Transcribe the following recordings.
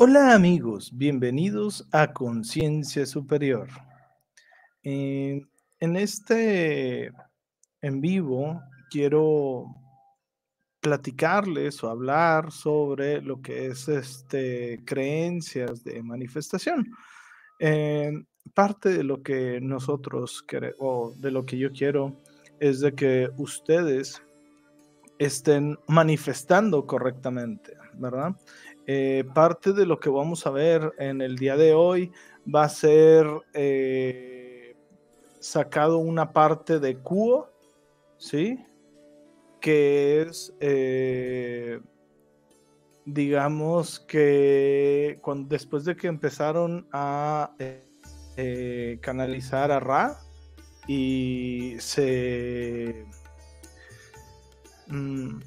Hola amigos, bienvenidos a Conciencia Superior. En este en vivo quiero platicarles o hablar sobre lo que es este, creencias de manifestación. Parte de lo que nosotros queremos, o de lo que yo quiero, es de que ustedes estén manifestando correctamente, ¿verdad? Eh, parte de lo que vamos a ver en el día de hoy va a ser eh, sacado una parte de Cuo, ¿sí? Que es, eh, digamos que después de que empezaron a canalizar a Ra y se... Mm,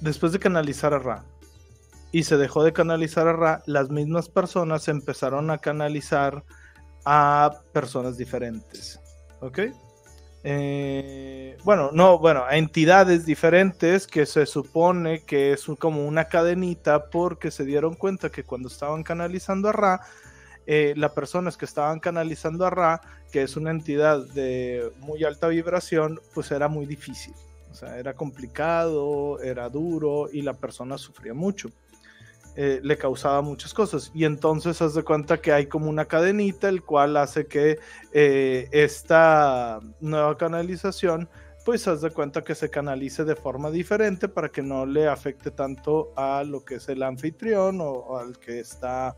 después de canalizar a Ra, y se dejó de canalizar a Ra, las mismas personas empezaron a canalizar a personas diferentes. ¿Ok? Eh, bueno, no, bueno, entidades diferentes que se supone que es como una cadenita porque se dieron cuenta que cuando estaban canalizando a Ra, eh, las personas que estaban canalizando a Ra, que es una entidad de muy alta vibración, pues era muy difícil. O sea, era complicado, era duro y la persona sufría mucho. Eh, le causaba muchas cosas. Y entonces haz de cuenta que hay como una cadenita, el cual hace que eh, esta nueva canalización, pues haz de cuenta que se canalice de forma diferente para que no le afecte tanto a lo que es el anfitrión o, al que está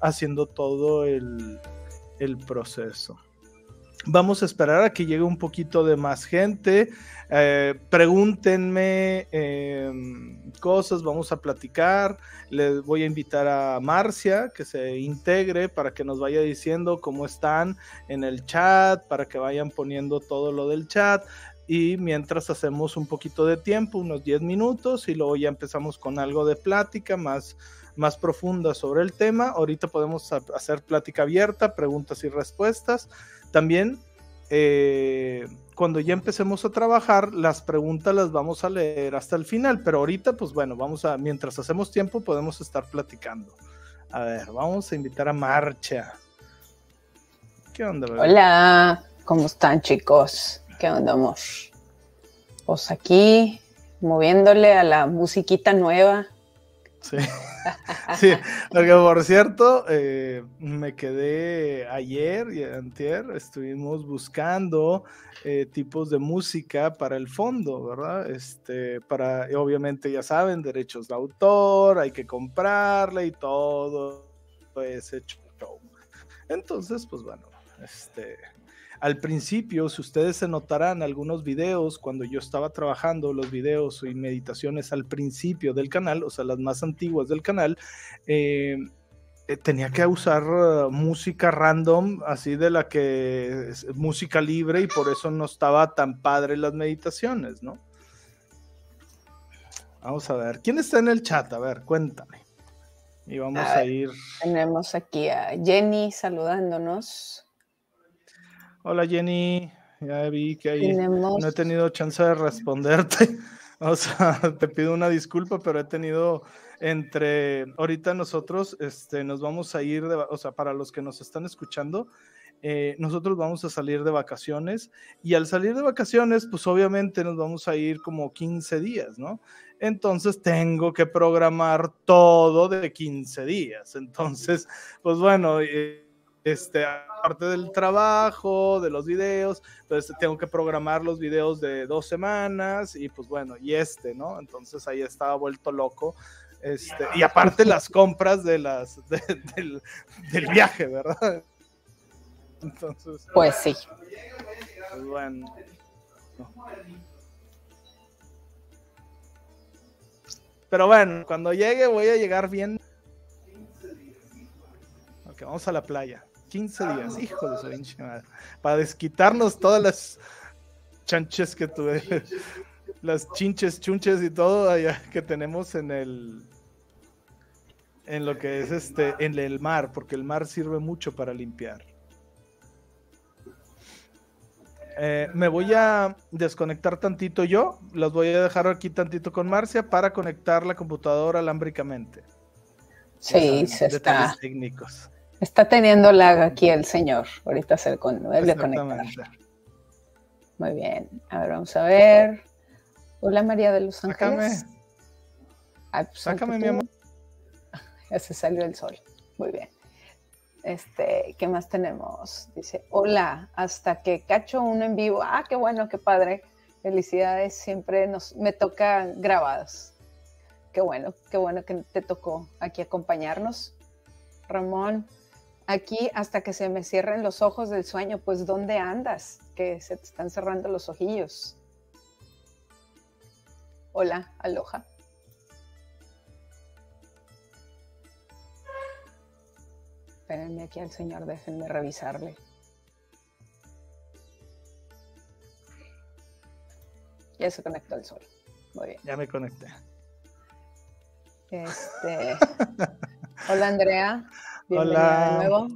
haciendo todo el, el proceso. Vamos a esperar a que llegue un poquito de más gente. Eh, pregúntenme em, cosas, vamos a platicar. Les voy a invitar a Marcia que se integre para que nos vaya diciendo cómo están en el chat, para que vayan poniendo todo lo del chat. Y mientras hacemos un poquito de tiempo, unos 10 minutos, y luego ya empezamos con algo de plática más, más profunda sobre el tema. Ahorita podemos hacer plática abierta, preguntas y respuestas. También, eh, cuando ya empecemos a trabajar, las preguntas las vamos a leer hasta el final, pero ahorita, pues bueno, vamos a, mientras hacemos tiempo, podemos estar platicando. A ver, vamos a invitar a Marcha. ¿Qué onda? Hola, ¿cómo están chicos? ¿Qué onda, amor? Pues aquí, moviéndole a la musiquita nueva. Sí. sí, porque por cierto, eh, me quedé ayer y antier, estuvimos buscando eh, tipos de música para el fondo, ¿verdad? Este, para, obviamente ya saben, derechos de autor, hay que comprarle y todo ese show. Entonces, pues bueno, este, al principio, si ustedes se notarán algunos videos, cuando yo estaba trabajando los videos y meditaciones al principio del canal, o sea, las más antiguas del canal, eh, eh, tenía que usar uh, música random, así de la que es música libre y por eso no estaba tan padre las meditaciones, ¿no? Vamos a ver, ¿quién está en el chat? A ver, cuéntame. Y vamos a ir. Tenemos aquí a Jenny saludándonos. Hola Jenny, ya vi que ahí no he tenido chance de responderte. O sea, te pido una disculpa, pero he tenido entre ahorita nosotros este, nos vamos a ir, de, o sea, para los que nos están escuchando, eh, nosotros vamos a salir de vacaciones y al salir de vacaciones, pues obviamente nos vamos a ir como 15 días, ¿no? Entonces tengo que programar todo de 15 días. Entonces, pues bueno, eh, este, aparte del trabajo, de los videos, entonces tengo que programar los videos de dos semanas y pues bueno, y este, ¿no? Entonces ahí estaba vuelto loco. Este, y aparte las compras de las, del, del, viaje, ¿verdad? Entonces. Pues sí. Pues bueno. Pero bueno, cuando llegue voy a llegar bien. Ok, vamos a la playa. 15 días, hijo de su pinche madre. Para desquitarnos todas las chanches que tuve, las chinches, chunches y todo allá que tenemos en el en lo que es este, en el mar, porque el mar sirve mucho para limpiar. Eh, me voy a desconectar tantito yo, los voy a dejar aquí tantito con Marcia para conectar la computadora alámbricamente. Sí, se está. Técnicos. Está teniendo lag aquí el señor. Ahorita se vuelve conectar. Muy bien. A ver, vamos a ver. Hola María de los Ángeles. Sácame. Pues, Sácame, mi amor. Ya se salió el sol. Muy bien. Este, ¿qué más tenemos? Dice, hola, hasta que cacho uno en vivo. Ah, qué bueno, qué padre. Felicidades, siempre nos, me toca grabados. Qué bueno, qué bueno que te tocó aquí acompañarnos. Ramón, aquí hasta que se me cierren los ojos del sueño, pues ¿dónde andas? Que se te están cerrando los ojillos. Hola, aloha. Espérenme aquí al señor, déjenme revisarle. Ya se conectó el sol. Muy bien. Ya me conecté. Este... Hola Andrea. Bienvenida de nuevo.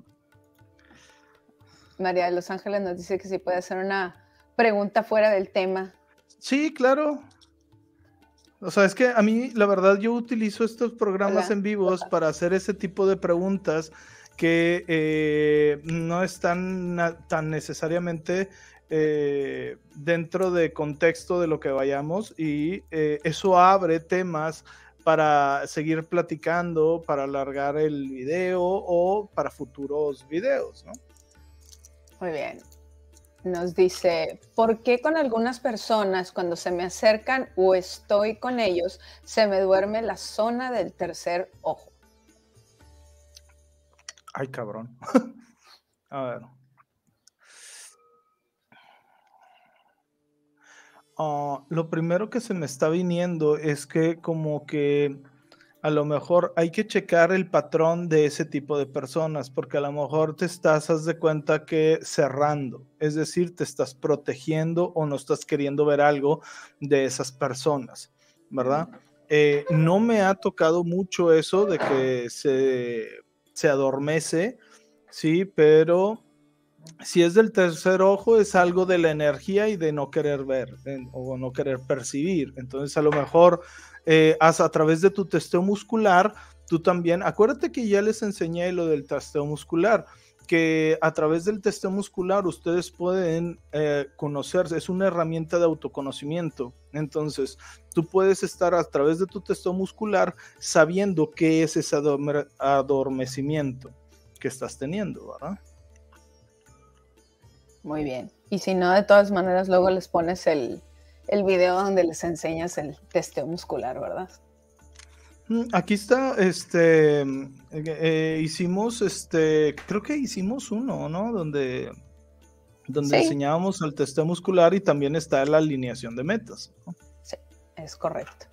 María de Los Ángeles nos dice que si puede hacer una pregunta fuera del tema. Sí, claro. O sea, es que a mí, la verdad, yo utilizo estos programas en vivos para hacer ese tipo de preguntas que eh, no están tan necesariamente eh, dentro de contexto de lo que vayamos y eh, eso abre temas para seguir platicando, para alargar el video o para futuros videos, ¿no? Muy bien. Nos dice, ¿por qué con algunas personas cuando se me acercan o estoy con ellos se me duerme la zona del tercer ojo? Ay, cabrón. a ver. Ah, lo primero que se me está viniendo es que como que a lo mejor hay que checar el patrón de ese tipo de personas, porque a lo mejor te estás, haz de cuenta que cerrando, es decir, te estás protegiendo o no estás queriendo ver algo de esas personas, ¿verdad? Eh, no me ha tocado mucho eso de que se se adormece, sí, pero si es del tercer ojo es algo de la energía y de no querer ver o no querer percibir. Entonces a lo mejor eh, a través de tu testeo muscular, tú también, acuérdate que ya les enseñé lo del testeo muscular que a través del testeo muscular ustedes pueden eh, conocerse, es una herramienta de autoconocimiento. Entonces, tú puedes estar a través de tu testeo muscular sabiendo qué es ese adormecimiento que estás teniendo, ¿verdad? Muy bien. Y si no, de todas maneras, luego les pones el, el video donde les enseñas el testeo muscular, ¿verdad? Mm, aquí está, este, eh, eh, hicimos, este, creo que hicimos uno, ¿no? Donde, donde enseñábamos el testeo muscular y también está la alineación de metas. Sí, es correcto.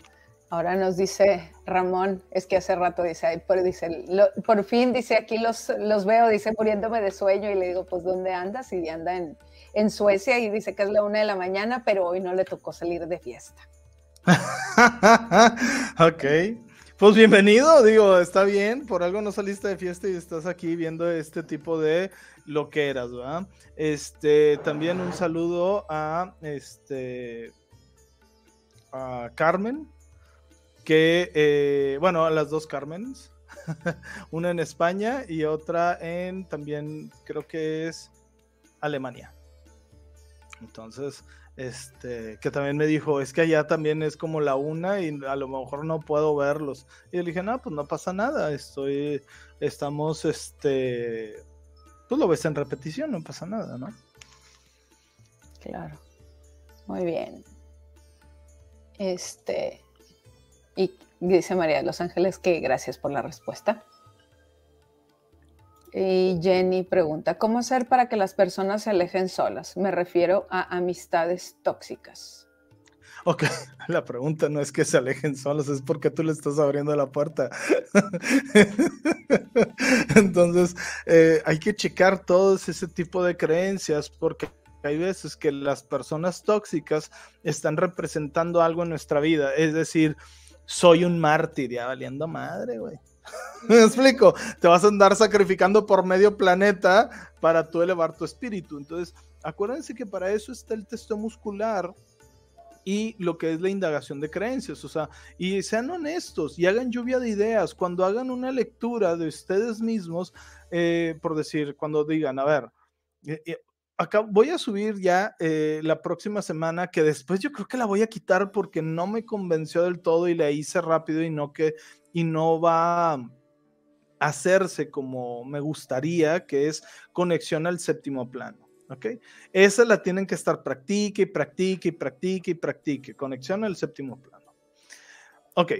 Ahora nos dice Ramón, es que hace rato dice, por, dice, por fin dice, aquí los, los veo, dice, muriéndome de sueño y le digo, pues, ¿dónde andas? Y anda en, en Suecia y dice que es la una de la mañana, pero hoy no le tocó salir de fiesta. ok. Pues bienvenido, digo, está bien, por algo no saliste de fiesta y estás aquí viendo este tipo de loqueras, ¿verdad? Este, también un saludo a este a Carmen, que eh, bueno, a las dos Carmens, una en España y otra en también creo que es Alemania. Entonces, este, que también me dijo, es que allá también es como la una y a lo mejor no puedo verlos. Y yo le dije, no, pues no pasa nada, estoy, estamos, este, tú lo ves en repetición, no pasa nada, ¿no? Claro. Muy bien. Este, y dice María de los Ángeles que gracias por la respuesta. Y Jenny pregunta, ¿cómo hacer para que las personas se alejen solas? Me refiero a amistades tóxicas. Ok, la pregunta no es que se alejen solos, es porque tú le estás abriendo la puerta. Entonces, eh, hay que checar todo ese tipo de creencias porque hay veces que las personas tóxicas están representando algo en nuestra vida. Es decir, soy un mártir, ya valiendo madre, güey ¿Me explico? Te vas a andar sacrificando por medio planeta para tú elevar tu espíritu. Entonces, acuérdense que para eso está el texto muscular y lo que es la indagación de creencias, o sea, y sean honestos y hagan lluvia de ideas. Cuando hagan una lectura de ustedes mismos, eh, por decir, cuando digan, a ver, eh, eh, acá voy a subir ya la próxima semana, que después yo creo que la voy a quitar porque no me convenció del todo y la hice rápido y no que, y no va a hacerse como me gustaría, que es conexión al séptimo plano. ¿ok? Esa la tienen que estar practique y practique y practique y practique. Conexión al séptimo plano. Ok.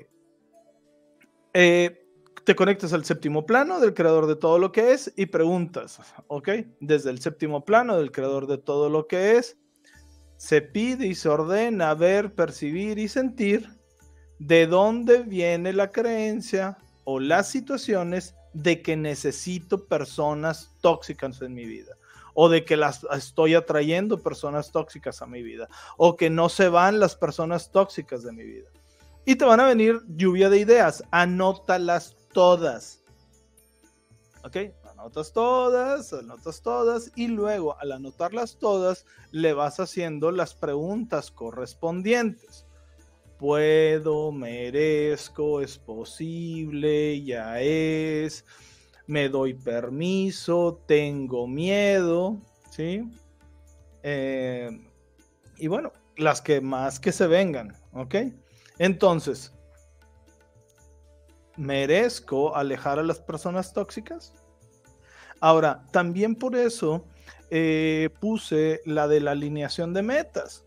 Eh, te conectas al séptimo plano del creador de todo lo que es y preguntas, ¿ok? Desde el séptimo plano del creador de todo lo que es, se pide y se ordena ver, percibir y sentir de dónde viene la creencia o las situaciones de que necesito personas tóxicas en mi vida o de que las estoy atrayendo personas tóxicas a mi vida, o que no se van las personas tóxicas de mi vida. Y te van a venir lluvia de ideas, anótalas todas. ¿Ok? Anotas todas, anotas todas y luego al anotarlas todas le vas haciendo las preguntas correspondientes. Puedo, merezco, es posible, ya es, me doy permiso, tengo miedo, ¿sí? Eh, y bueno, las que más que se vengan, ¿ok? Entonces, ¿merezco alejar a las personas tóxicas? Ahora, también por eso eh, puse la de la alineación de metas,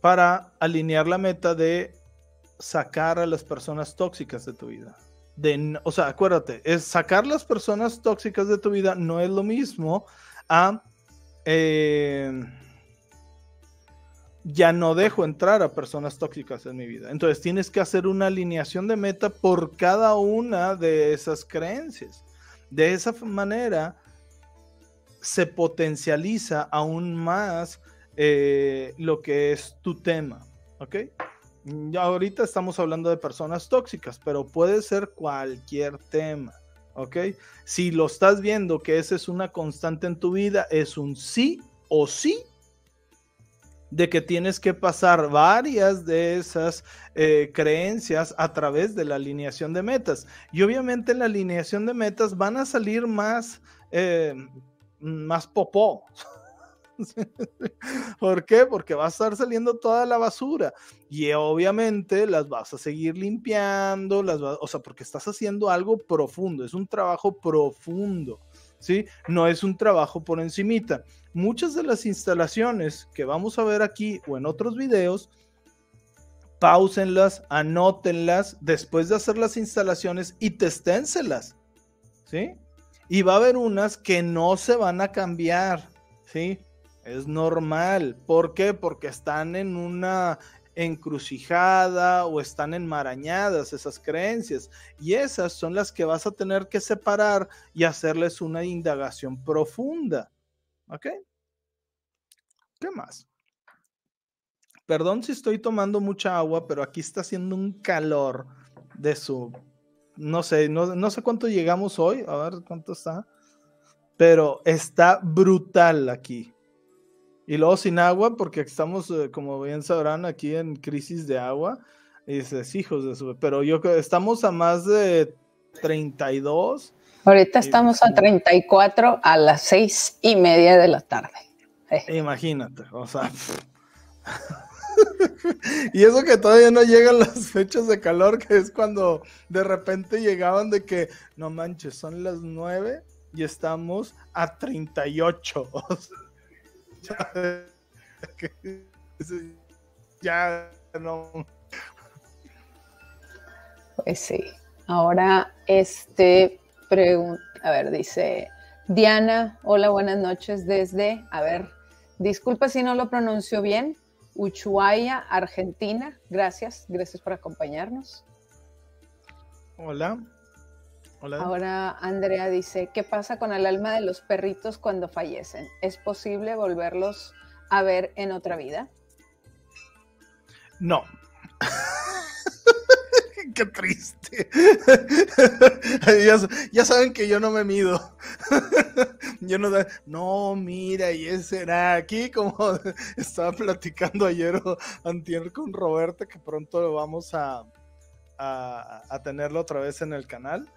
para alinear la meta de sacar a las personas tóxicas de tu vida o sea, acuérdate, es sacar las personas tóxicas de tu vida no es lo mismo a eh, ya no dejo entrar a personas tóxicas en mi vida. Entonces tienes que hacer una alineación de meta por cada una de esas creencias. De esa manera se potencializa aún más eh, lo que es tu tema. ¿Ok? Ya ahorita estamos hablando de personas tóxicas, pero puede ser cualquier tema, ¿ok? Si lo estás viendo que esa es una constante en tu vida, es un sí o sí de que tienes que pasar varias de esas eh, creencias a través de la alineación de metas. Y obviamente en la alineación de metas van a salir más, eh, más popó. ¿Por qué? Porque va a estar saliendo toda la basura y obviamente las vas a seguir limpiando, las o sea, porque estás haciendo algo profundo, es un trabajo profundo, No es un trabajo por encimita. Muchas de las instalaciones que vamos a ver aquí o en otros videos, pausenlas, anótenlas después de hacer las instalaciones y testénselas, ¿sí? Y va a haber unas que no se van a cambiar, ¿sí? Es normal. ¿Por qué? Porque están en una encrucijada o están enmarañadas esas creencias. Y esas son las que vas a tener que separar y hacerles una indagación profunda. ¿Ok? ¿Qué más? Perdón si estoy tomando mucha agua, pero aquí está haciendo un calor de su... No sé, no, no sé cuánto llegamos hoy. A ver cuánto está. Pero está brutal aquí. Y luego sin agua, porque estamos, eh, como bien sabrán, aquí en crisis de agua. Y dices, hijos de su... Pero yo creo estamos a más de 32. Ahorita estamos a 34 a las seis y media de la tarde. Imagínate, o sea. y eso que todavía no llegan las fechas de calor, que es cuando de repente llegaban de que, no manches, son las 9 y estamos a 38. ya no. Pues sí. Ahora, este pregunta, a ver, dice Diana, hola, buenas noches desde, a ver, disculpa si no lo pronuncio bien, Ushuaia, Argentina. Gracias, gracias por acompañarnos. Hola. Ahora Andrea dice, ¿qué pasa con el alma de los perritos cuando fallecen? ¿Es posible volverlos a ver en otra vida? No. Qué triste. ya, saben que yo no me mido. yo no, no, mira, y ese era aquí, como estaba platicando ayer o antier con Roberta, que pronto lo vamos a, a, tenerlo otra vez en el canal.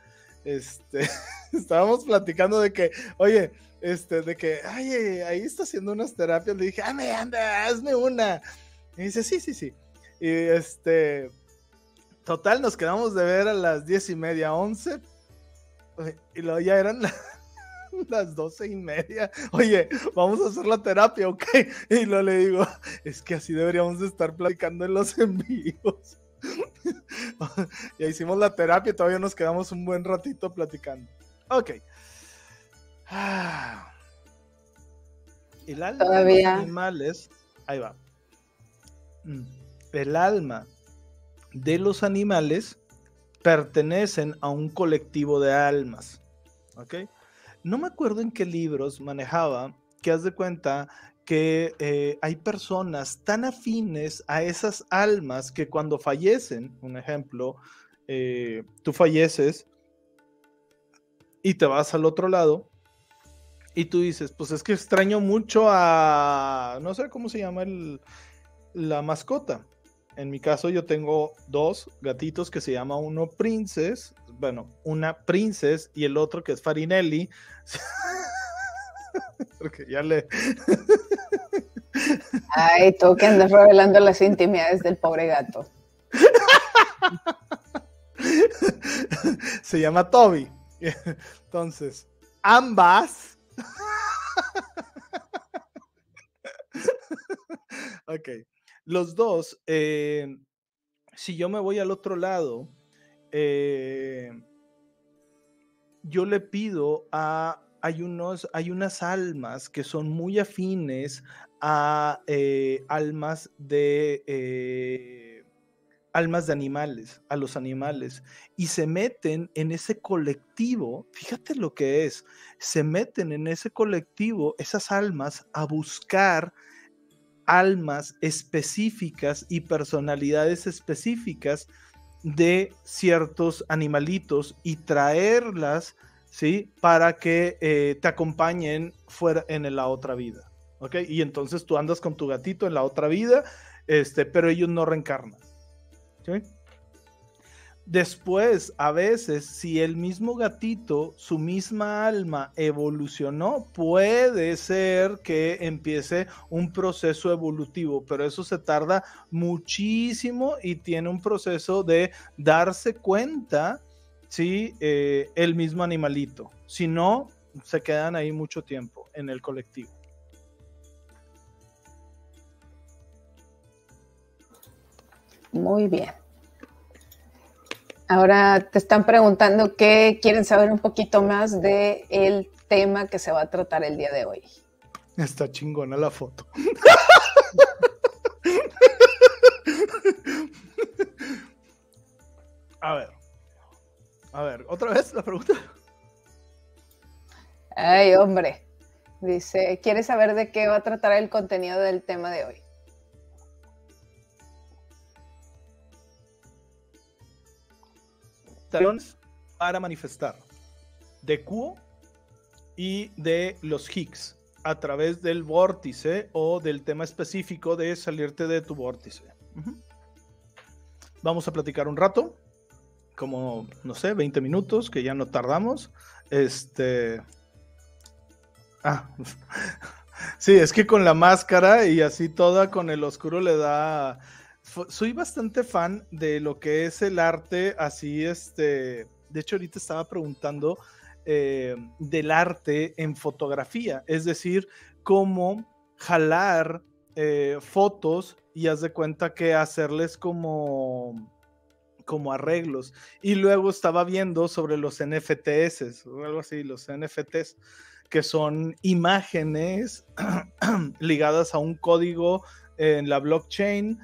Este, estábamos platicando de que, oye, este, de que, ay, ahí está haciendo unas terapias. Le dije, anda, anda, hazme una. Y dice, sí, sí, sí. Y este, total, nos quedamos de ver a las diez y media, once. Y luego ya eran las doce y media. Oye, vamos a hacer la terapia, ¿ok? Y luego le digo, es que así deberíamos de estar platicando en los envíos. ya hicimos la terapia y todavía nos quedamos un buen ratito platicando. Ok. El alma de los animales, ahí va. El alma de los animales pertenecen a un colectivo de almas. ¿Ok? No me acuerdo en qué libros manejaba que haz de cuenta que eh, hay personas tan afines a esas almas que cuando fallecen, un ejemplo, eh, tú falleces y te vas al otro lado y tú dices, pues es que extraño mucho a, no sé cómo se llama el, la mascota. En mi caso yo tengo dos gatitos que se llama uno Princess, bueno, una Princess y el otro que es Farinelli. Porque ya le... Ay, tú que andas revelando las intimidades del pobre gato. Se llama Toby. Entonces, ambas. ok. Los dos, eh, si yo me voy al otro lado, eh, yo le pido a hay, unos, hay unas almas que son muy afines a eh, almas de eh, almas de animales, a los animales, y se meten en ese colectivo, fíjate lo que es, se meten en ese colectivo, esas almas, a buscar almas específicas y personalidades específicas de ciertos animalitos y traerlas ¿sí? Para que eh, te acompañen fuera en la otra vida, ¿ok? Y entonces tú andas con tu gatito en la otra vida, este, pero ellos no reencarnan, ¿sí? Después, a veces, si el mismo gatito, su misma alma evolucionó, puede ser que empiece un proceso evolutivo, pero eso se tarda muchísimo y tiene un proceso de darse cuenta sí, eh, el mismo animalito. Si no, se quedan ahí mucho tiempo en el colectivo. Muy bien. Ahora te están preguntando qué quieren saber un poquito más de el tema que se va a tratar el día de hoy. Está chingona la foto. a ver. A ver, otra vez la pregunta. Ay, hombre. Dice, ¿quieres saber de qué va a tratar el contenido del tema de hoy? Para manifestar de Q y de los Higgs a través del vórtice o del tema específico de salirte de tu vórtice. Vamos a platicar un rato como, no sé, 20 minutos, que ya no tardamos. Este. Ah. sí, es que con la máscara y así toda con el oscuro le da. Soy bastante fan de lo que es el arte, así, este. De hecho, ahorita estaba preguntando eh, del arte en fotografía, es decir, cómo jalar eh, fotos y haz de cuenta que hacerles como como arreglos. Y luego estaba viendo sobre los NFTs o algo así, los NFTs, que son imágenes ligadas a un código en la blockchain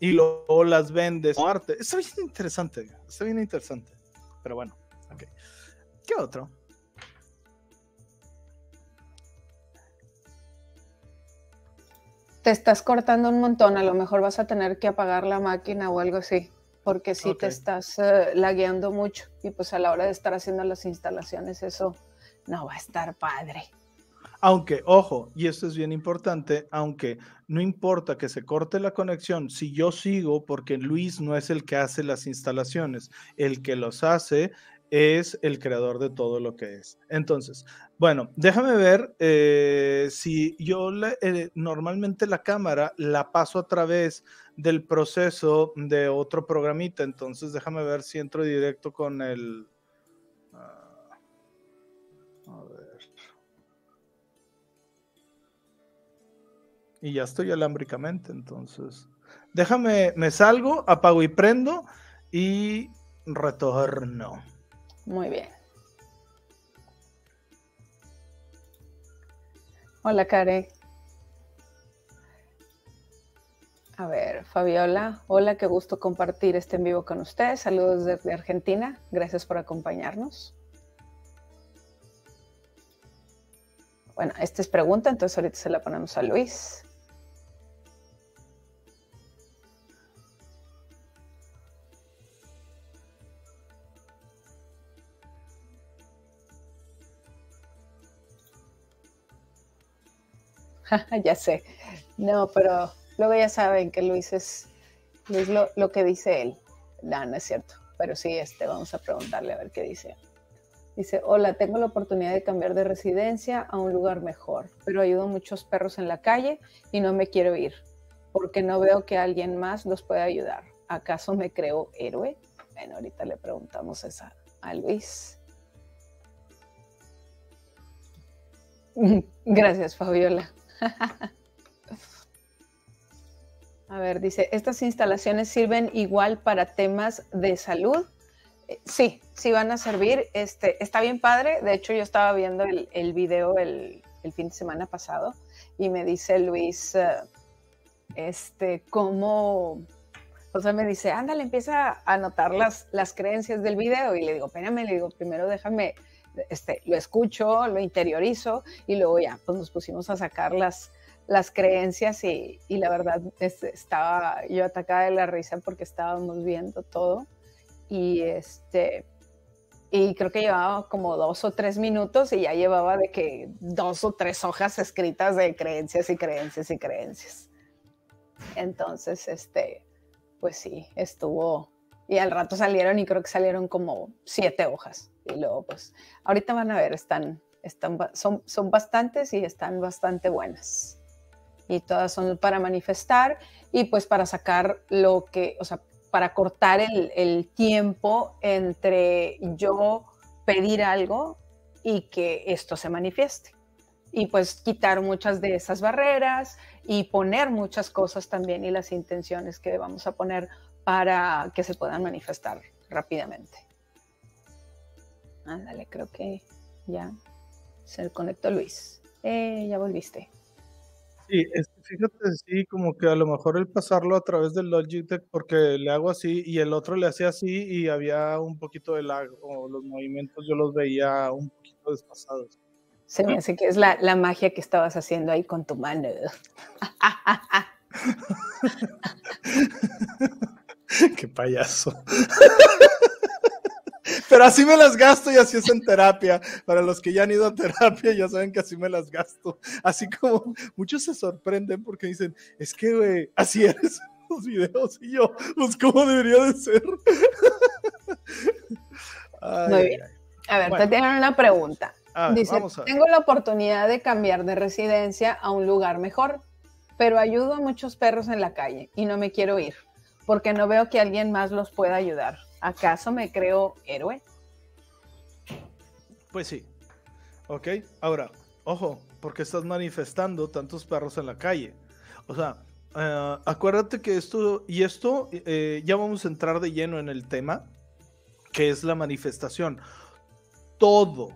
y luego las vendes como arte. Está bien interesante, está bien interesante. Pero bueno, ok. ¿Qué otro? Te estás cortando un montón, a lo mejor vas a tener que apagar la máquina o algo así porque si te Ok. estás eh, lagueando mucho y pues a la hora de estar haciendo las instalaciones eso no va a estar padre. Aunque, ojo, y esto es bien importante, aunque no importa que se corte la conexión, si yo sigo, porque Luis no es el que hace las instalaciones, el que los hace es el creador de todo lo que es. Entonces, bueno, déjame ver eh, si yo eh, normalmente la cámara la paso a través del proceso de otro programita, entonces déjame ver si entro directo con el... ah, a ver. Y ya estoy alámbricamente, entonces. Déjame, me salgo, apago y prendo y retorno. Muy bien. Hola, Care. A ver, Fabiola, hola, qué gusto compartir este en vivo con ustedes. Saludos desde Argentina. Gracias por acompañarnos. Bueno, esta es pregunta, entonces ahorita se la ponemos a Luis. ya sé. No, pero luego ya saben que Luis es, Luis lo, que dice él. No, no es cierto. Pero sí, este, vamos a preguntarle a ver qué dice. Dice, hola, tengo la oportunidad de cambiar de residencia a un lugar mejor, pero ayudo muchos perros en la calle y no me quiero ir, porque no veo que alguien más los pueda ayudar. ¿Acaso me creo héroe? Bueno, ahorita le preguntamos esa a Luis. Gracias, Fabiola. A ver, dice, ¿estas instalaciones sirven igual para temas de salud? Eh, Sí, sí van a servir. Este, está bien padre. De hecho, yo estaba viendo el, video el, el fin de semana pasado y me dice Luis, eh, este, cómo, o sea, me dice, ándale, empieza a anotar las, las creencias del video. Y le digo, espérame, le digo, primero déjame, este, lo escucho, lo interiorizo y luego ya, pues nos pusimos a sacar las, las creencias y, la verdad este, estaba yo atacada de la risa porque estábamos viendo todo y este y creo que llevaba como dos o tres minutos y ya llevaba de que dos o tres hojas escritas de creencias y creencias y creencias. Entonces, este, pues sí, estuvo y al rato salieron y creo que salieron como siete hojas y luego pues ahorita van a ver están están son son bastantes y están bastante buenas y todas son para manifestar y pues para sacar lo que, o sea, para cortar el, el, tiempo entre yo pedir algo y que esto se manifieste. Y pues quitar muchas de esas barreras y poner muchas cosas también y las intenciones que vamos a poner para que se puedan manifestar rápidamente. Ándale, creo que ya se conectó Luis. Eh, ya volviste. Sí, es fíjate, sí, como que a lo mejor el pasarlo a través del Logitech, porque le hago así y el otro le hacía así y había un poquito de lag, o los movimientos yo los veía un poquito despasados. Se me hace que es la, la magia que estabas haciendo ahí con tu mano. Qué payaso. Pero así me las gasto y así es en terapia. Para los que ya han ido a terapia, ya saben que así me las gasto. Así como muchos se sorprenden porque dicen, es que, güey, así eres los videos. Y yo, pues, ¿cómo debería de ser? Ay, Muy bien. A ver, bueno. te tienen una pregunta. Ver, Dice, tengo la oportunidad de cambiar de residencia a un lugar mejor, pero ayudo a muchos perros en la calle y no me quiero ir, porque no veo que alguien más los pueda ayudar. ¿Acaso me creo héroe? Pues sí. Ok, ahora, ojo, porque estás manifestando tantos perros en la calle. O sea, uh, acuérdate que esto, y esto, eh, ya vamos a entrar de lleno en el tema, que es la manifestación. Todo,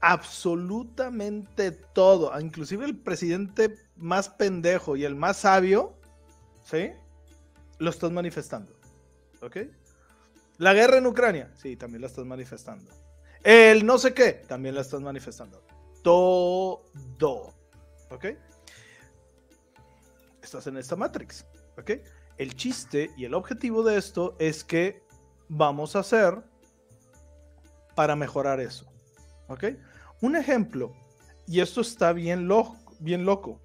absolutamente todo, inclusive el presidente más pendejo y el más sabio, ¿sí? Lo estás manifestando. ¿Ok? La guerra en Ucrania, sí, también la estás manifestando. El no sé qué, también la estás manifestando. Todo. ¿Ok? Estás en esta Matrix. ¿Ok? El chiste y el objetivo de esto es que vamos a hacer para mejorar eso. ¿Ok? Un ejemplo, y esto está bien bien loco,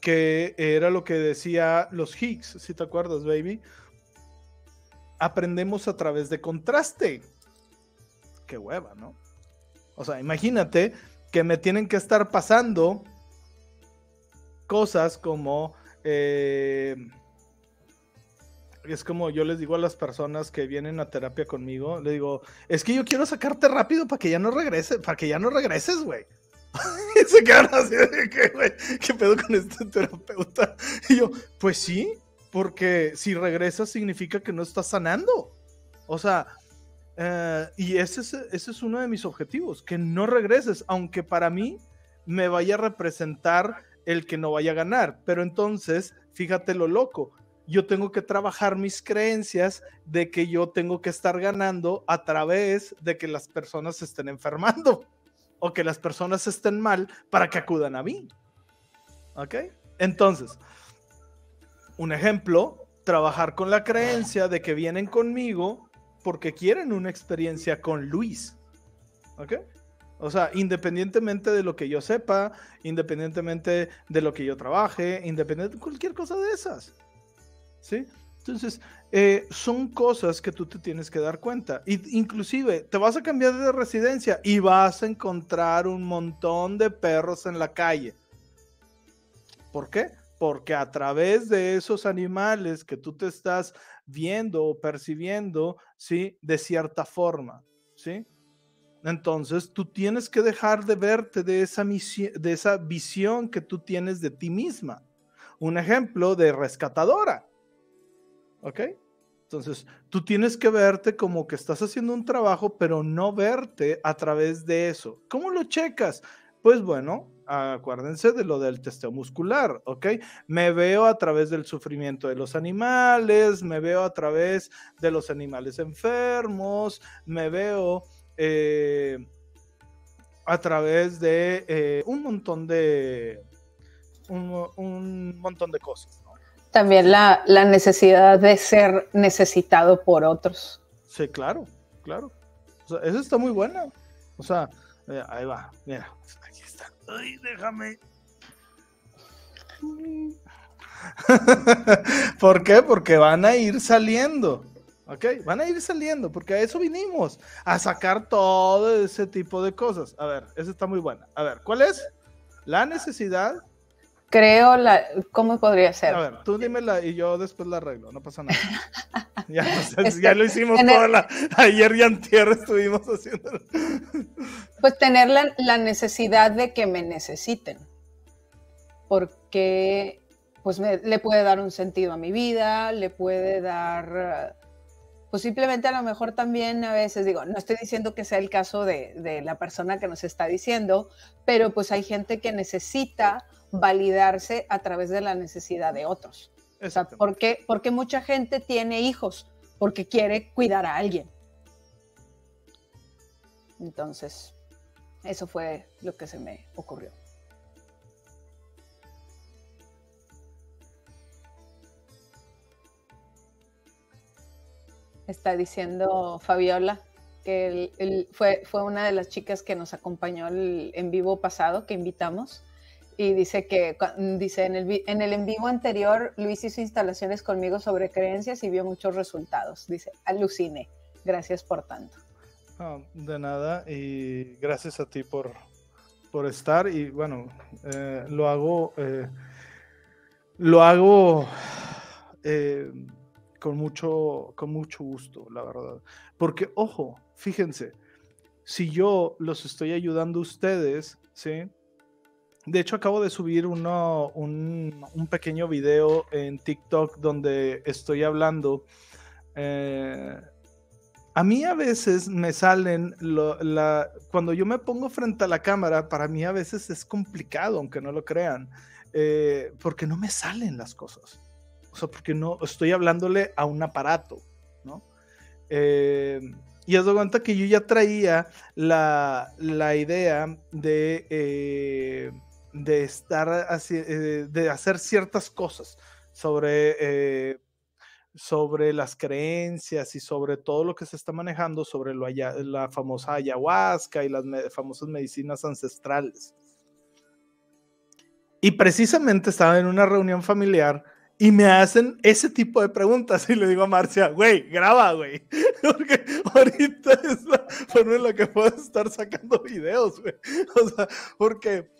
que era lo que decía los Higgs, si te acuerdas, baby. Aprendemos a través de contraste. Qué hueva, ¿no? O sea, imagínate que me tienen que estar pasando cosas como... Eh, es como yo les digo a las personas que vienen a terapia conmigo, le digo, es que yo quiero sacarte rápido para que ya no regreses, para que ya no regreses, güey. y se quedan así de que, güey, ¿qué pedo con este terapeuta? Y yo, pues sí, porque si regresas significa que no estás sanando. O sea, eh, y ese es, ese es uno de mis objetivos, que no regreses, aunque para mí me vaya a representar el que no vaya a ganar. Pero entonces, fíjate lo loco, yo tengo que trabajar mis creencias de que yo tengo que estar ganando a través de que las personas estén enfermando o que las personas estén mal para que acudan a mí. ¿Ok? Entonces, un ejemplo, trabajar con la creencia de que vienen conmigo porque quieren una experiencia con Luis. ¿Ok? O sea, independientemente de lo que yo sepa, independientemente de lo que yo trabaje, independientemente de cualquier cosa de esas. ¿Sí? Entonces, eh, son cosas que tú te tienes que dar cuenta. Y, inclusive, te vas a cambiar de residencia y vas a encontrar un montón de perros en la calle. ¿Por qué? Porque a través de esos animales que tú te estás viendo o percibiendo, ¿sí? De cierta forma, ¿sí? Entonces, tú tienes que dejar de verte de esa, de esa visión que tú tienes de ti misma. Un ejemplo de rescatadora ¿Ok? Entonces, tú tienes que verte como que estás haciendo un trabajo, pero no verte a través de eso. ¿Cómo lo checas? Pues bueno, acuérdense de lo del testeo muscular, ¿ok? Me veo a través del sufrimiento de los animales, me veo a través de los animales enfermos, me veo eh, a través de eh, un montón de un, un montón de cosas. También la, necesidad de ser necesitado por otros. Sí, claro, claro. O sea, eso está muy buena. O sea, eh, ahí va, mira, aquí. Ay, déjame. ¿Por qué? Porque van a ir saliendo. ¿Ok? Van a ir saliendo, porque a eso vinimos, a sacar todo ese tipo de cosas. A ver, esa está muy buena. A ver, ¿cuál es? La necesidad creo la. ¿Cómo podría ser? A ver, tú dímela y yo después la arreglo, no pasa nada. ya, ya lo hicimos toda la. Ayer y antier estuvimos haciéndolo. Pues tener la, la, necesidad de que me necesiten. Porque pues le puede dar un sentido a mi vida, le puede dar. Pues simplemente a lo mejor también a veces digo, no estoy diciendo que sea el caso de, de la persona que nos está diciendo, pero pues hay gente que necesita validarse a través de la necesidad de otros. O sea, ¿por qué? Porque mucha gente tiene hijos porque quiere cuidar a alguien. Entonces, eso fue lo que se me ocurrió. Está diciendo Fabiola que fue, fue una de las chicas que nos acompañó en vivo pasado, que invitamos y dice que dice en el, en el en vivo anterior Luis hizo instalaciones conmigo sobre creencias y vio muchos resultados. Dice, alucine. Gracias por tanto. De nada y gracias a ti por, por estar y bueno, eh, lo hago, eh, lo hago eh, con, mucho, con mucho gusto, la verdad. Porque, ojo, fíjense, si yo los estoy ayudando a ustedes, ¿sí? De hecho, acabo de subir uno, un, pequeño video en TikTok donde estoy hablando. Eh, a mí a veces me salen, cuando yo me pongo frente a la cámara, para mí a veces es complicado, aunque no lo crean, eh, porque no me salen las cosas. O sea, porque no estoy hablándole a un aparato, ¿no? Eh, y os doy cuenta que yo ya traía la, la idea de de estar así, eh, de hacer ciertas cosas, sobre, eh, sobre las creencias y sobre todo lo que se está manejando sobre lo la famosa ayahuasca y las famosas medicinas ancestrales. Y precisamente estaba en una reunión familiar y me hacen ese tipo de preguntas y le digo a Marcia, güey, graba, güey, porque ahorita es la forma en la que puedo estar sacando videos, güey. O sea, porque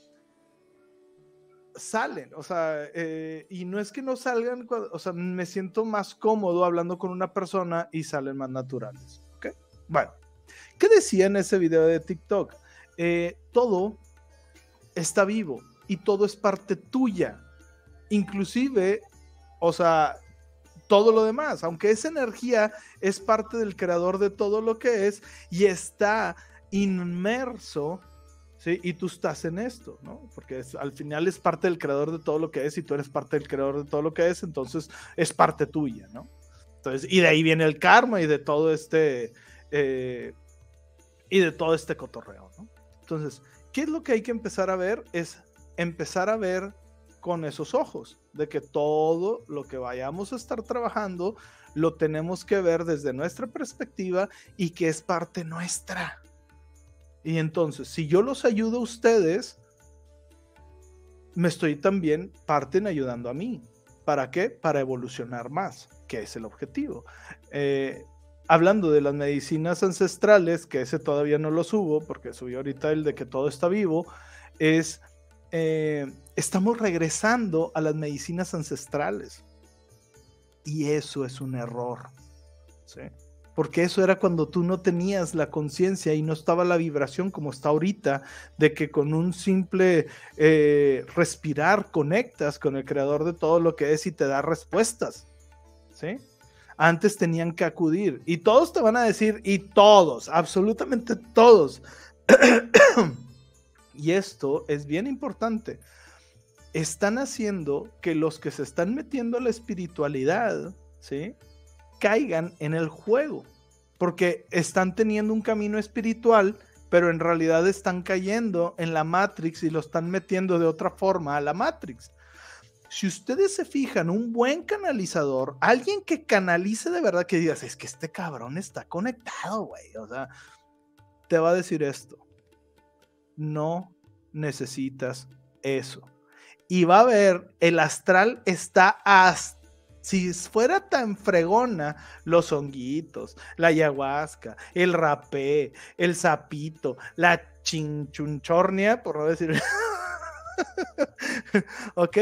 salen, o sea, eh, y no es que no salgan, o sea, me siento más cómodo hablando con una persona y salen más naturales, ¿ok? Bueno, ¿qué decía en ese video de TikTok? Eh, todo está vivo y todo es parte tuya, inclusive o sea, todo lo demás, aunque esa energía es parte del creador de todo lo que es y está inmerso, ¿sí? Y tú estás en esto, ¿no? Porque al final es parte del creador de todo lo que es y tú eres parte del creador de todo lo que es, entonces es parte tuya, ¿no? Entonces, y de ahí viene el karma y de todo este, eh, y de todo este cotorreo, ¿no? Entonces, ¿qué es lo que hay que empezar a ver? Es empezar a ver con esos ojos, de que todo lo que vayamos a estar trabajando lo tenemos que ver desde nuestra perspectiva y que es parte nuestra. Y entonces, si yo los ayudo a ustedes, me estoy también parten ayudando a mí. ¿Para qué? Para evolucionar más, que es el objetivo. Eh, hablando de las medicinas ancestrales, que ese todavía no lo subo, porque subí ahorita el de que todo está vivo, es eh, estamos regresando a las medicinas ancestrales. Y eso es un error. Porque eso era cuando tú no tenías la conciencia y no estaba la vibración como está ahorita, de que con un simple eh, respirar conectas con el creador de todo lo que es y te da respuestas. ¿sí? Antes tenían que acudir. Y todos te van a decir, y todos, absolutamente todos. y esto es bien importante, están haciendo que los que se están metiendo a la espiritualidad, ¿sí? Caigan en el juego, porque están teniendo un camino espiritual, pero en realidad están cayendo en la Matrix y lo están metiendo de otra forma a la Matrix. Si ustedes se fijan, un buen canalizador, alguien que canalice de verdad, que digas, es que este cabrón está conectado, güey, o sea, te va a decir esto no necesitas eso. Y va a ver, el astral está hasta si fuera tan fregona, los honguitos, la ayahuasca, el rapé, el sapito, la chinchunchornia, por no decir. ¿Ok?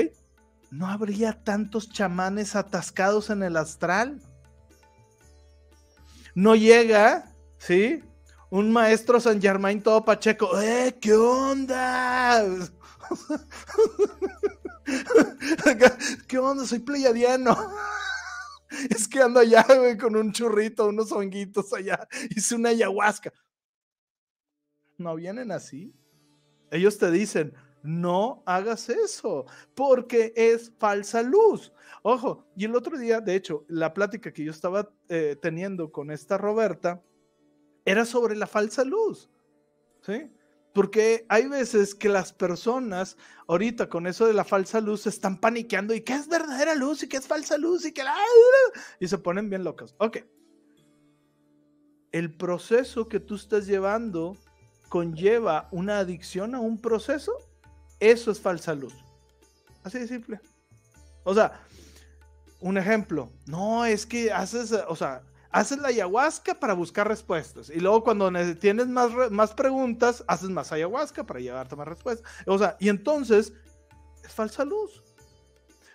No habría tantos chamanes atascados en el astral. No llega, ¿sí? un maestro San Germain todo pacheco, ¡eh, qué onda! ¿Qué onda? Soy pleiadiano. Es que ando allá, güey, con un churrito, unos honguitos allá. Hice una ayahuasca. No vienen así. Ellos te dicen, no hagas eso, porque es falsa luz. Ojo, y el otro día, de hecho, la plática que yo estaba eh, teniendo con esta Roberta, era sobre la falsa luz. ¿Sí? Porque hay veces que las personas, ahorita con eso de la falsa luz, están paniqueando y qué es verdadera luz y qué es falsa luz y que la... Y se ponen bien locos. Ok. El proceso que tú estás llevando conlleva una adicción a un proceso. Eso es falsa luz. Así de simple. O sea, un ejemplo. No, es que haces, o sea, haces la ayahuasca para buscar respuestas. Y luego cuando tienes más, más preguntas, haces más ayahuasca para llevarte más respuestas. O sea, y entonces es falsa luz.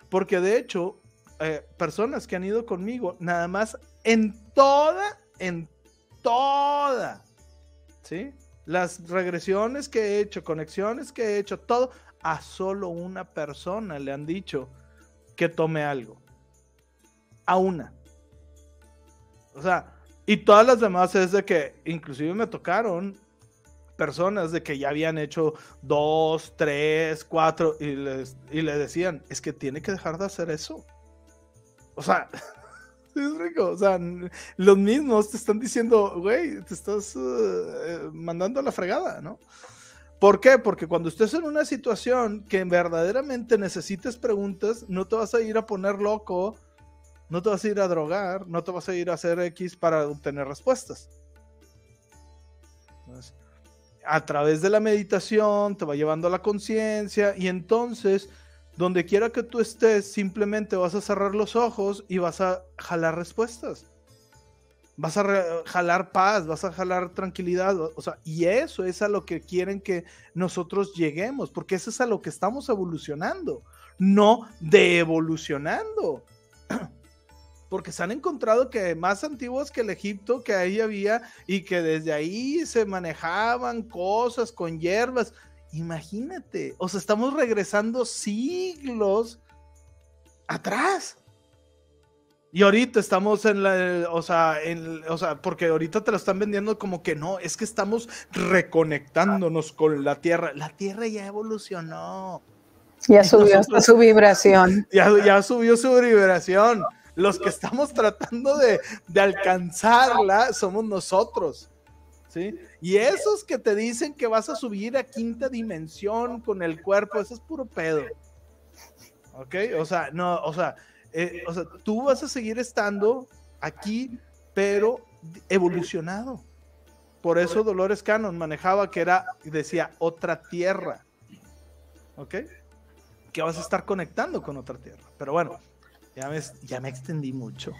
Porque de hecho, eh, personas que han ido conmigo, nada más en toda, en toda, ¿sí? Las regresiones que he hecho, conexiones que he hecho, todo, a solo una persona le han dicho que tome algo. A una. O sea, y todas las demás es de que inclusive me tocaron personas de que ya habían hecho dos, tres, cuatro y les, y le decían, es que tiene que dejar de hacer eso. O sea, es rico. O sea, los mismos te están diciendo, güey, te estás eh, mandando a la fregada, ¿no? ¿Por qué? Porque cuando estés en una situación que verdaderamente necesites preguntas, no te vas a ir a poner loco, no te vas a ir a drogar, no te vas a ir a hacer X para obtener respuestas. a través de la meditación te va llevando a la conciencia y entonces, donde quiera que tú estés, simplemente vas a cerrar los ojos y vas a jalar respuestas vas a jalar paz, vas a jalar tranquilidad, o sea, y eso es a lo que quieren que nosotros lleguemos, porque eso es a lo que estamos evolucionando, no de evolucionando. Porque se han encontrado que más antiguos que el Egipto que ahí había y que desde ahí se manejaban cosas con hierbas. Imagínate, o sea, estamos regresando siglos atrás. Y ahorita estamos en la, o sea, en, o sea, porque ahorita te lo están vendiendo como que no, es que estamos reconectándonos con la Tierra. La Tierra ya evolucionó. Ya subió su vibración. Ya, ya subió su vibración. Los que estamos tratando de, de alcanzarla somos nosotros. ¿Sí? Y esos que te dicen que vas a subir a quinta dimensión con el cuerpo, eso es puro pedo. ¿Ok? O sea, no, o sea, eh, o sea, tú vas a seguir estando aquí, pero evolucionado. Por eso Dolores Cannon manejaba que era, decía, otra tierra. ¿Ok? Que vas a estar conectando con otra tierra. Pero bueno, ya me, ya me extendí mucho.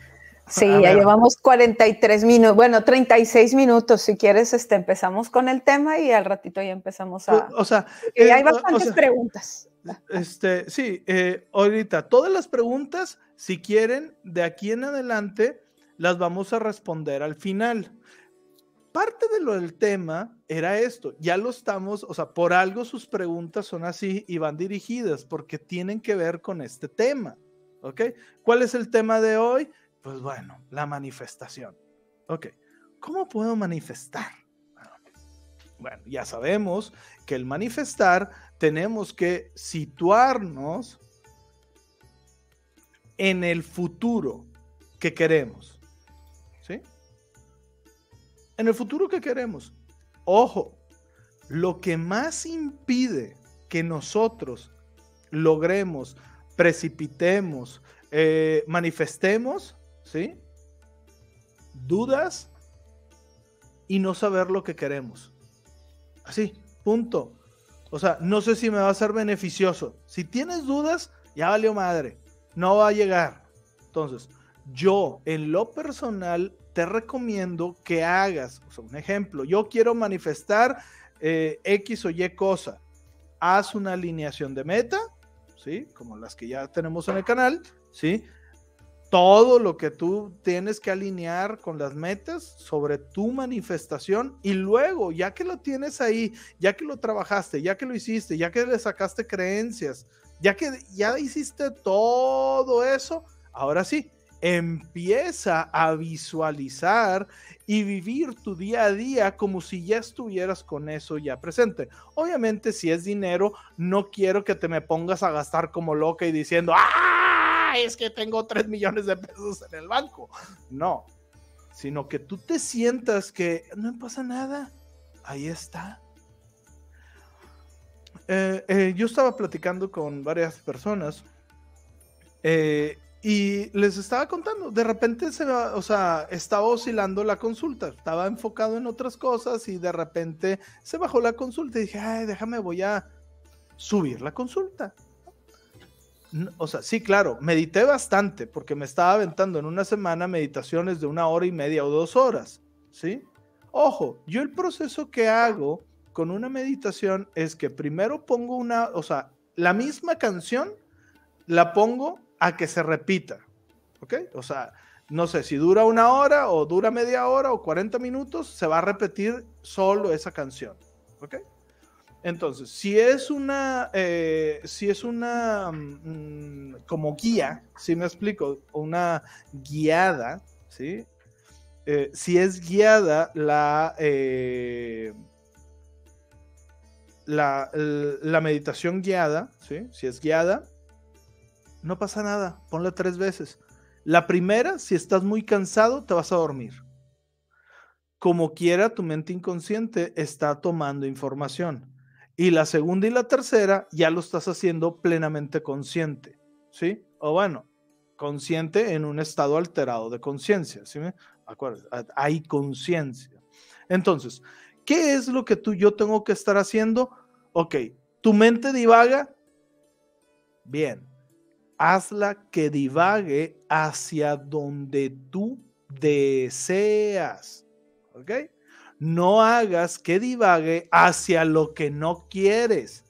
Sí, ya llevamos 43 minutos, bueno, 36 minutos. Si quieres, este, empezamos con el tema y al ratito ya empezamos a. O sea, hay eh, bastantes preguntas. Este, sí, eh, ahorita todas las preguntas si quieren, de aquí en adelante las vamos a responder al final. Parte de lo del tema era esto, ya lo estamos, o sea, por algo sus preguntas son así y van dirigidas porque tienen que ver con este tema, ¿ok? ¿Cuál es el tema de hoy? Pues bueno, la manifestación, ¿ok? ¿Cómo puedo manifestar? Bueno, ya sabemos que el manifestar tenemos que situarnos en el futuro que queremos. ¿Sí? En el futuro que queremos. Ojo, lo que más impide que nosotros logremos, precipitemos, eh, manifestemos, ¿sí? Dudas y no saber lo que queremos. Así, punto. O sea, no sé si me va a ser beneficioso. Si tienes dudas, ya valió madre no va a llegar. Entonces, yo en lo personal te recomiendo que hagas, o sea, un ejemplo, yo quiero manifestar eh, X o Y cosa. Haz una alineación de meta, ¿sí? Como las que ya tenemos en el canal, ¿sí? Todo lo que tú tienes que alinear con las metas sobre tu manifestación y luego, ya que lo tienes ahí, ya que lo trabajaste, ya que lo hiciste, ya que le sacaste creencias, ya que ya hiciste todo eso, ahora sí, empieza a visualizar y vivir tu día a día como si ya estuvieras con eso ya presente. Obviamente, si es dinero, no quiero que te me pongas a gastar como loca y diciendo, ¡ah! Es que tengo 3 millones de pesos en el banco. No, sino que tú te sientas que no pasa nada. Ahí está. Eh, eh, yo estaba platicando con varias personas eh, y les estaba contando, de repente se o sea, estaba oscilando la consulta, estaba enfocado en otras cosas y de repente se bajó la consulta y dije, ay, déjame, voy a subir la consulta. O sea, sí, claro, medité bastante porque me estaba aventando en una semana meditaciones de una hora y media o dos horas, ¿sí? Ojo, yo el proceso que hago con una meditación es que primero pongo una, o sea, la misma canción la pongo a que se repita, ¿ok? O sea, no sé si dura una hora o dura media hora o 40 minutos, se va a repetir solo esa canción, ¿ok? Entonces, si es una, eh, si es una, mm, como guía, si me explico, una guiada, ¿sí? Eh, si es guiada la, eh, la, meditación guiada, ¿sí? si es guiada, no pasa nada, ponla tres veces. La primera, si estás muy cansado, te vas a dormir. Como quiera, tu mente inconsciente está tomando información. Y la segunda y la tercera ya lo estás haciendo plenamente consciente, ¿sí? O bueno, consciente en un estado alterado de conciencia, ¿sí? Me Hay conciencia. Entonces, ¿qué es lo que tú yo tengo que estar haciendo? Ok, tu mente divaga. Bien, hazla que divague hacia donde tú deseas. ¿Ok? No hagas que divague hacia lo que no quieres.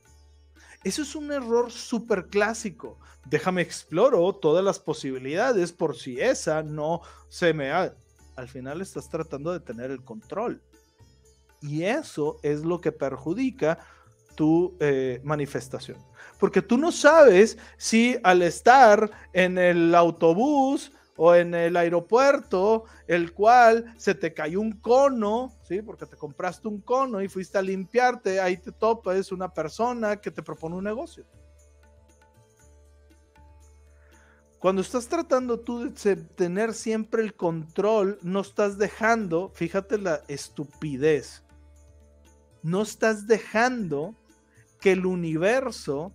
Eso es un error súper clásico. Déjame exploro todas las posibilidades por si esa no se me... Ha... Al final estás tratando de tener el control. Y eso es lo que perjudica tu eh, manifestación. Porque tú no sabes si al estar en el autobús o en el aeropuerto, el cual se te cayó un cono, ¿sí? Porque te compraste un cono y fuiste a limpiarte, ahí te topas una persona que te propone un negocio. Cuando estás tratando tú de tener siempre el control, no estás dejando, fíjate la estupidez, no estás dejando que el universo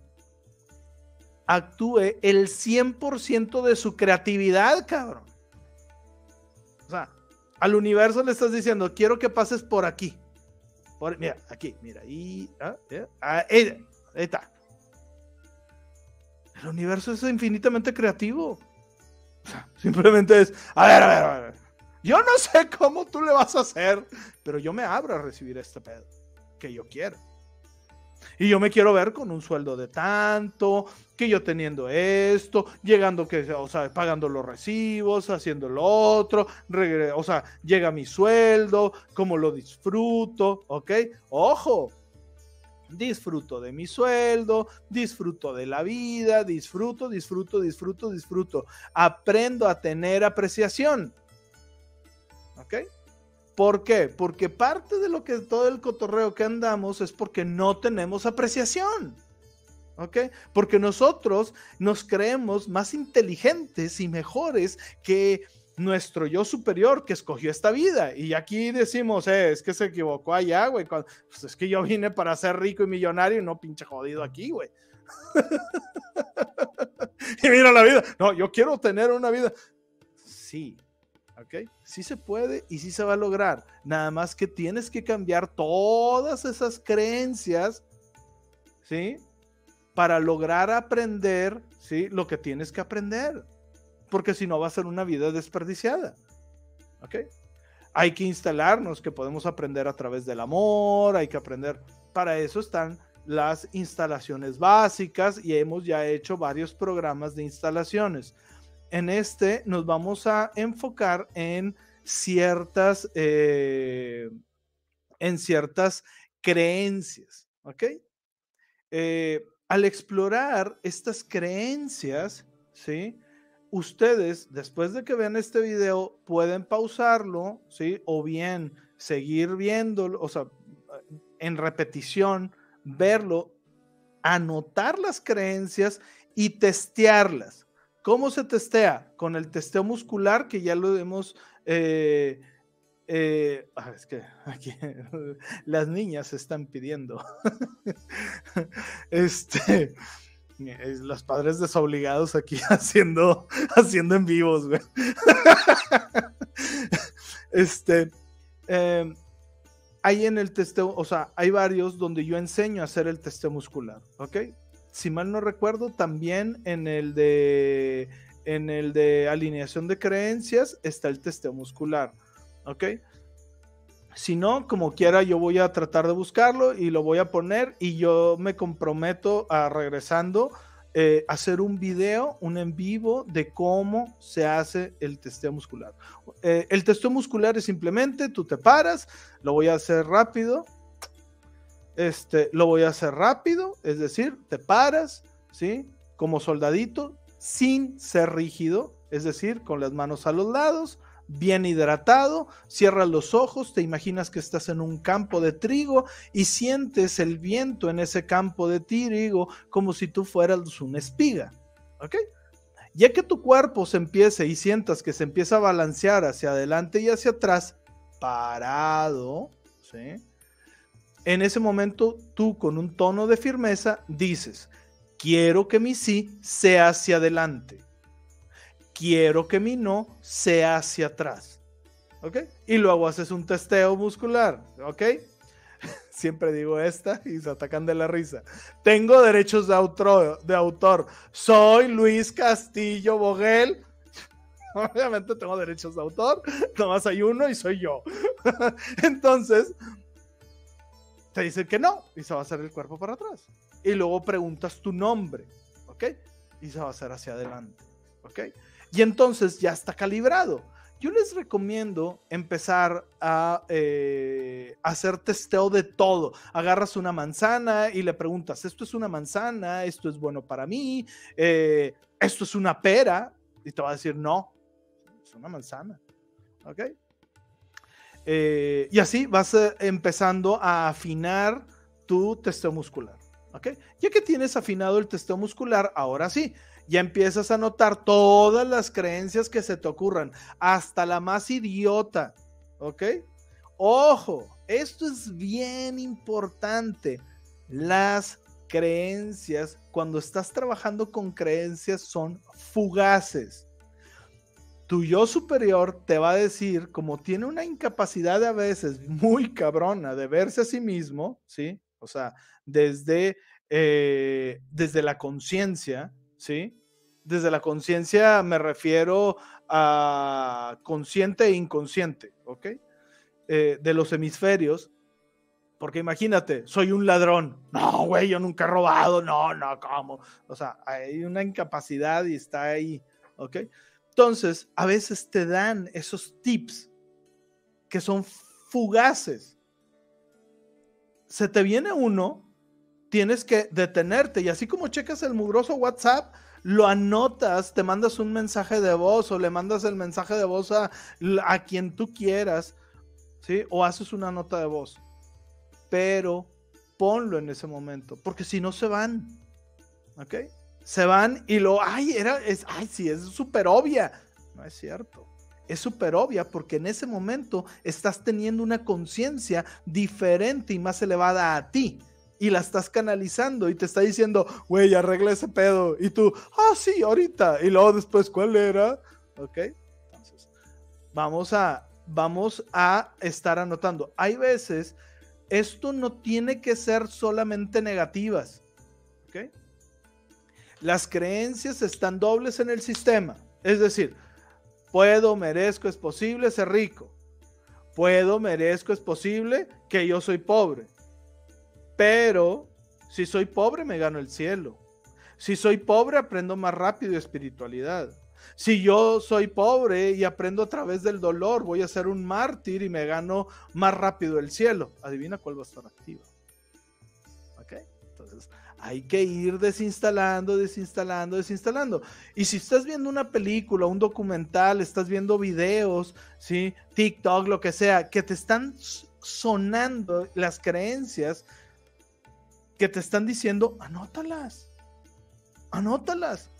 actúe el 100% de su creatividad, cabrón. O sea, al universo le estás diciendo, quiero que pases por aquí. mira, aquí, mira, ahí, ah, ah, ahí, está. El universo es infinitamente creativo. O sea, simplemente es, a ver, a ver, a ver. Yo no sé cómo tú le vas a hacer, pero yo me abro a recibir este pedo que yo quiero. Y yo me quiero ver con un sueldo de tanto, que yo teniendo esto, llegando que, o sea, pagando los recibos, haciendo lo otro, o sea, llega mi sueldo, cómo lo disfruto, ¿ok? Ojo, disfruto de mi sueldo, disfruto de la vida, disfruto, disfruto, disfruto, disfruto. Aprendo a tener apreciación. ¿Ok? ¿Por qué? Porque parte de lo que todo el cotorreo que andamos es porque no tenemos apreciación. ¿Ok? Porque nosotros nos creemos más inteligentes y mejores que nuestro yo superior que escogió esta vida. Y aquí decimos, eh, es que se equivocó allá, güey. Pues es que yo vine para ser rico y millonario y no pinche jodido aquí, güey. y mira la vida. No, yo quiero tener una vida. Sí, ¿ok? Sí se puede y sí se va a lograr. Nada más que tienes que cambiar todas esas creencias, ¿sí? Para lograr aprender, ¿sí? Lo que tienes que aprender. Porque si no va a ser una vida desperdiciada. ¿Ok? Hay que instalarnos que podemos aprender a través del amor, hay que aprender. Para eso están las instalaciones básicas y hemos ya hecho varios programas de instalaciones en este nos vamos a enfocar en ciertas, eh, en ciertas creencias, ¿ok? Eh, al explorar estas creencias, ¿sí? Ustedes, después de que vean este video, pueden pausarlo, ¿sí? O bien seguir viéndolo, o sea, en repetición, verlo, anotar las creencias y testearlas. ¿Cómo se testea? Con el testeo muscular, que ya lo hemos... Eh, eh, ah, es que aquí las niñas están pidiendo. este, los padres desobligados aquí haciendo, haciendo en vivos, güey. este, em, hay en el testeo, o sea, hay varios donde yo enseño a hacer el testeo muscular, ¿ok? Si mal no recuerdo, también en el de en el de alineación de creencias está el testeo muscular. ¿Ok? Si no, como quiera, yo voy a tratar de buscarlo y lo voy a poner y yo me comprometo a regresando eh, hacer un video, un en vivo de cómo se hace el testeo muscular. Eh, el testeo muscular es simplemente tú te paras, lo voy a hacer rápido, este, lo voy a hacer rápido, es decir, te paras, ¿sí? Como soldadito, sin ser rígido, es decir, con las manos a los lados, bien hidratado, cierras los ojos, te imaginas que estás en un campo de trigo y sientes el viento en ese campo de trigo como si tú fueras una espiga, ¿ok? Ya que tu cuerpo se empiece y sientas que se empieza a balancear hacia adelante y hacia atrás, parado, ¿sí? En ese momento tú con un tono de firmeza dices, quiero que mi sí sea hacia adelante, quiero que mi no sea hacia atrás. ¿Ok? Y luego haces un testeo muscular. ¿Ok? Siempre digo esta y se atacan de la risa. Tengo derechos de autor. De autor. Soy Luis Castillo Boguel. Obviamente tengo derechos de autor. Nomás hay uno y soy yo. Entonces, te dicen que no y se va a hacer el cuerpo para atrás. Y luego preguntas tu nombre. ¿Ok? Y se va a hacer hacia adelante. ¿Ok? Y entonces ya está calibrado yo les recomiendo empezar a eh, hacer testeo de todo. Agarras una manzana y le preguntas, ¿esto es una manzana? ¿Esto es bueno para mí? Eh, ¿Esto es una pera? Y te va a decir, no, es una manzana. ¿Ok? Eh, y así vas empezando a afinar tu testeo muscular. ¿Ok? Ya que tienes afinado el testeo muscular, ahora sí, ya empiezas a notar todas las creencias que se te ocurran, hasta la más idiota, ¿ok? Ojo, esto es bien importante. Las creencias, cuando estás trabajando con creencias, son fugaces. Tu yo superior te va a decir, como tiene una incapacidad a veces muy cabrona de verse a sí mismo, ¿sí? O sea, desde, eh, desde la conciencia, ¿sí? Desde la conciencia me refiero a consciente e inconsciente, ¿ok? Eh, de los hemisferios, porque imagínate, soy un ladrón. No, güey, yo nunca he robado. No, no, ¿cómo? O sea, hay una incapacidad y está ahí, ¿ok? Entonces, a veces te dan esos tips que son fugaces. Se te viene uno, tienes que detenerte y así como checas el mugroso WhatsApp, lo anotas, te mandas un mensaje de voz o le mandas el mensaje de voz a, quien tú quieras, ¿sí? O haces una nota de voz. Pero ponlo en ese momento, porque si no se van, ¿ok? Se van y lo, ay, era, es, ay, sí, es súper obvia. No es cierto. Es súper obvia porque en ese momento estás teniendo una conciencia diferente y más elevada a ti y la estás canalizando y te está diciendo, güey, arregla ese pedo. Y tú, ah, sí, ahorita. Y luego después, ¿cuál era? Ok. Entonces, vamos a, vamos a estar anotando. Hay veces, esto no tiene que ser solamente negativas. Ok. Las creencias están dobles en el sistema. Es decir, puedo, merezco, es posible ser rico. Puedo, merezco, es posible que yo soy pobre. Pero si soy pobre, me gano el cielo. Si soy pobre, aprendo más rápido espiritualidad. Si yo soy pobre y aprendo a través del dolor, voy a ser un mártir y me gano más rápido el cielo. Adivina cuál va a estar activa. ¿Ok? Entonces, hay que ir desinstalando, desinstalando, desinstalando. Y si estás viendo una película, un documental, estás viendo videos, ¿sí? TikTok, lo que sea, que te están sonando las creencias que te están diciendo, anótalas, anótalas.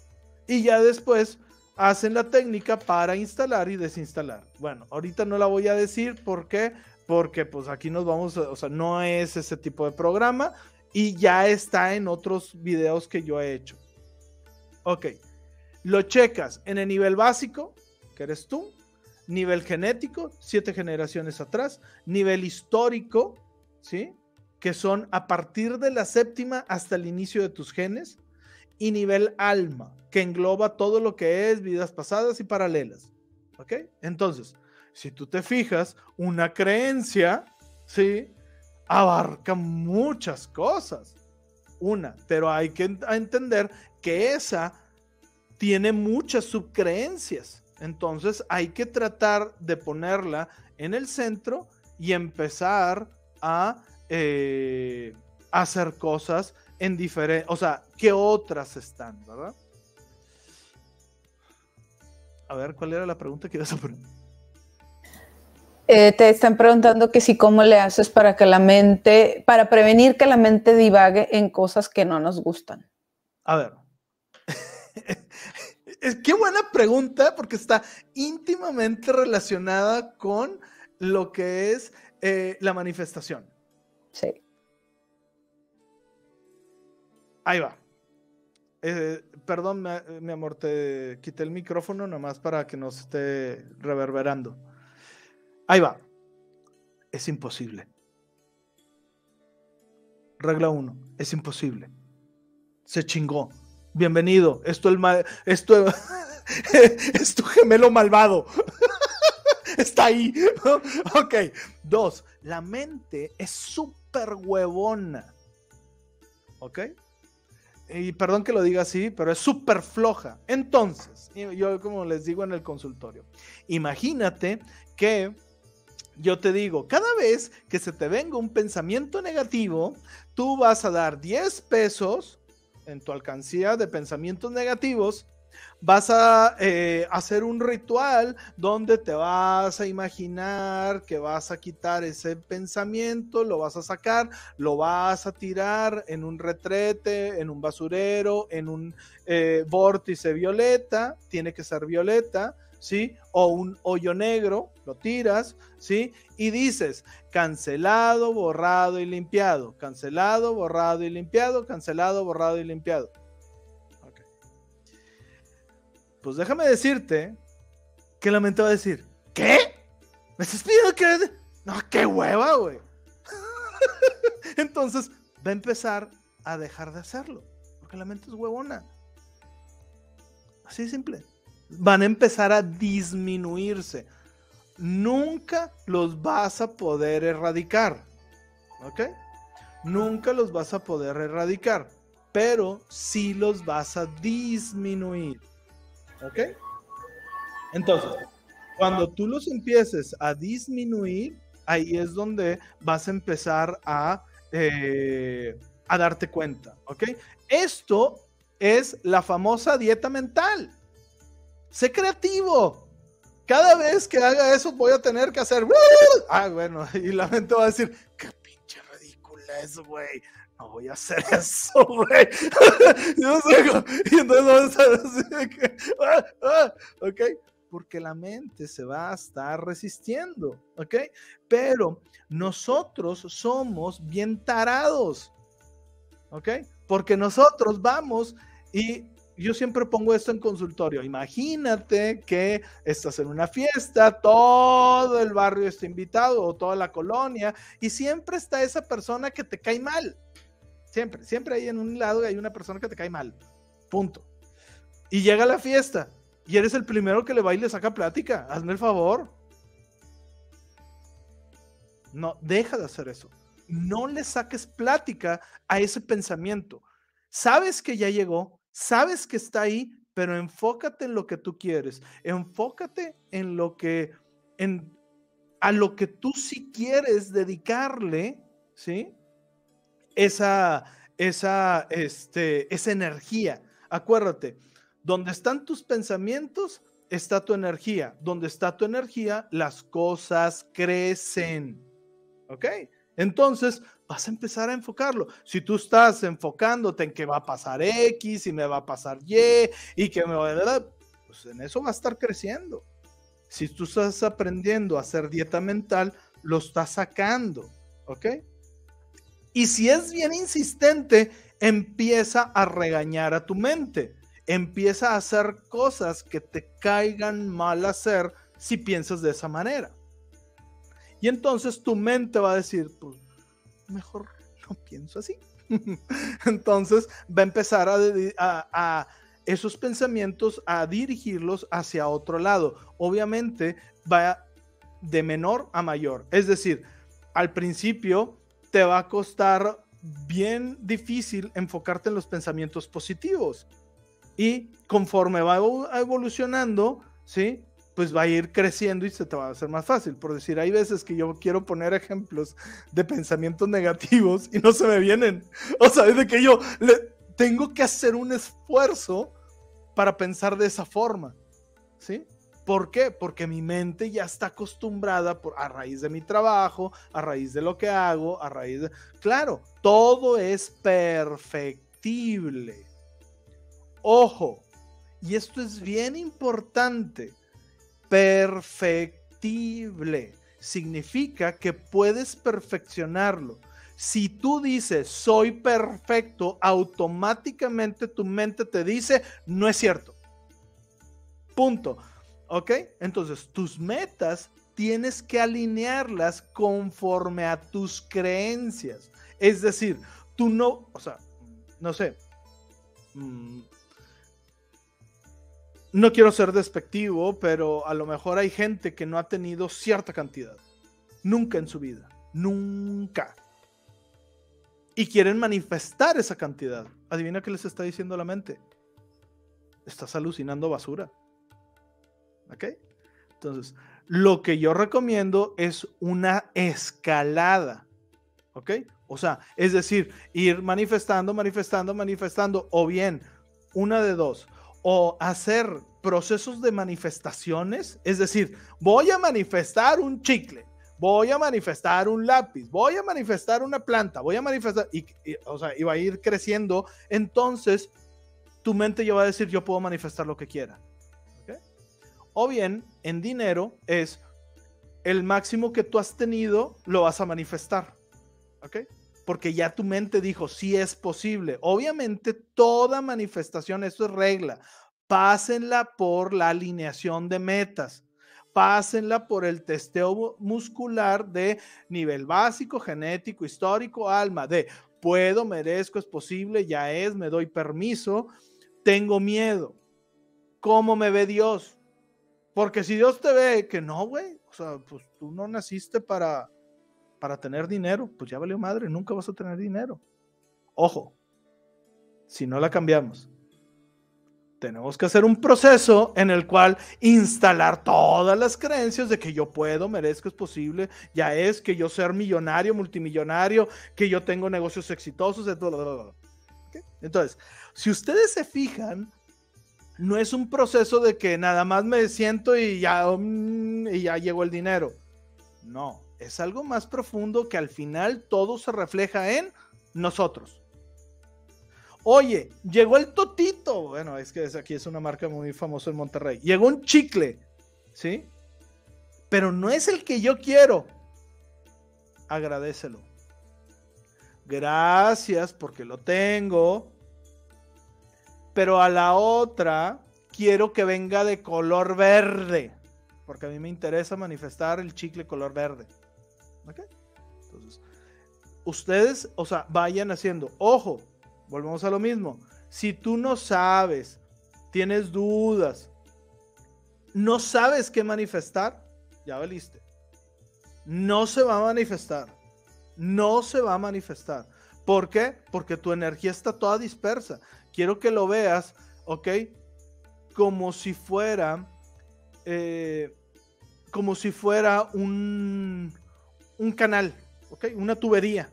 Y ya después hacen la técnica para instalar y desinstalar. Bueno, ahorita no la voy a decir, ¿por qué? Porque pues aquí nos vamos, o sea, no es ese tipo de programa y ya está en otros videos que yo he hecho. Ok, lo checas en el nivel básico, que eres tú, nivel genético, siete generaciones atrás, nivel histórico, ¿sí? que son a partir de la séptima hasta el inicio de tus genes, y nivel alma, que engloba todo lo que es vidas pasadas y paralelas. ¿Ok? Entonces, si tú te fijas, una creencia, ¿sí? Abarca muchas cosas. Una, pero hay que entender que esa tiene muchas subcreencias. Entonces hay que tratar de ponerla en el centro y empezar a eh, hacer cosas en diferentes, o sea, ¿qué otras están, verdad? A ver, ¿cuál era la pregunta que ibas a poner? Eh, te están preguntando que si cómo le haces para que la mente, para prevenir que la mente divague en cosas que no nos gustan. A ver. Qué buena pregunta porque está íntimamente relacionada con lo que es eh, la manifestación. Sí. Ahí va. Eh, perdón, mi amor, te quité el micrófono nomás para que no se esté reverberando. Ahí va. Es imposible. Regla 1. Es imposible. Se chingó. Bienvenido. Esto, el esto es tu gemelo malvado. Está ahí. ok. Dos. La mente es súper huevona. ¿Ok? Y perdón que lo diga así, pero es súper floja. Entonces, yo como les digo en el consultorio, imagínate que yo te digo, cada vez que se te venga un pensamiento negativo, tú vas a dar 10 pesos en tu alcancía de pensamientos negativos vas a eh, hacer un ritual donde te vas a imaginar que vas a quitar ese pensamiento, lo vas a sacar, lo vas a tirar en un retrete, en un basurero, en un eh, vórtice violeta, tiene que ser violeta, ¿sí? O un hoyo negro, lo tiras, ¿sí? Y dices, cancelado, borrado y limpiado, cancelado, borrado y limpiado, cancelado, borrado y limpiado pues déjame decirte que la mente va a decir, ¿qué? ¿Me estás pidiendo que... No, qué hueva, güey. Entonces va a empezar a dejar de hacerlo, porque la mente es huevona. Así simple. Van a empezar a disminuirse. Nunca los vas a poder erradicar. ¿Ok? Nunca los vas a poder erradicar, pero sí los vas a disminuir. ¿Ok? Entonces, cuando tú los empieces a disminuir, ahí es donde vas a empezar a, eh, a darte cuenta. ¿Ok? Esto es la famosa dieta mental. Sé creativo. Cada vez que haga eso voy a tener que hacer. Ah, bueno, y la mente va a decir, qué pinche ridícula es, güey no voy a hacer eso, güey. y entonces vamos a decir que, ah, ah, ok, porque la mente se va a estar resistiendo, ok, pero nosotros somos bien tarados, ok, porque nosotros vamos y yo siempre pongo esto en consultorio. Imagínate que estás en una fiesta, todo el barrio está invitado o toda la colonia y siempre está esa persona que te cae mal. Siempre, siempre hay en un lado hay una persona que te cae mal. Punto. Y llega la fiesta y eres el primero que le va y le saca plática. Hazme el favor. No, deja de hacer eso. No le saques plática a ese pensamiento. Sabes que ya llegó, sabes que está ahí, pero enfócate en lo que tú quieres. Enfócate en lo que, en, a lo que tú sí quieres dedicarle, ¿sí? esa, esa, este, esa energía. Acuérdate, donde están tus pensamientos, está tu energía. Donde está tu energía, las cosas crecen. ¿Ok? Entonces, vas a empezar a enfocarlo. Si tú estás enfocándote en que va a pasar X y me va a pasar Y y que me va a... Pues en eso va a estar creciendo. Si tú estás aprendiendo a hacer dieta mental, lo estás sacando. ¿Ok? Y si es bien insistente, empieza a regañar a tu mente. Empieza a hacer cosas que te caigan mal hacer si piensas de esa manera. Y entonces tu mente va a decir, pues mejor no pienso así. entonces va a empezar a, a, esos pensamientos a dirigirlos hacia otro lado. Obviamente va de menor a mayor. Es decir, al principio te va a costar bien difícil enfocarte en los pensamientos positivos. Y conforme va evolucionando, ¿sí? Pues va a ir creciendo y se te va a hacer más fácil. Por decir, hay veces que yo quiero poner ejemplos de pensamientos negativos y no se me vienen. O sea, es de que yo le tengo que hacer un esfuerzo para pensar de esa forma, ¿sí? ¿Por qué? Porque mi mente ya está acostumbrada por, a raíz de mi trabajo, a raíz de lo que hago, a raíz de... Claro, todo es perfectible. Ojo, y esto es bien importante, perfectible. Significa que puedes perfeccionarlo. Si tú dices soy perfecto, automáticamente tu mente te dice no es cierto. Punto. ¿Ok? Entonces, tus metas tienes que alinearlas conforme a tus creencias. Es decir, tú no, o sea, no sé. No quiero ser despectivo, pero a lo mejor hay gente que no ha tenido cierta cantidad. Nunca en su vida. Nunca. Y quieren manifestar esa cantidad. Adivina qué les está diciendo la mente. Estás alucinando basura. ¿Ok? Entonces, lo que yo recomiendo es una escalada. ¿Ok? O sea, es decir, ir manifestando, manifestando, manifestando, o bien una de dos, o hacer procesos de manifestaciones, es decir, voy a manifestar un chicle, voy a manifestar un lápiz, voy a manifestar una planta, voy a manifestar, y, o sea, iba a ir creciendo, entonces tu mente ya va a decir, yo puedo manifestar lo que quiera. O bien, en dinero es el máximo que tú has tenido, lo vas a manifestar. ¿Ok? Porque ya tu mente dijo, sí es posible. Obviamente, toda manifestación, esto es regla. Pásenla por la alineación de metas. Pásenla por el testeo muscular de nivel básico, genético, histórico, alma, de puedo, merezco, es posible, ya es, me doy permiso, tengo miedo. ¿Cómo me ve Dios? Porque si Dios te ve que no, güey, o sea, pues tú no naciste para, para tener dinero, pues ya valió madre, nunca vas a tener dinero. Ojo, si no la cambiamos, tenemos que hacer un proceso en el cual instalar todas las creencias de que yo puedo, merezco, es posible, ya es que yo ser millonario, multimillonario, que yo tengo negocios exitosos, de todo. Entonces, si ustedes se fijan, no es un proceso de que nada más me siento y ya, mm, y ya llegó el dinero. No, es algo más profundo que al final todo se refleja en nosotros. Oye, llegó el totito. Bueno, es que aquí es una marca muy famosa en Monterrey. Llegó un chicle, ¿sí? Pero no es el que yo quiero. Agradecelo. Gracias porque lo tengo pero a la otra quiero que venga de color verde, porque a mí me interesa manifestar el chicle color verde. ¿Ok? Entonces, ustedes, o sea, vayan haciendo, ojo, volvemos a lo mismo, si tú no sabes, tienes dudas, no sabes qué manifestar, ya valiste. No se va a manifestar. No se va a manifestar. ¿Por qué? Porque tu energía está toda dispersa quiero que lo veas, ¿ok? Como si fuera, eh, como si fuera un, un canal, ¿ok? Una tubería.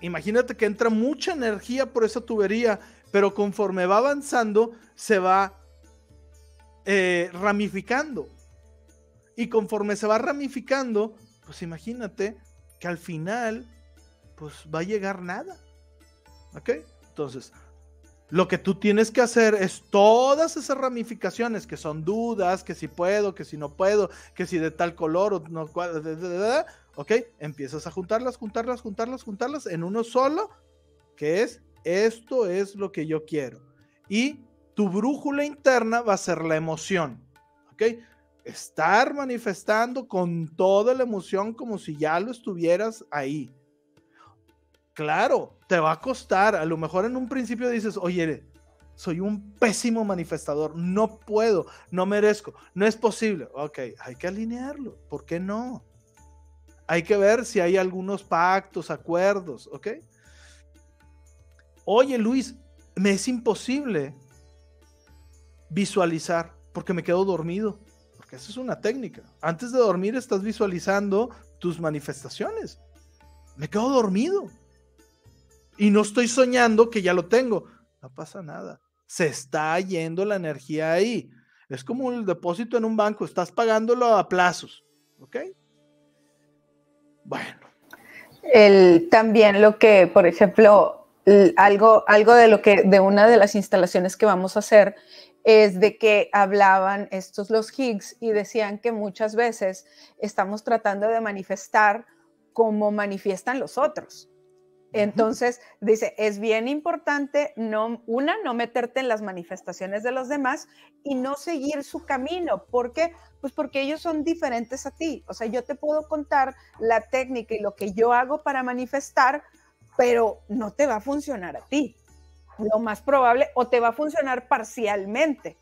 Imagínate que entra mucha energía por esa tubería, pero conforme va avanzando, se va eh, ramificando. Y conforme se va ramificando, pues imagínate que al final, pues va a llegar nada. ¿Ok? Entonces, lo que tú tienes que hacer es todas esas ramificaciones que son dudas, que si puedo, que si no puedo, que si de tal color o no, ok, empiezas a juntarlas, juntarlas, juntarlas, juntarlas en uno solo, que es esto es lo que yo quiero. Y tu brújula interna va a ser la emoción, ok. Estar manifestando con toda la emoción como si ya lo estuvieras ahí. Claro, te va a costar. A lo mejor en un principio dices, oye, soy un pésimo manifestador, no puedo, no merezco, no es posible. Ok, hay que alinearlo. ¿Por qué no? Hay que ver si hay algunos pactos, acuerdos, ¿ok? Oye, Luis, me es imposible visualizar porque me quedo dormido. Porque esa es una técnica. Antes de dormir estás visualizando tus manifestaciones. Me quedo dormido y no estoy soñando que ya lo tengo. No pasa nada. Se está yendo la energía ahí. Es como el depósito en un banco, estás pagándolo a plazos. ¿Ok? Bueno. El, también lo que, por ejemplo, algo, algo de lo que, de una de las instalaciones que vamos a hacer es de que hablaban estos los Higgs y decían que muchas veces estamos tratando de manifestar como manifiestan los otros. Entonces, dice, es bien importante no, una, no meterte en las manifestaciones de los demás y no seguir su camino. ¿Por qué? Pues porque ellos son diferentes a ti. O sea, yo te puedo contar la técnica y lo que yo hago para manifestar, pero no te va a funcionar a ti. Lo más probable, o te va a funcionar parcialmente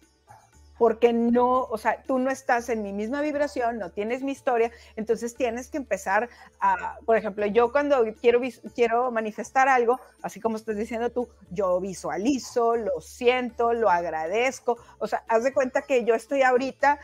porque no, o sea, tú no estás en mi misma vibración, no tienes mi historia, entonces tienes que empezar a, por ejemplo, yo cuando quiero, quiero manifestar algo, así como estás diciendo tú, yo visualizo, lo siento, lo agradezco, o sea, haz de cuenta que yo estoy ahorita,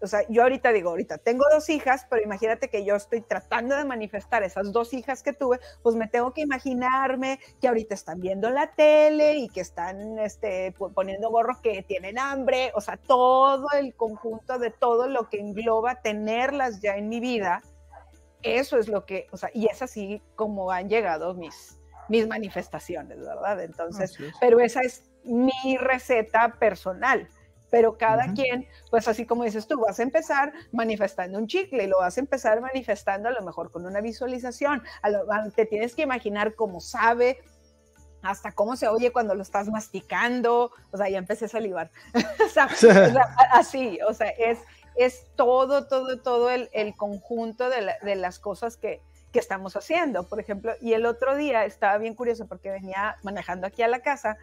o sea, yo ahorita digo, ahorita tengo dos hijas, pero imagínate que yo estoy tratando de manifestar esas dos hijas que tuve, pues me tengo que imaginarme que ahorita están viendo la tele y que están este, poniendo gorros que tienen hambre, o sea, todo todo el conjunto de todo lo que engloba tenerlas ya en mi vida, eso es lo que, o sea, y es así como han llegado mis, mis manifestaciones, ¿verdad? Entonces, pero esa es mi receta personal. Pero cada quien, pues así como dices tú, vas a empezar manifestando un chicle y lo vas a empezar manifestando a lo mejor con una visualización. te tienes que imaginar cómo sabe, hasta cómo se oye cuando lo estás masticando, o sea, ya empecé a salivar. o, sea, así, o sea, es, es todo, todo, todo el, el conjunto de, de, las cosas que, que, estamos haciendo. Por ejemplo, y el otro día estaba bien curioso porque venía manejando aquí a la casa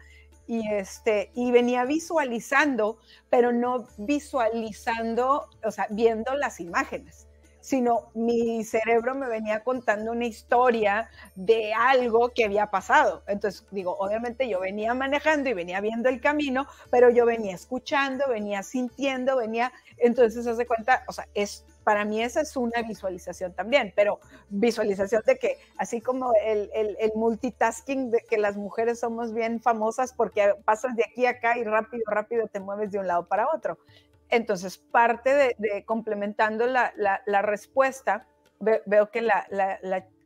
y, este, y venía visualizando, pero no visualizando, o sea, viendo las imágenes sino mi cerebro me venía contando una historia de algo que había pasado. Entonces, digo, obviamente yo venía manejando y venía viendo el camino, pero yo venía escuchando, venía sintiendo, venía, entonces, hace cuenta, o sea, es para mí esa es una visualización también, pero visualización de que, así como el, el, el, multitasking, de que las mujeres somos bien famosas porque pasas de aquí a acá y rápido, rápido te mueves de un lado para otro. Entonces, parte de, complementando la, respuesta, veo que la,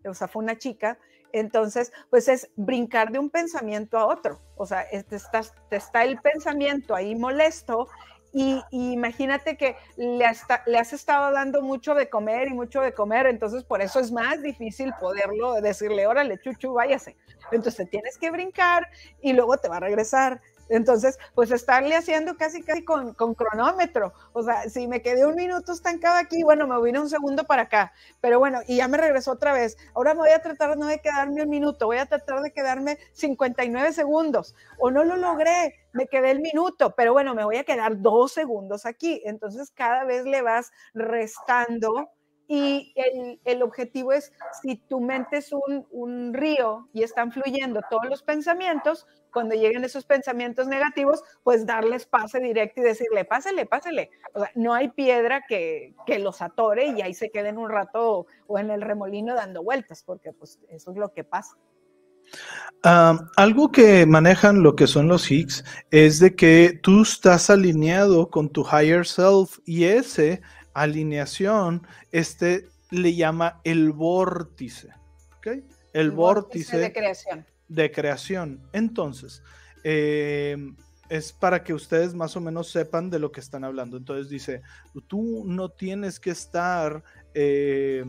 o sea, fue una chica, entonces, pues es brincar de un pensamiento a otro. O sea, te está, está el pensamiento ahí molesto y, imagínate que le, le, has estado dando mucho de comer y mucho de comer, entonces por eso es más difícil poderlo decirle, órale, chuchu, váyase. Entonces tienes que brincar y luego te va a regresar entonces, pues estarle haciendo casi, casi con, cronómetro. O sea, si me quedé un minuto estancado aquí, bueno, me vine un segundo para acá. Pero bueno, y ya me regresó otra vez. Ahora me voy a tratar no de quedarme un minuto, voy a tratar de quedarme 59 segundos. O no lo logré, me quedé el minuto, pero bueno, me voy a quedar dos segundos aquí. Entonces, cada vez le vas restando y el, objetivo es, si tu mente es un, un, río y están fluyendo todos los pensamientos, cuando lleguen esos pensamientos negativos, pues darles pase directo y decirle, pásele, pásele. O sea, no hay piedra que, que los atore y ahí se queden un rato o en el remolino dando vueltas, porque pues eso es lo que pasa. algo que manejan lo que son los Higgs es de que tú estás alineado con tu higher self y ese alineación, este le llama el vórtice. ¿okay? El, vórtice, de creación. De creación. Entonces, eh, es para que ustedes más o menos sepan de lo que están hablando. Entonces dice, tú no tienes que estar eh,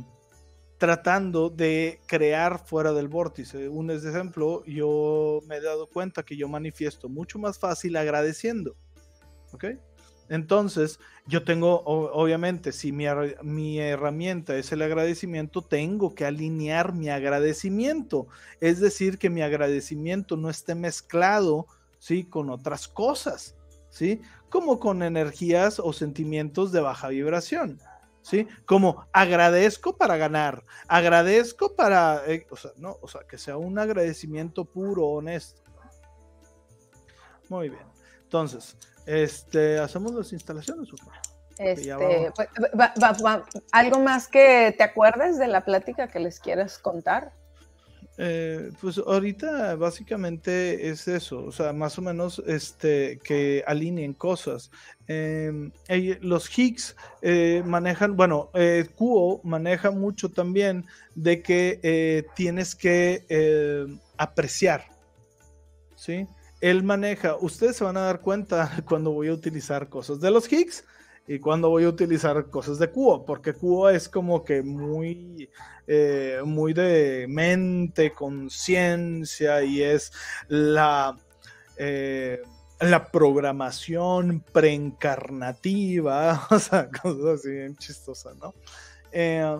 tratando de crear fuera del vórtice. Un ejemplo, yo me he dado cuenta que yo manifiesto mucho más fácil agradeciendo. ¿Ok? Entonces, yo tengo, obviamente, si mi, mi, herramienta es el agradecimiento, tengo que alinear mi agradecimiento. Es decir, que mi agradecimiento no esté mezclado, ¿sí? Con otras cosas, ¿sí? Como con energías o sentimientos de baja vibración, ¿sí? Como agradezco para ganar, agradezco para, eh, o sea, no, o sea, que sea un agradecimiento puro, honesto. Muy bien. Entonces, este, hacemos las instalaciones. Este, pues, ¿Algo más que te acuerdes de la plática que les quieras contar? Eh, pues ahorita básicamente es eso, o sea, más o menos este, que alineen cosas. Em, los Higgs eh, manejan, bueno, eh, Kuo maneja mucho también de que tienes que apreciar, ¿sí? Él maneja, ustedes se van a dar cuenta cuando voy a utilizar cosas de los Higgs, y cuándo voy a utilizar cosas de Cuo, porque Cuo es como que muy, eh, muy de mente, conciencia y es la, eh, la programación preencarnativa, o sea, cosas así bien chistosas, ¿no? Eh,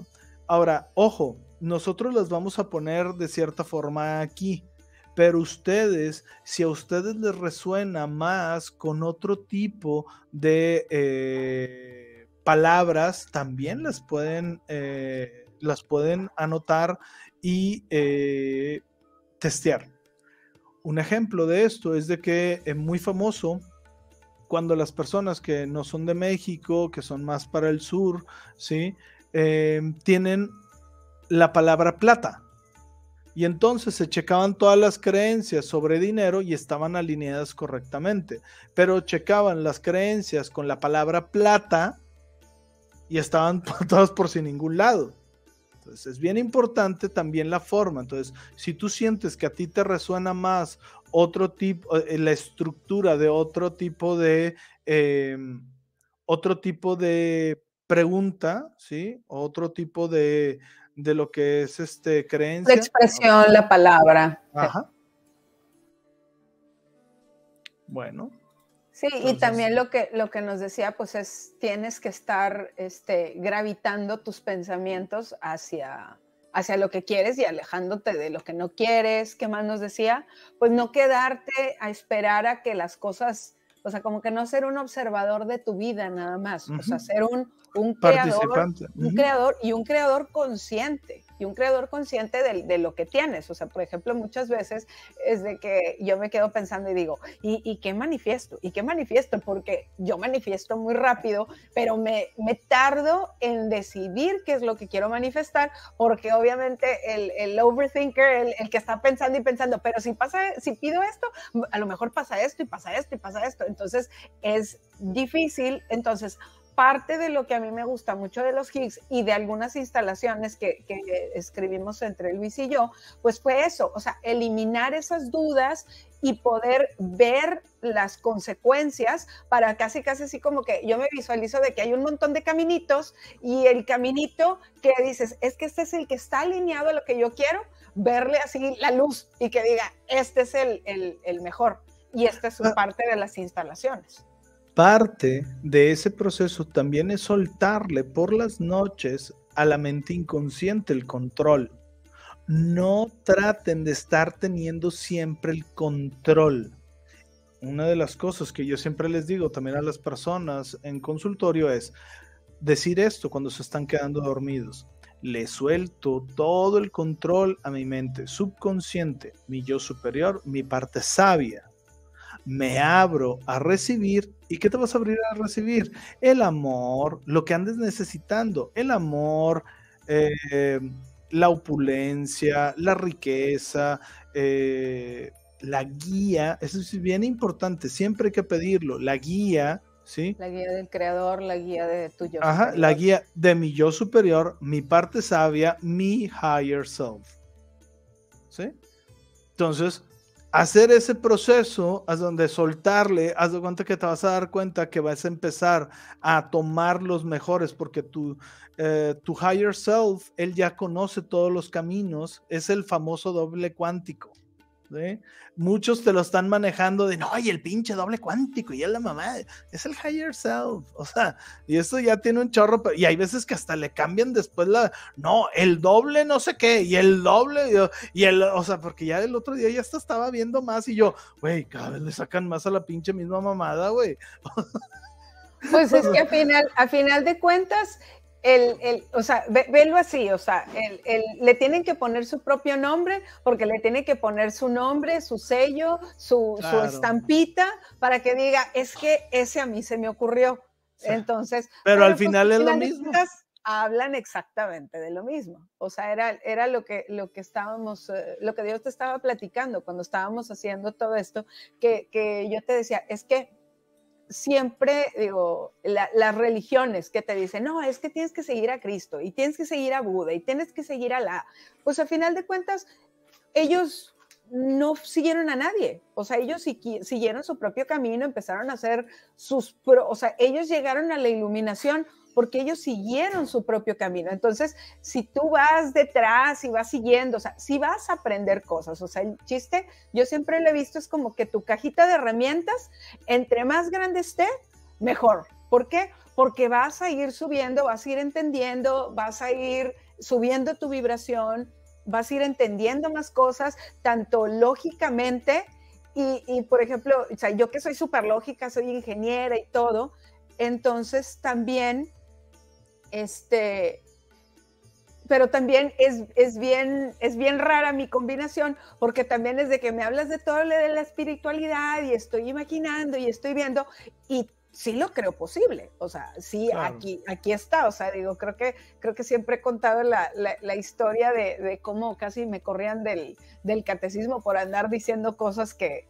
ahora, ojo, nosotros las vamos a poner de cierta forma aquí pero ustedes, si a ustedes les resuena más con otro tipo de eh, palabras, también las pueden, eh, las pueden anotar y eh, testear. Un ejemplo de esto es de que es muy famoso cuando las personas que no son de México, que son más para el sur, ¿sí? tienen la palabra plata. Y entonces se checaban todas las creencias sobre dinero y estaban alineadas correctamente. Pero checaban las creencias con la palabra plata y estaban todas por sin ningún lado. Entonces es bien importante también la forma. Entonces, si tú sientes que a ti te resuena más otro tipo, eh, la estructura de otro tipo de, em, otro tipo de pregunta, ¿sí? Otro tipo de, de lo que es este creencia. La expresión, la palabra. Ajá. Bueno. Sí, y también lo que, lo que nos decía, pues es, tienes que estar este, gravitando tus pensamientos hacia, hacia lo que quieres y alejándote de lo que no quieres. ¿Qué más nos decía? Pues no quedarte a esperar a que las cosas, o sea, como que no ser un observador de tu vida nada más, o sea, ser un, un creador, un creador y un creador consciente y un creador consciente de, lo que tienes. O sea, por ejemplo, muchas veces es de que yo me quedo pensando y digo, ¿y, qué manifiesto? ¿Y qué manifiesto? Porque yo manifiesto muy rápido, pero me, me tardo en decidir qué es lo que quiero manifestar, porque obviamente el, el overthinker, el, el, que está pensando y pensando, pero si pasa, si pido esto, a lo mejor pasa esto y pasa esto y pasa esto. Entonces es difícil. Entonces, parte de lo que a mí me gusta mucho de los Higgs y de algunas instalaciones que, escribimos entre Luis y yo, pues fue eso, o sea, eliminar esas dudas y poder ver las consecuencias para casi, casi así como que yo me visualizo de que hay un montón de caminitos y el caminito que dices, es que este es el que está alineado a lo que yo quiero, verle así la luz y que diga, este es el, el mejor y esta es ah. parte de las instalaciones. Parte de ese proceso también es soltarle por las noches a la mente inconsciente el control. No traten de estar teniendo siempre el control. Una de las cosas que yo siempre les digo también a las personas en consultorio es decir esto cuando se están quedando dormidos. Le suelto todo el control a mi mente subconsciente, mi yo superior, mi parte sabia, me abro a recibir. ¿Y qué te vas a abrir a recibir? El amor, lo que andes necesitando, el amor, eh, la opulencia, la riqueza, eh, la guía, eso es bien importante, siempre hay que pedirlo, la guía, ¿sí? La guía del creador, la guía de tu yo. Ajá, la guía de mi yo superior, mi parte sabia, mi higher self. ¿Sí? Entonces, hacer ese proceso, haz donde soltarle, haz de cuenta que te vas a dar cuenta que vas a empezar a tomar los mejores, porque tu, eh, tu higher self, él ya conoce todos los caminos, es el famoso doble cuántico. Muchos te lo están manejando de, no, y el pinche doble cuántico, y es la mamá, es el higher self, o sea, y eso ya tiene un chorro, y hay veces que hasta le cambian después la, no, el doble no sé qué, y el doble, y el, o sea, porque ya el otro día ya hasta estaba viendo más, y yo, güey, cada vez le sacan más a la pinche misma mamada, güey. Pues es que a final, a final de cuentas, el, el, o sea, velo así, o sea, el, le tienen que poner su propio nombre porque le tienen que poner su nombre, su sello, su, estampita para que diga, es que ese a mí se me ocurrió. Entonces, pero, al pues, final es lo mismo. Hablan exactamente de lo mismo. O sea, era, era lo, que, lo que estábamos, eh, lo que Dios te estaba platicando cuando estábamos haciendo todo esto, que, que yo te decía, es que siempre, digo, las religiones que te dicen, no, es que tienes que seguir a Cristo y tienes que seguir a Buda y tienes que seguir a la, pues a final de cuentas, ellos no siguieron a nadie, o sea, ellos siguieron su propio camino, empezaron a hacer sus, o sea, ellos llegaron a la iluminación porque ellos siguieron su propio camino. Entonces, si tú vas detrás y vas siguiendo, o sea, si vas a aprender cosas, o sea, el chiste, yo siempre lo he visto, es como que tu cajita de herramientas, entre más grande esté, mejor. ¿Por qué? Porque vas a ir subiendo, vas a ir entendiendo, vas a ir subiendo tu vibración, vas a ir entendiendo más cosas, tanto lógicamente, y, por ejemplo, o sea, yo que soy súper lógica, soy ingeniera y todo, entonces también, este, pero también es, es, bien, es bien rara mi combinación, porque también es de que me hablas de todo lo de la espiritualidad y estoy imaginando y estoy viendo, y sí lo creo posible, o sea, sí, aquí, aquí está, o sea, digo, creo que, creo que siempre he contado la, la, historia de, de, cómo casi me corrían del, del, catecismo por andar diciendo cosas que,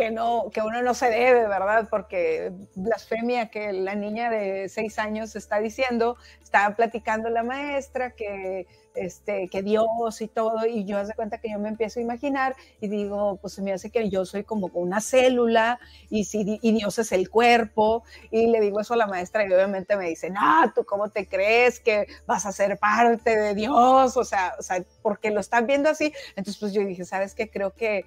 que, no, que uno no se debe, ¿verdad? Porque blasfemia que la niña de seis años está diciendo, estaba platicando la maestra que este, que Dios y todo, y yo hace cuenta que yo me empiezo a imaginar y digo, pues se me hace que yo soy como una célula y, si, y Dios es el cuerpo, y le digo eso a la maestra y obviamente me dice, no, tú cómo te crees que vas a ser parte de Dios, o sea, o sea, porque lo están viendo así, entonces pues yo dije, ¿sabes qué? Creo que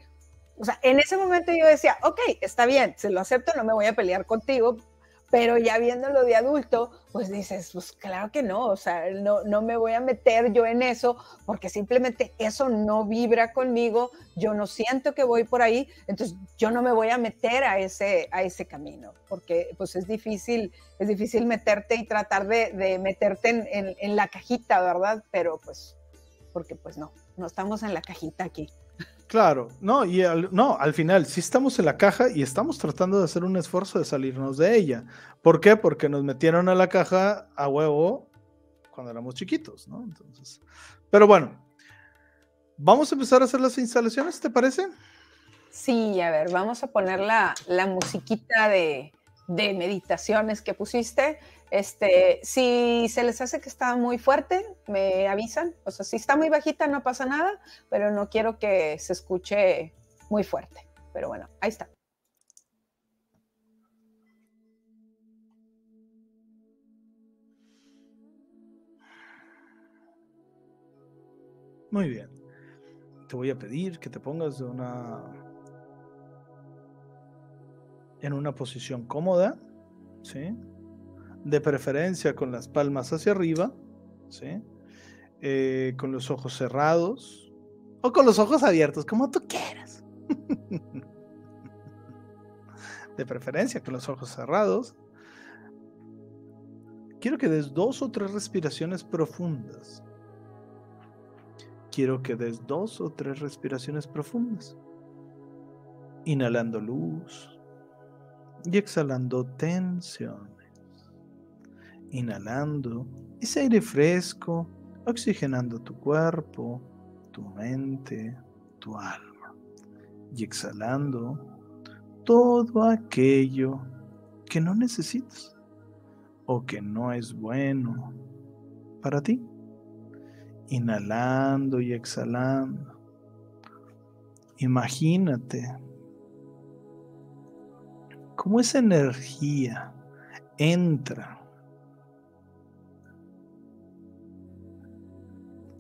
o sea, en ese momento yo decía, ok, está bien, se lo acepto, no me voy a pelear contigo, pero ya viéndolo de adulto, pues dices, pues claro que no, o sea, no, no me voy a meter yo en eso porque simplemente eso no vibra conmigo, yo no siento que voy por ahí, entonces yo no me voy a meter a ese, a ese camino, porque pues es difícil, es difícil meterte y tratar de, meterte en, en la cajita, ¿verdad? Pero pues, porque pues no, no estamos en la cajita aquí. Claro, no, y al, no, al final sí estamos en la caja y estamos tratando de hacer un esfuerzo de salirnos de ella. ¿Por qué? Porque nos metieron a la caja a huevo cuando éramos chiquitos, ¿no? Entonces, pero bueno, vamos a empezar a hacer las instalaciones, ¿te parece? Sí, a ver, vamos a poner la, la musiquita de, de meditaciones que pusiste. Este, si se les hace que está muy fuerte, me avisan. O sea, si está muy bajita no pasa nada, pero no quiero que se escuche muy fuerte. Pero bueno, ahí está. Muy bien. Te voy a pedir que te pongas de una en una posición cómoda, ¿sí? De preferencia con las palmas hacia arriba, ¿sí? Eh, con los ojos cerrados o con los ojos abiertos, como tú quieras. de preferencia con los ojos cerrados. Quiero que des dos o tres respiraciones profundas. Quiero que des dos o tres respiraciones profundas. Inhalando luz y exhalando tensión inhalando ese aire fresco, oxigenando tu cuerpo, tu mente, tu alma. Y exhalando todo aquello que no necesitas o que no es bueno para ti. Inhalando y exhalando. Imagínate cómo esa energía entra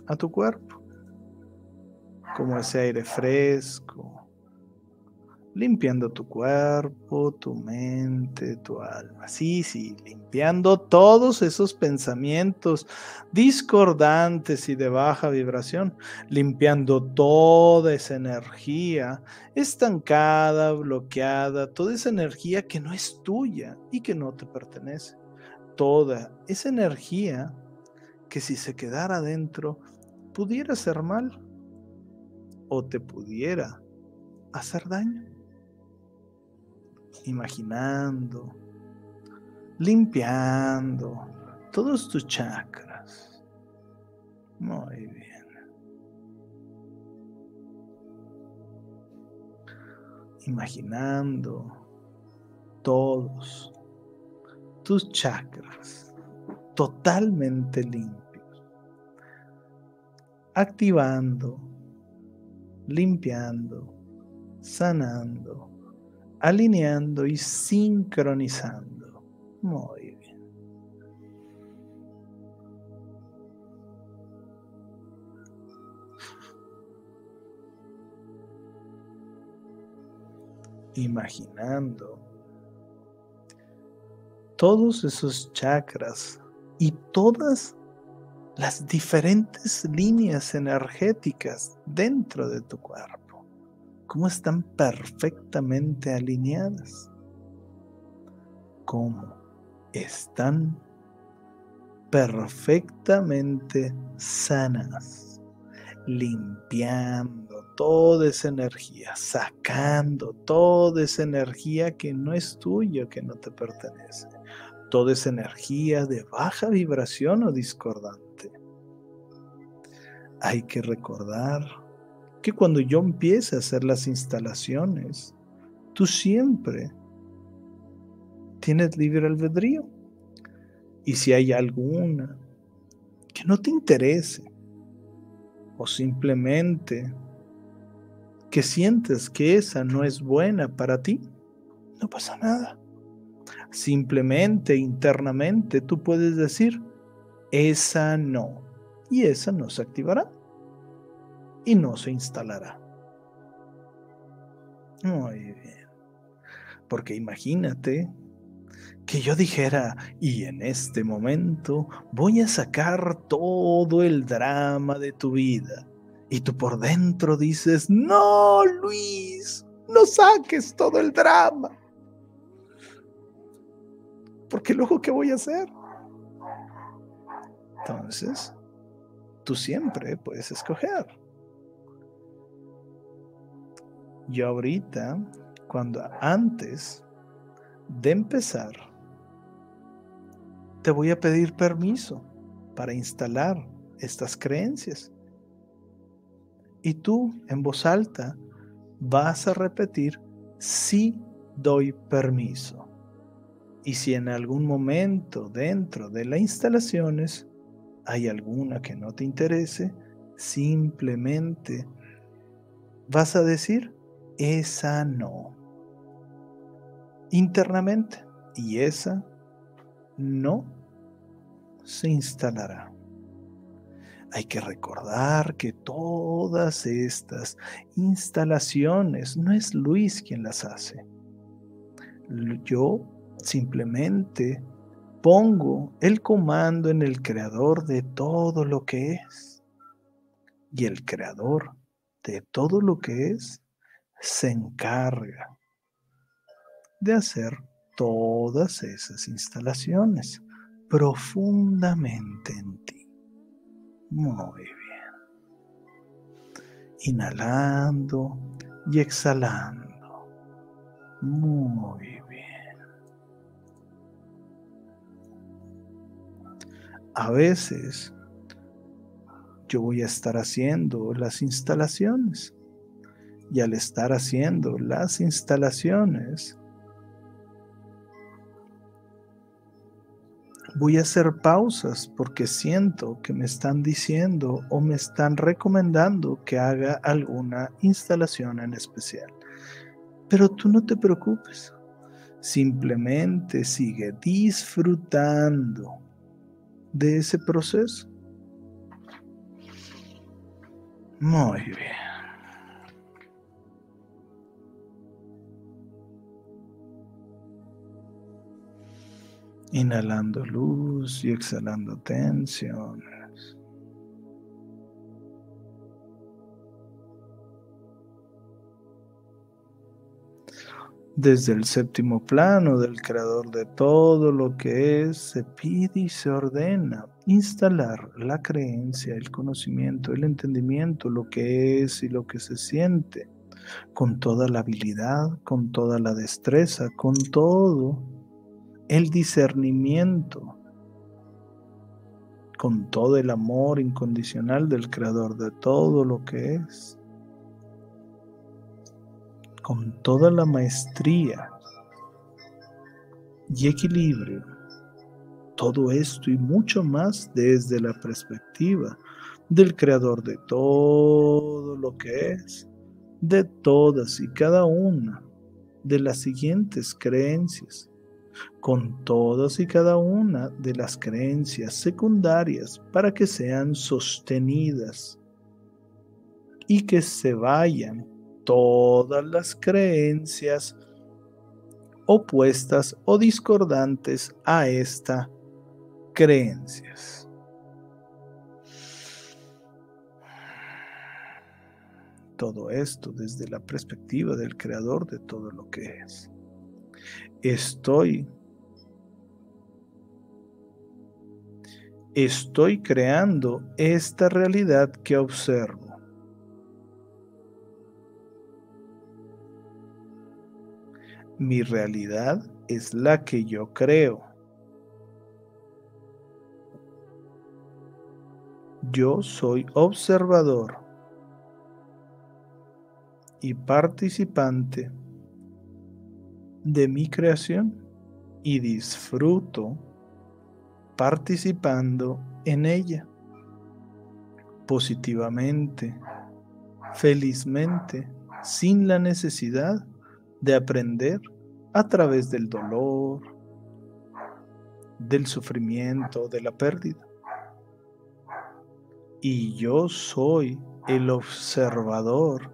a tu cuerpo, como ese aire fresco, limpiando tu cuerpo, tu mente, tu alma. Sí, sí, limpiando todos esos pensamientos discordantes y de baja vibración, limpiando toda esa energía estancada, bloqueada, toda esa energía que no es tuya y que no te pertenece. Toda esa energía que si se quedara dentro pudiera ser mal o te pudiera hacer daño. Imaginando, limpiando todos tus chakras. Muy bien. Imaginando todos tus chakras totalmente limpios activando limpiando, sanando, alineando y sincronizando. Muy bien. Imaginando todos esos chakras y todas las diferentes líneas energéticas dentro de tu cuerpo, cómo están perfectamente alineadas, cómo están perfectamente sanas, limpiando toda esa energía, sacando toda esa energía que no es tuya, que no te pertenece, toda esa energía de baja vibración o discordante hay que recordar que cuando yo empiece a hacer las instalaciones, tú siempre tienes libre albedrío. Y si hay alguna que no te interese, o simplemente que sientes que esa no es buena para ti, no pasa nada. Simplemente internamente tú puedes decir, esa no y esa no se activará y no se instalará. Muy bien. Porque imagínate que yo dijera, y en este momento voy a sacar todo el drama de tu vida. Y tú por dentro dices, no, Luis, no saques todo el drama. Porque luego, ¿qué voy a hacer? Entonces, tú siempre puedes escoger. Yo ahorita, cuando antes de empezar, te voy a pedir permiso para instalar estas creencias. Y tú en voz alta vas a repetir, sí doy permiso. Y si en algún momento dentro de las instalaciones hay alguna que no te interese, simplemente vas a decir, esa no. Internamente. Y esa no se instalará. Hay que recordar que todas estas instalaciones no es Luis quien las hace. Yo simplemente pongo el comando en el creador de todo lo que es. Y el creador de todo lo que es se encarga de hacer todas esas instalaciones profundamente en ti. Muy bien. Inhalando y exhalando. Muy bien. A veces yo voy a estar haciendo las instalaciones. Y al estar haciendo las instalaciones, voy a hacer pausas porque siento que me están diciendo o me están recomendando que haga alguna instalación en especial. Pero tú no te preocupes. Simplemente sigue disfrutando de ese proceso. Muy bien. Inhalando luz y exhalando tensión. Desde el séptimo plano del creador de todo lo que es, se pide y se ordena instalar la creencia, el conocimiento, el entendimiento, lo que es y lo que se siente, con toda la habilidad, con toda la destreza, con todo el discernimiento, con todo el amor incondicional del creador de todo lo que es con toda la maestría y equilibrio. Todo esto y mucho más desde la perspectiva del creador de todo lo que es de todas y cada una de las siguientes creencias, con todas y cada una de las creencias secundarias para que sean sostenidas y que se vayan todas las creencias opuestas o discordantes a esta creencias. Todo esto desde la perspectiva del creador de todo lo que es. Estoy estoy creando esta realidad que observo. Mi realidad es la que yo creo. Yo soy observador y participante de mi creación y disfruto participando en ella positivamente, felizmente, sin la necesidad de aprender a través del dolor, del sufrimiento, de la pérdida. Y yo soy el observador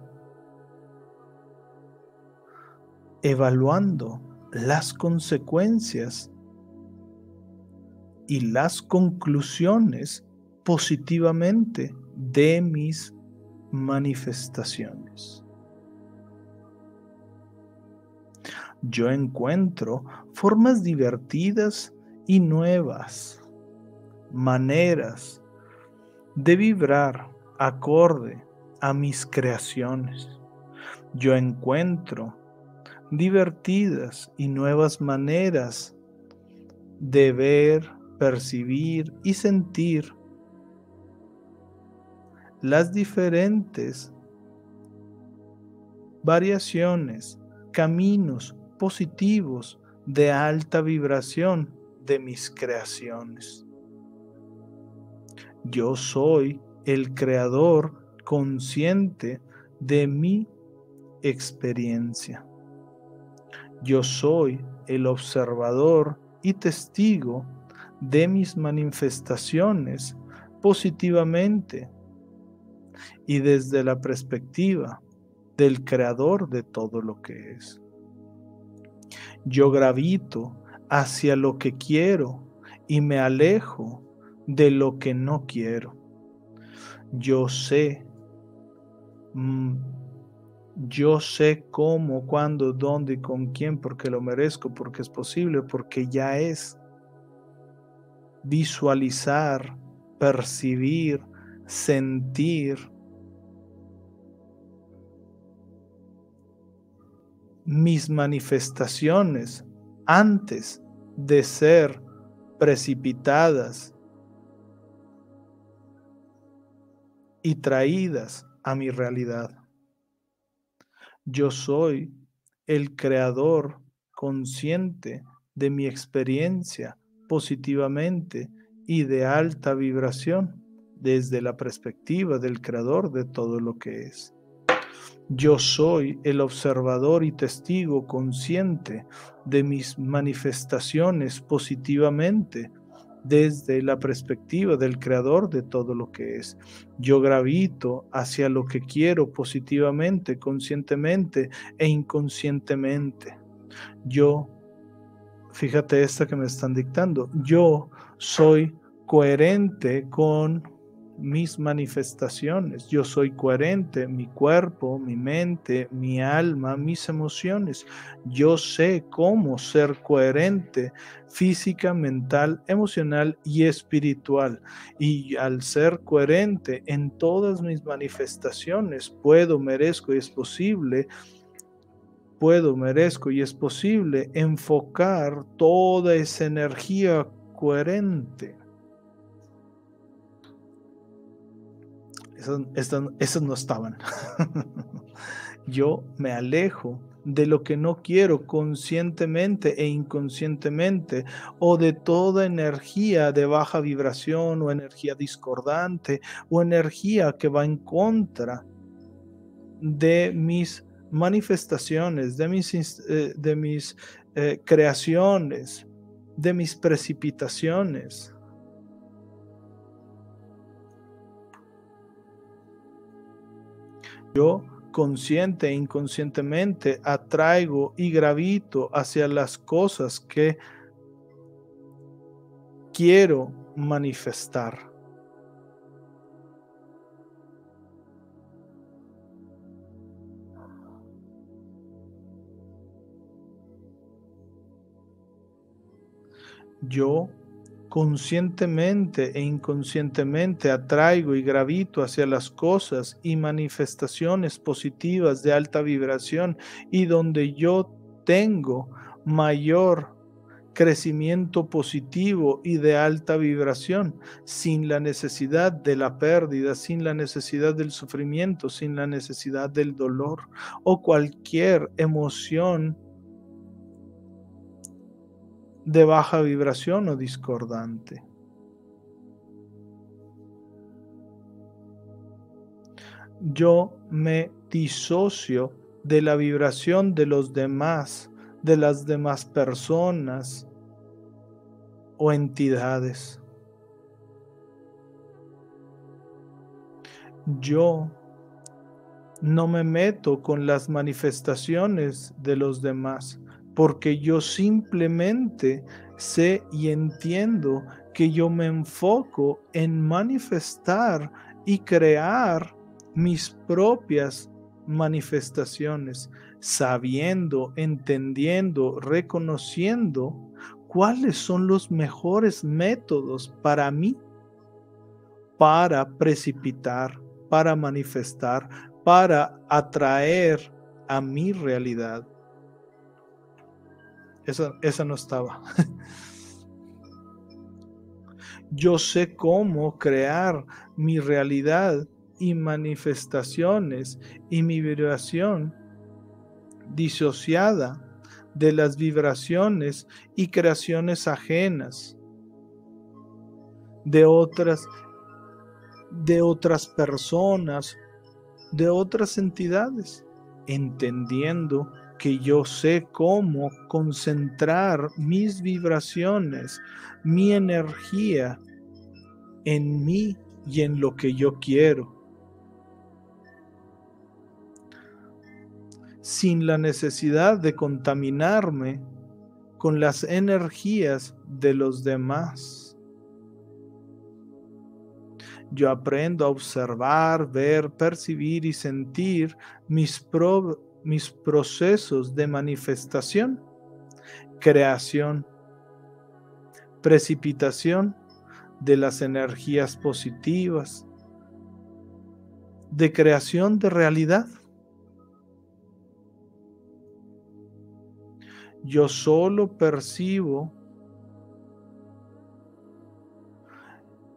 evaluando las consecuencias y las conclusiones positivamente de mis manifestaciones. Yo encuentro formas divertidas y nuevas, maneras de vibrar acorde a mis creaciones. Yo encuentro divertidas y nuevas maneras de ver, percibir y sentir las diferentes variaciones, caminos positivos de alta vibración de mis creaciones. Yo soy el creador consciente de mi experiencia. Yo soy el observador y testigo de mis manifestaciones positivamente y desde la perspectiva del creador de todo lo que es. Yo gravito hacia lo que quiero y me alejo de lo que no quiero. Yo sé, mm, yo sé cómo, cuándo, dónde y con quién, porque lo merezco, porque es posible, porque ya es visualizar, percibir, sentir. Mis manifestaciones antes de ser precipitadas y traídas a mi realidad. Yo soy el creador consciente de mi experiencia positivamente y de alta vibración desde la perspectiva del creador de todo lo que es. Yo soy el observador y testigo consciente de mis manifestaciones positivamente desde la perspectiva del creador de todo lo que es. Yo gravito hacia lo que quiero positivamente, conscientemente e inconscientemente. Yo fíjate esta que me están dictando, yo soy coherente con mis manifestaciones, yo soy coherente, mi cuerpo, mi mente, mi alma, mis emociones, yo sé cómo ser coherente física, mental, emocional y espiritual. Y al ser coherente en todas mis manifestaciones, puedo, merezco y es posible puedo, merezco y es posible enfocar toda esa energía coherente. Esas, no estaban. Yo me alejo de lo que no quiero conscientemente e inconscientemente o de toda energía de baja vibración o energía discordante o energía que va en contra de mis manifestaciones, de mis, eh, de mis eh, creaciones, de mis precipitaciones. Yo consciente e inconscientemente atraigo y gravito hacia las cosas que quiero manifestar. Yo conscientemente e inconscientemente atraigo y gravito hacia las cosas y manifestaciones positivas de alta vibración y donde yo tengo mayor crecimiento positivo y de alta vibración, sin la necesidad de la pérdida, sin la necesidad del sufrimiento, sin la necesidad del dolor o cualquier emoción de baja vibración o discordante. Yo me disocio de la vibración de los demás, de las demás personas o entidades. Yo no me meto con las manifestaciones de los demás porque yo simplemente sé y entiendo que yo me enfoco en manifestar y crear mis propias manifestaciones, sabiendo, entendiendo, reconociendo cuáles son los mejores métodos para mí para precipitar, para manifestar, para atraer a mi realidad. Esa, no estaba. Yo sé cómo crear mi realidad y manifestaciones y mi vibración disociada de las vibraciones y creaciones ajenas de otras de otras personas, de otras entidades, entendiendo que yo sé cómo concentrar mis vibraciones, mi energía en mí y en lo que yo quiero. Sin la necesidad de contaminarme con las energías de los demás. Yo aprendo a observar, ver, percibir y sentir mis, propios mis procesos de manifestación, creación, precipitación de las energías positivas, de creación de realidad. Yo solo percibo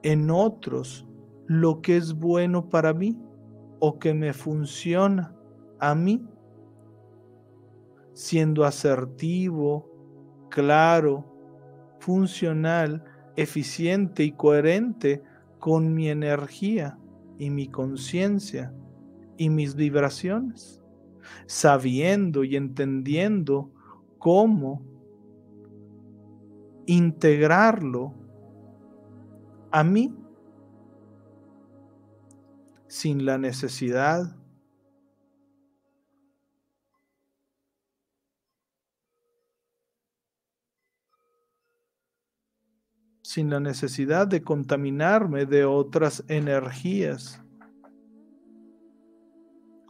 en otros lo que es bueno para mí o que me funciona a mí siendo asertivo, claro, funcional, eficiente y coherente con mi energía y mi conciencia y mis vibraciones, sabiendo y entendiendo cómo integrarlo a mí sin la necesidad sin la necesidad de contaminarme de otras energías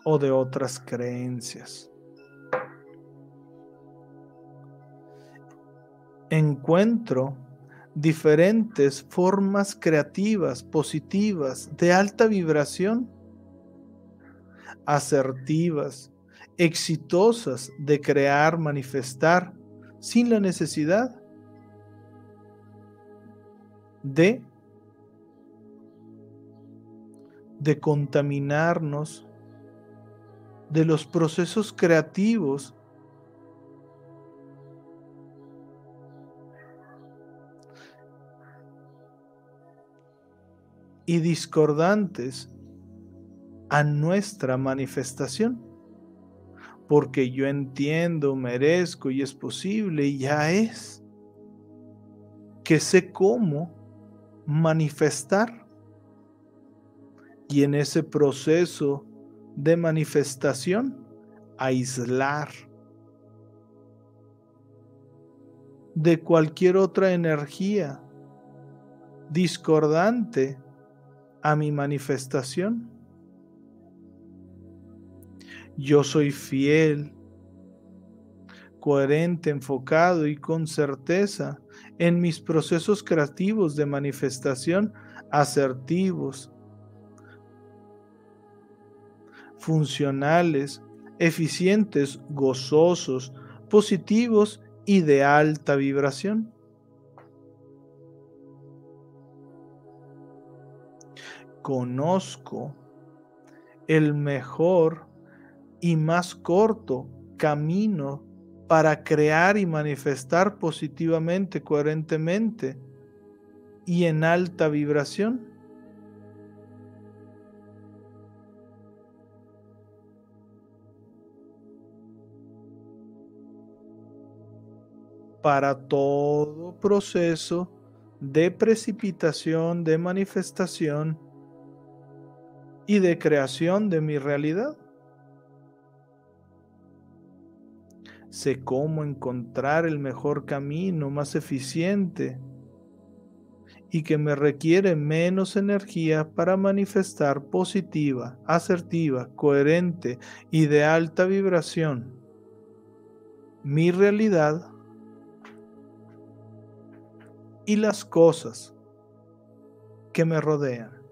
o de otras creencias. Encuentro diferentes formas creativas, positivas, de alta vibración, asertivas, exitosas de crear, manifestar, sin la necesidad de, de contaminarnos de los procesos creativos y discordantes a nuestra manifestación. Porque yo entiendo, merezco y es posible y ya es que sé cómo manifestar. Y en ese proceso de manifestación, aislar de cualquier otra energía discordante a mi manifestación. Yo soy fiel, coherente, enfocado y con certeza en mis procesos creativos de manifestación asertivos, funcionales, eficientes, gozosos, positivos y de alta vibración. Conozco el mejor y más corto camino para crear y manifestar positivamente, coherentemente y en alta vibración. para todo proceso de precipitación, de manifestación y de creación de mi realidad. Sé cómo encontrar el mejor camino, más eficiente y que me requiere menos energía para manifestar positiva, asertiva, coherente y de alta vibración mi realidad y las cosas que me rodean.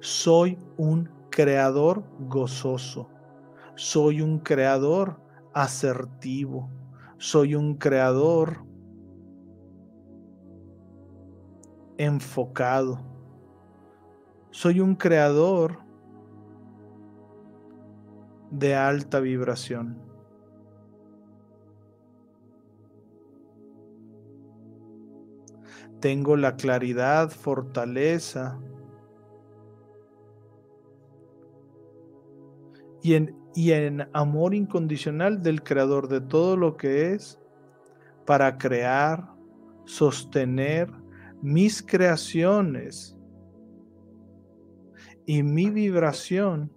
Soy un creador gozoso. Soy un creador asertivo. Soy un creador enfocado. Soy un creador de alta vibración. Tengo la claridad, fortaleza y en, y en amor incondicional del creador de todo lo que es para crear, sostener mis creaciones y mi vibración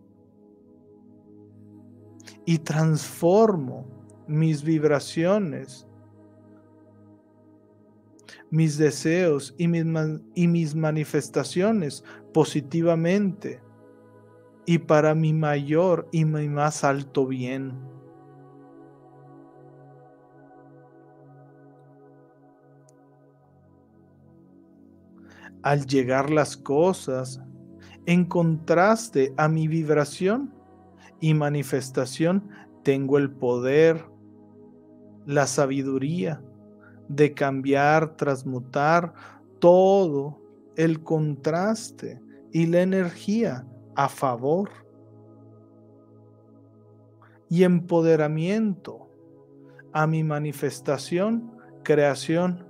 y transformo mis vibraciones mis deseos y mis, y mis manifestaciones positivamente y para mi mayor y mi más alto bien. Al llegar las cosas en contraste a mi vibración y manifestación, tengo el poder, la sabiduría, de cambiar, transmutar todo el contraste y la energía a favor y empoderamiento a mi manifestación, creación,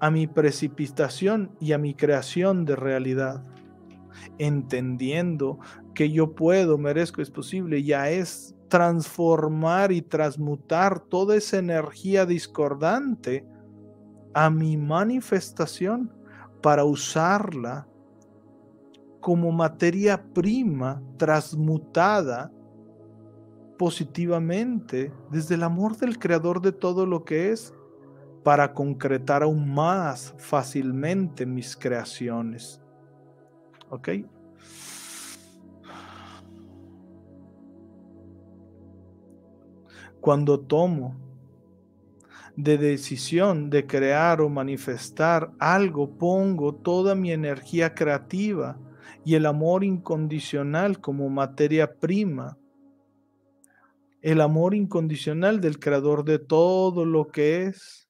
a mi precipitación y a mi creación de realidad, entendiendo que yo puedo, merezco, es posible, ya es transformar y transmutar toda esa energía discordante a mi manifestación para usarla como materia prima transmutada positivamente desde el amor del creador de todo lo que es para concretar aún más fácilmente mis creaciones. ¿Ok? Cuando tomo de decisión de crear o manifestar algo, pongo toda mi energía creativa y el amor incondicional como materia prima. El amor incondicional del creador de todo lo que es.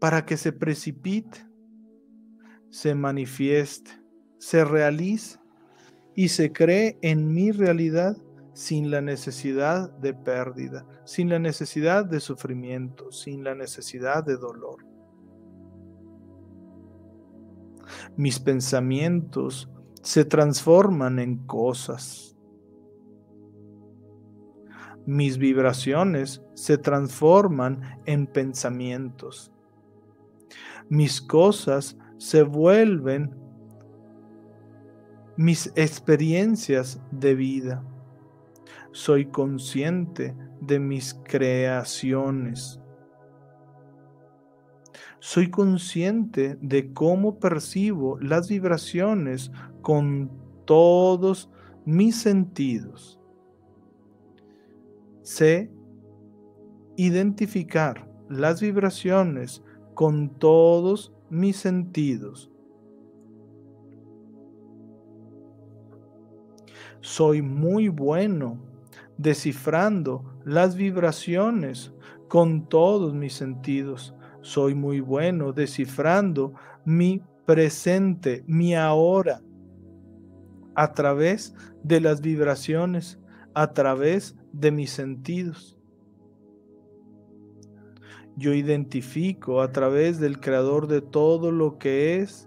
Para que se precipite, se manifieste, se realice y se cree en mi realidad sin la necesidad de pérdida, sin la necesidad de sufrimiento, sin la necesidad de dolor. Mis pensamientos se transforman en cosas. Mis vibraciones se transforman en pensamientos. Mis cosas se vuelven mis experiencias de vida. Soy consciente de mis creaciones. Soy consciente de cómo percibo las vibraciones con todos mis sentidos. Sé identificar las vibraciones con todos mis sentidos. Soy muy bueno descifrando las vibraciones con todos mis sentidos. Soy muy bueno descifrando mi presente, mi ahora, a través de las vibraciones, a través de mis sentidos. Yo identifico a través del creador de todo lo que es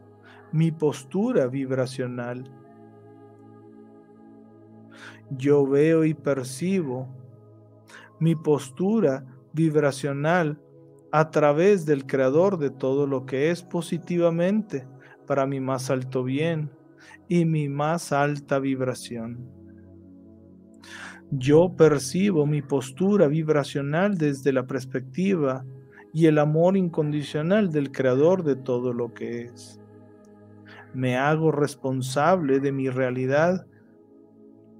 mi postura vibracional. Yo veo y percibo mi postura vibracional a través del creador de todo lo que es positivamente para mi más alto bien y mi más alta vibración. Yo percibo mi postura vibracional desde la perspectiva y el amor incondicional del Creador de todo lo que es. Me hago responsable de mi realidad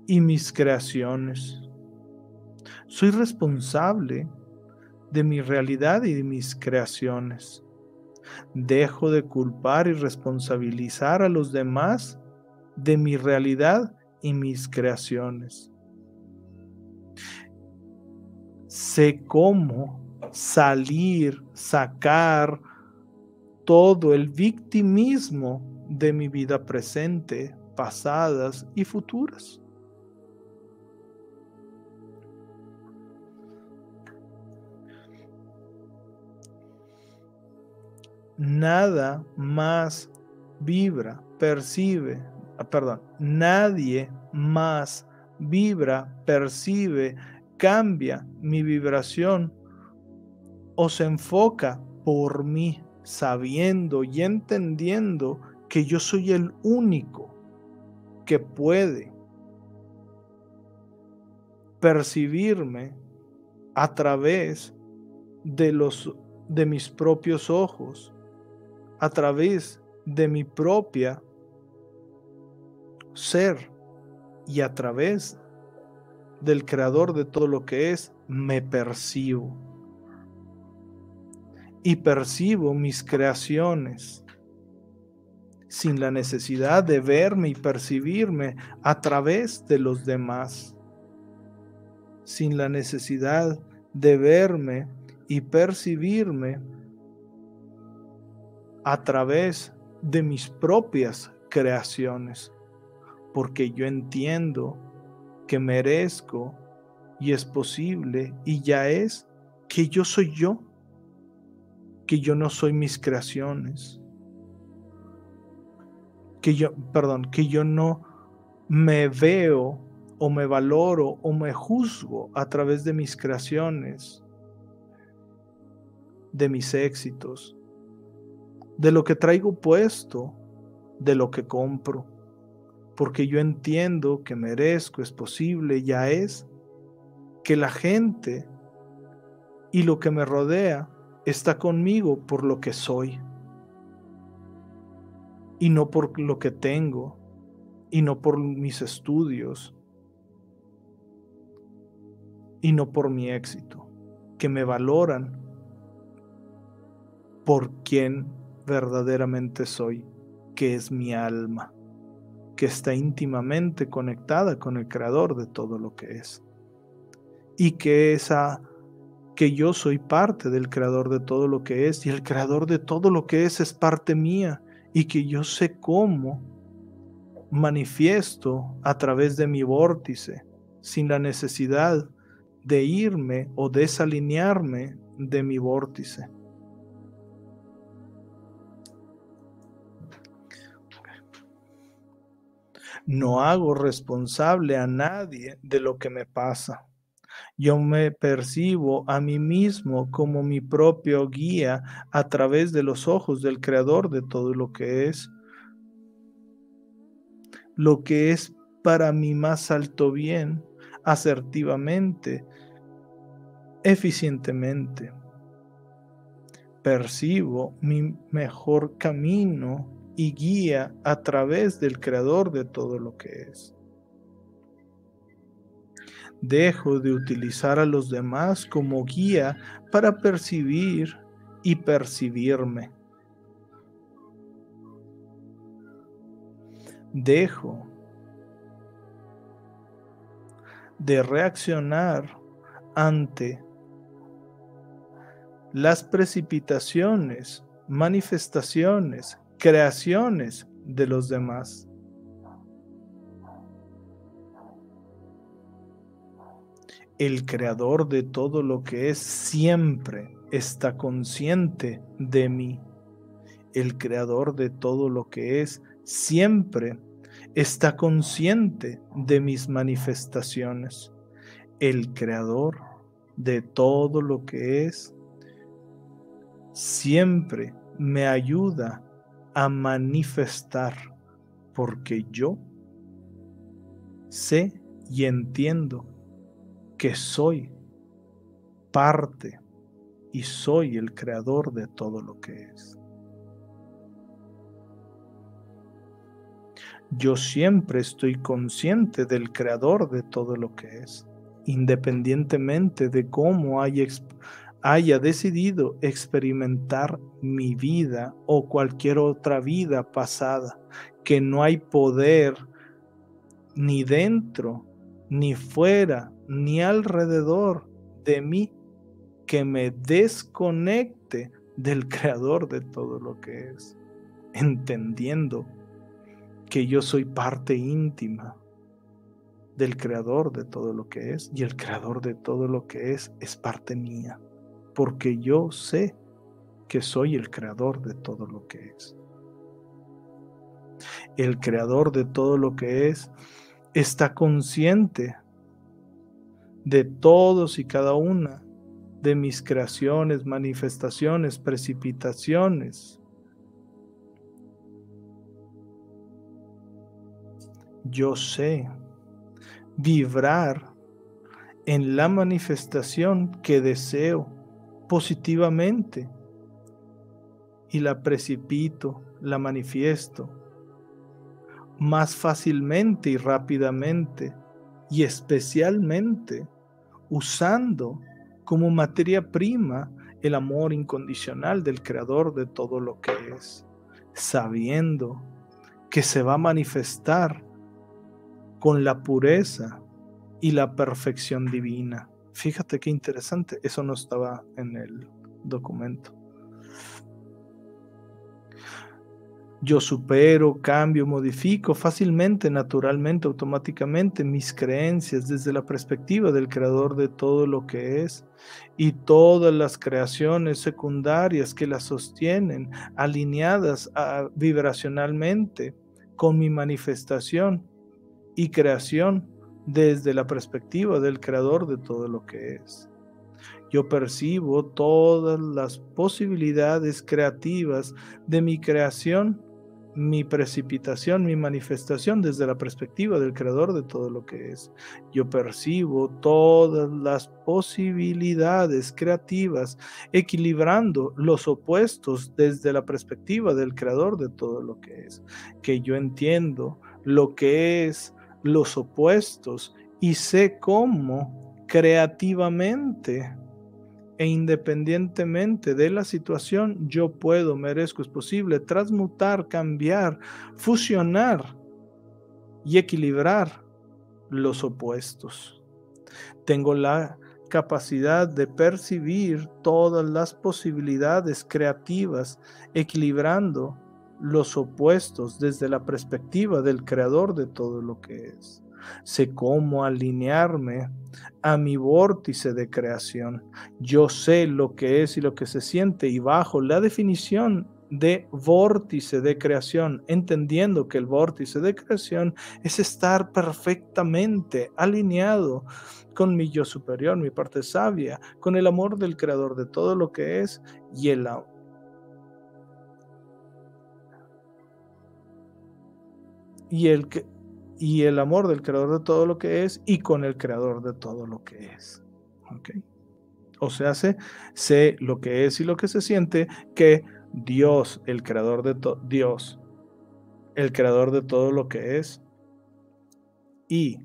y mis creaciones. Soy responsable de mi realidad y de mis creaciones. Dejo de culpar y responsabilizar a los demás de mi realidad y mis creaciones. Sé cómo salir, sacar todo el victimismo de mi vida presente, pasadas y futuras. Nada más vibra, percibe, ah, perdón, nadie más vibra, percibe, cambia mi vibración o se enfoca por mí, sabiendo y entendiendo que yo soy el único que puede percibirme a través de los de mis propios ojos, a través de mi propia ser y a través del creador de todo lo que es, me percibo. Y percibo mis creaciones sin la necesidad de verme y percibirme a través de los demás, sin la necesidad de verme y percibirme a través de mis propias creaciones, porque yo entiendo que merezco y es posible y ya es que yo soy yo que yo no soy mis creaciones, que yo, perdón, que yo no me veo o me valoro o me juzgo a través de mis creaciones, de mis éxitos, de lo que traigo puesto, de lo que compro, porque yo entiendo que merezco, es posible, ya es, que la gente y lo que me rodea está conmigo por lo que soy. Y no por lo que tengo y no por mis estudios y no por mi éxito, que me valoran por quien verdaderamente soy, que es mi alma, que está íntimamente conectada con el creador de todo lo que es. Y que esa que yo soy parte del creador de todo lo que es y el creador de todo lo que es es parte mía y que yo sé cómo manifiesto a través de mi vórtice sin la necesidad de irme o desalinearme de mi vórtice. No hago responsable a nadie de lo que me pasa. Yo me percibo a mí mismo como mi propio guía a través de los ojos del Creador de todo lo que es. Lo que es para mi más alto bien, asertivamente, eficientemente. Percibo mi mejor camino y guía a través del Creador de todo lo que es. Dejo de utilizar a los demás como guía para percibir y percibirme. Dejo de reaccionar ante las precipitaciones, manifestaciones, creaciones de los demás. el creador de todo lo que es siempre está consciente de mí. El creador de todo lo que es siempre está consciente de mis manifestaciones. El creador de todo lo que es siempre me ayuda a manifestar porque yo sé y entiendo que soy parte y soy el creador de todo lo que es. Yo siempre estoy consciente del creador de todo lo que es, independientemente de cómo haya, haya decidido experimentar mi vida o cualquier otra vida pasada, que no hay poder ni dentro ni fuera ni alrededor de mí que me desconecte del creador de todo lo que es, entendiendo que yo soy parte íntima del creador de todo lo que es y el creador de todo lo que es es parte mía, porque yo sé que soy el creador de todo lo que es. El creador de todo lo que es está consciente de todos y cada una de mis creaciones, manifestaciones, precipitaciones. Yo sé vibrar en la manifestación que deseo positivamente y la precipito, la manifiesto más fácilmente y rápidamente y especialmente usando como materia prima el amor incondicional del creador de todo lo que es, sabiendo que se va a manifestar con la pureza y la perfección divina. Fíjate qué interesante, eso no estaba en el documento. Yo supero, cambio, modifico fácilmente, naturalmente, automáticamente mis creencias desde la perspectiva del creador de todo lo que es y todas las creaciones secundarias que la sostienen, alineadas vibracionalmente con mi manifestación y creación desde la perspectiva del creador de todo lo que es. Yo percibo todas las posibilidades creativas de mi creación mi precipitación, mi manifestación desde la perspectiva del creador de todo lo que es. Yo percibo todas las posibilidades creativas, equilibrando los opuestos desde la perspectiva del creador de todo lo que es. Que yo entiendo lo que es los opuestos y sé cómo creativamente e independientemente de la situación, yo puedo, merezco, es posible transmutar, cambiar, fusionar y equilibrar los opuestos. Tengo la capacidad de percibir todas las posibilidades creativas, equilibrando los opuestos desde la perspectiva del creador de todo lo que es. Sé cómo alinearme a mi vórtice de creación. Yo sé lo que es y lo que se siente y bajo la definición de vórtice de creación, entendiendo que el vórtice de creación es estar perfectamente alineado con mi yo superior, mi parte sabia, con el amor del creador de todo lo que es y el y el y el amor del creador de todo lo que es y con el creador de todo lo que es. O sea, sé, sé lo que es y lo que se siente que Dios, el creador de todo, Dios, el creador de todo lo que es, y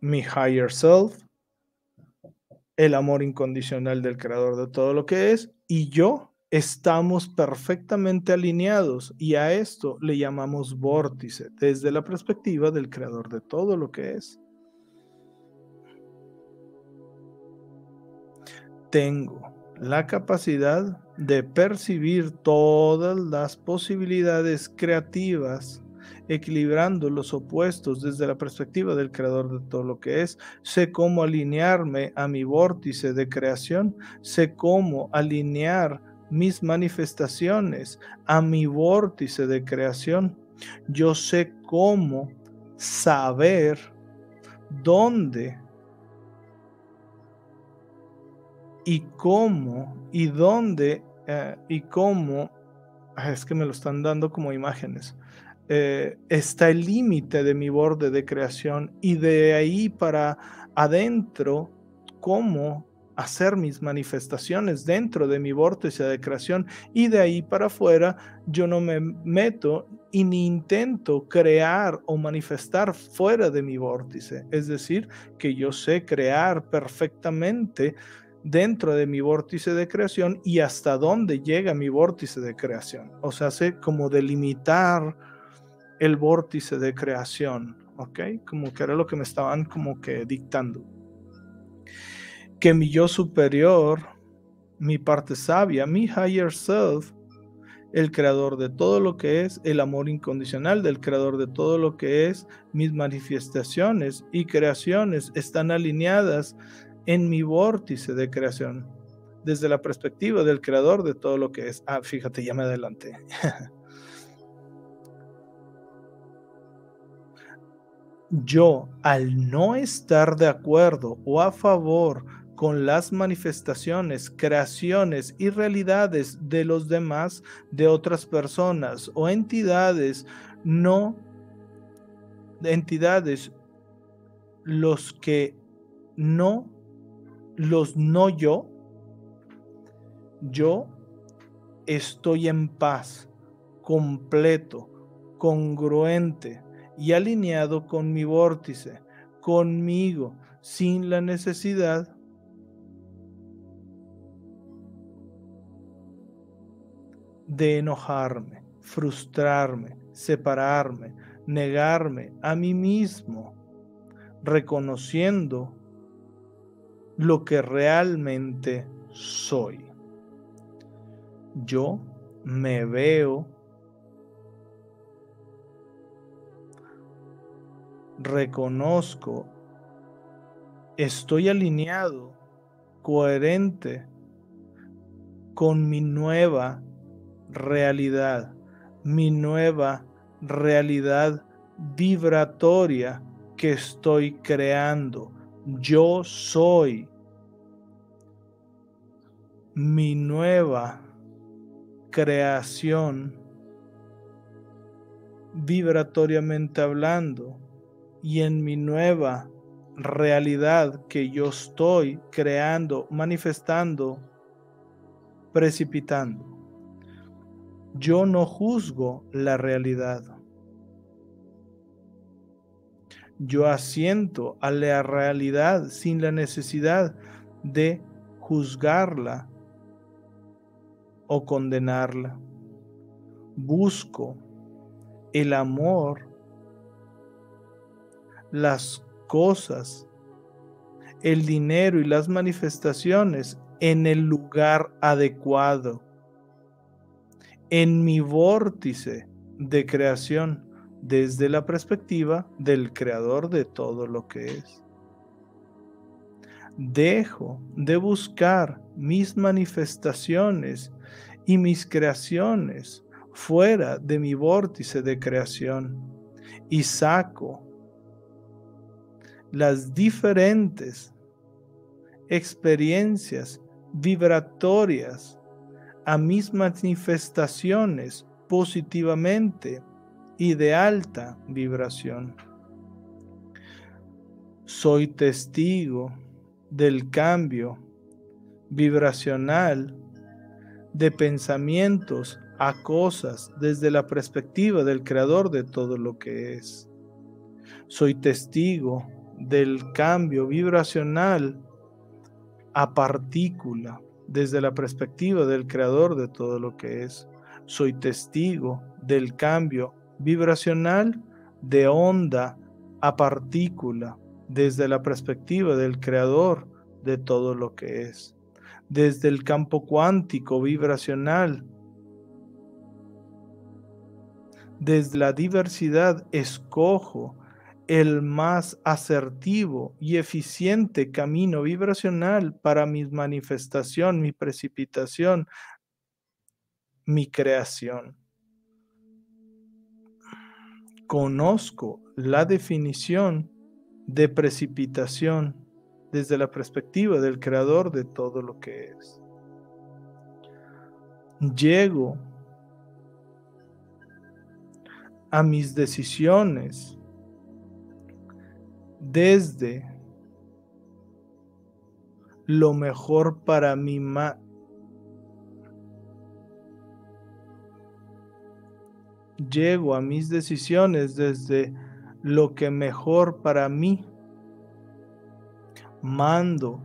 mi higher self, el amor incondicional del creador de todo lo que es, y yo estamos perfectamente alineados y a esto le llamamos vórtice desde la perspectiva del creador de todo lo que es. Tengo la capacidad de percibir todas las posibilidades creativas, equilibrando los opuestos desde la perspectiva del creador de todo lo que es. Sé cómo alinearme a mi vórtice de creación, sé cómo alinear mis manifestaciones a mi vórtice de creación. Yo sé cómo saber dónde y cómo y dónde eh, y cómo, ah, es que me lo están dando como imágenes, eh, está el límite de mi borde de creación y de ahí para adentro, cómo hacer mis manifestaciones dentro de mi vórtice de creación y de ahí para afuera yo no me meto y ni intento crear o manifestar fuera de mi vórtice. Es decir, que yo sé crear perfectamente dentro de mi vórtice de creación y hasta dónde llega mi vórtice de creación. O sea, sé como delimitar el vórtice de creación, ¿ok? Como que era lo que me estaban como que dictando. Que mi yo superior, mi parte sabia, mi higher self, el creador de todo lo que es, el amor incondicional del creador de todo lo que es, mis manifestaciones y creaciones están alineadas en mi vórtice de creación, desde la perspectiva del creador de todo lo que es. Ah, fíjate, ya me adelanté. Yo, al no estar de acuerdo o a favor con las manifestaciones, creaciones y realidades de los demás, de otras personas o entidades, no entidades, los que no los no yo, yo estoy en paz, completo, congruente y alineado con mi vórtice, conmigo, sin la necesidad de enojarme, frustrarme, separarme, negarme a mí mismo, reconociendo lo que realmente soy. Yo me veo reconozco, estoy alineado, coherente con mi nueva realidad, mi nueva realidad vibratoria que estoy creando yo soy mi nueva creación vibratoriamente hablando y en mi nueva realidad que yo estoy creando, manifestando, precipitando. Yo no juzgo la realidad. yo asiento a la realidad sin la necesidad de juzgarla o condenarla. Busco el amor, las cosas, el dinero y las manifestaciones en el lugar adecuado, en mi vórtice de creación desde la perspectiva del creador de todo lo que es. Dejo de buscar mis manifestaciones y mis creaciones fuera de mi vórtice de creación y saco las diferentes experiencias vibratorias a mis manifestaciones positivamente y de alta vibración. Soy testigo del cambio vibracional de pensamientos a cosas desde la perspectiva del creador de todo lo que es. Soy testigo del cambio vibracional a partícula desde la perspectiva del creador de todo lo que es. Soy testigo del cambio vibracional de onda a partícula desde la perspectiva del creador de todo lo que es. Desde el campo cuántico vibracional desde la diversidad escojo el más asertivo y eficiente camino vibracional para mi manifestación, mi precipitación, mi creación. Conozco la definición de precipitación desde la perspectiva del creador de todo lo que es. Llego a mis decisiones desde lo mejor para mi ma llego a mis decisiones desde lo que mejor para mí. Mando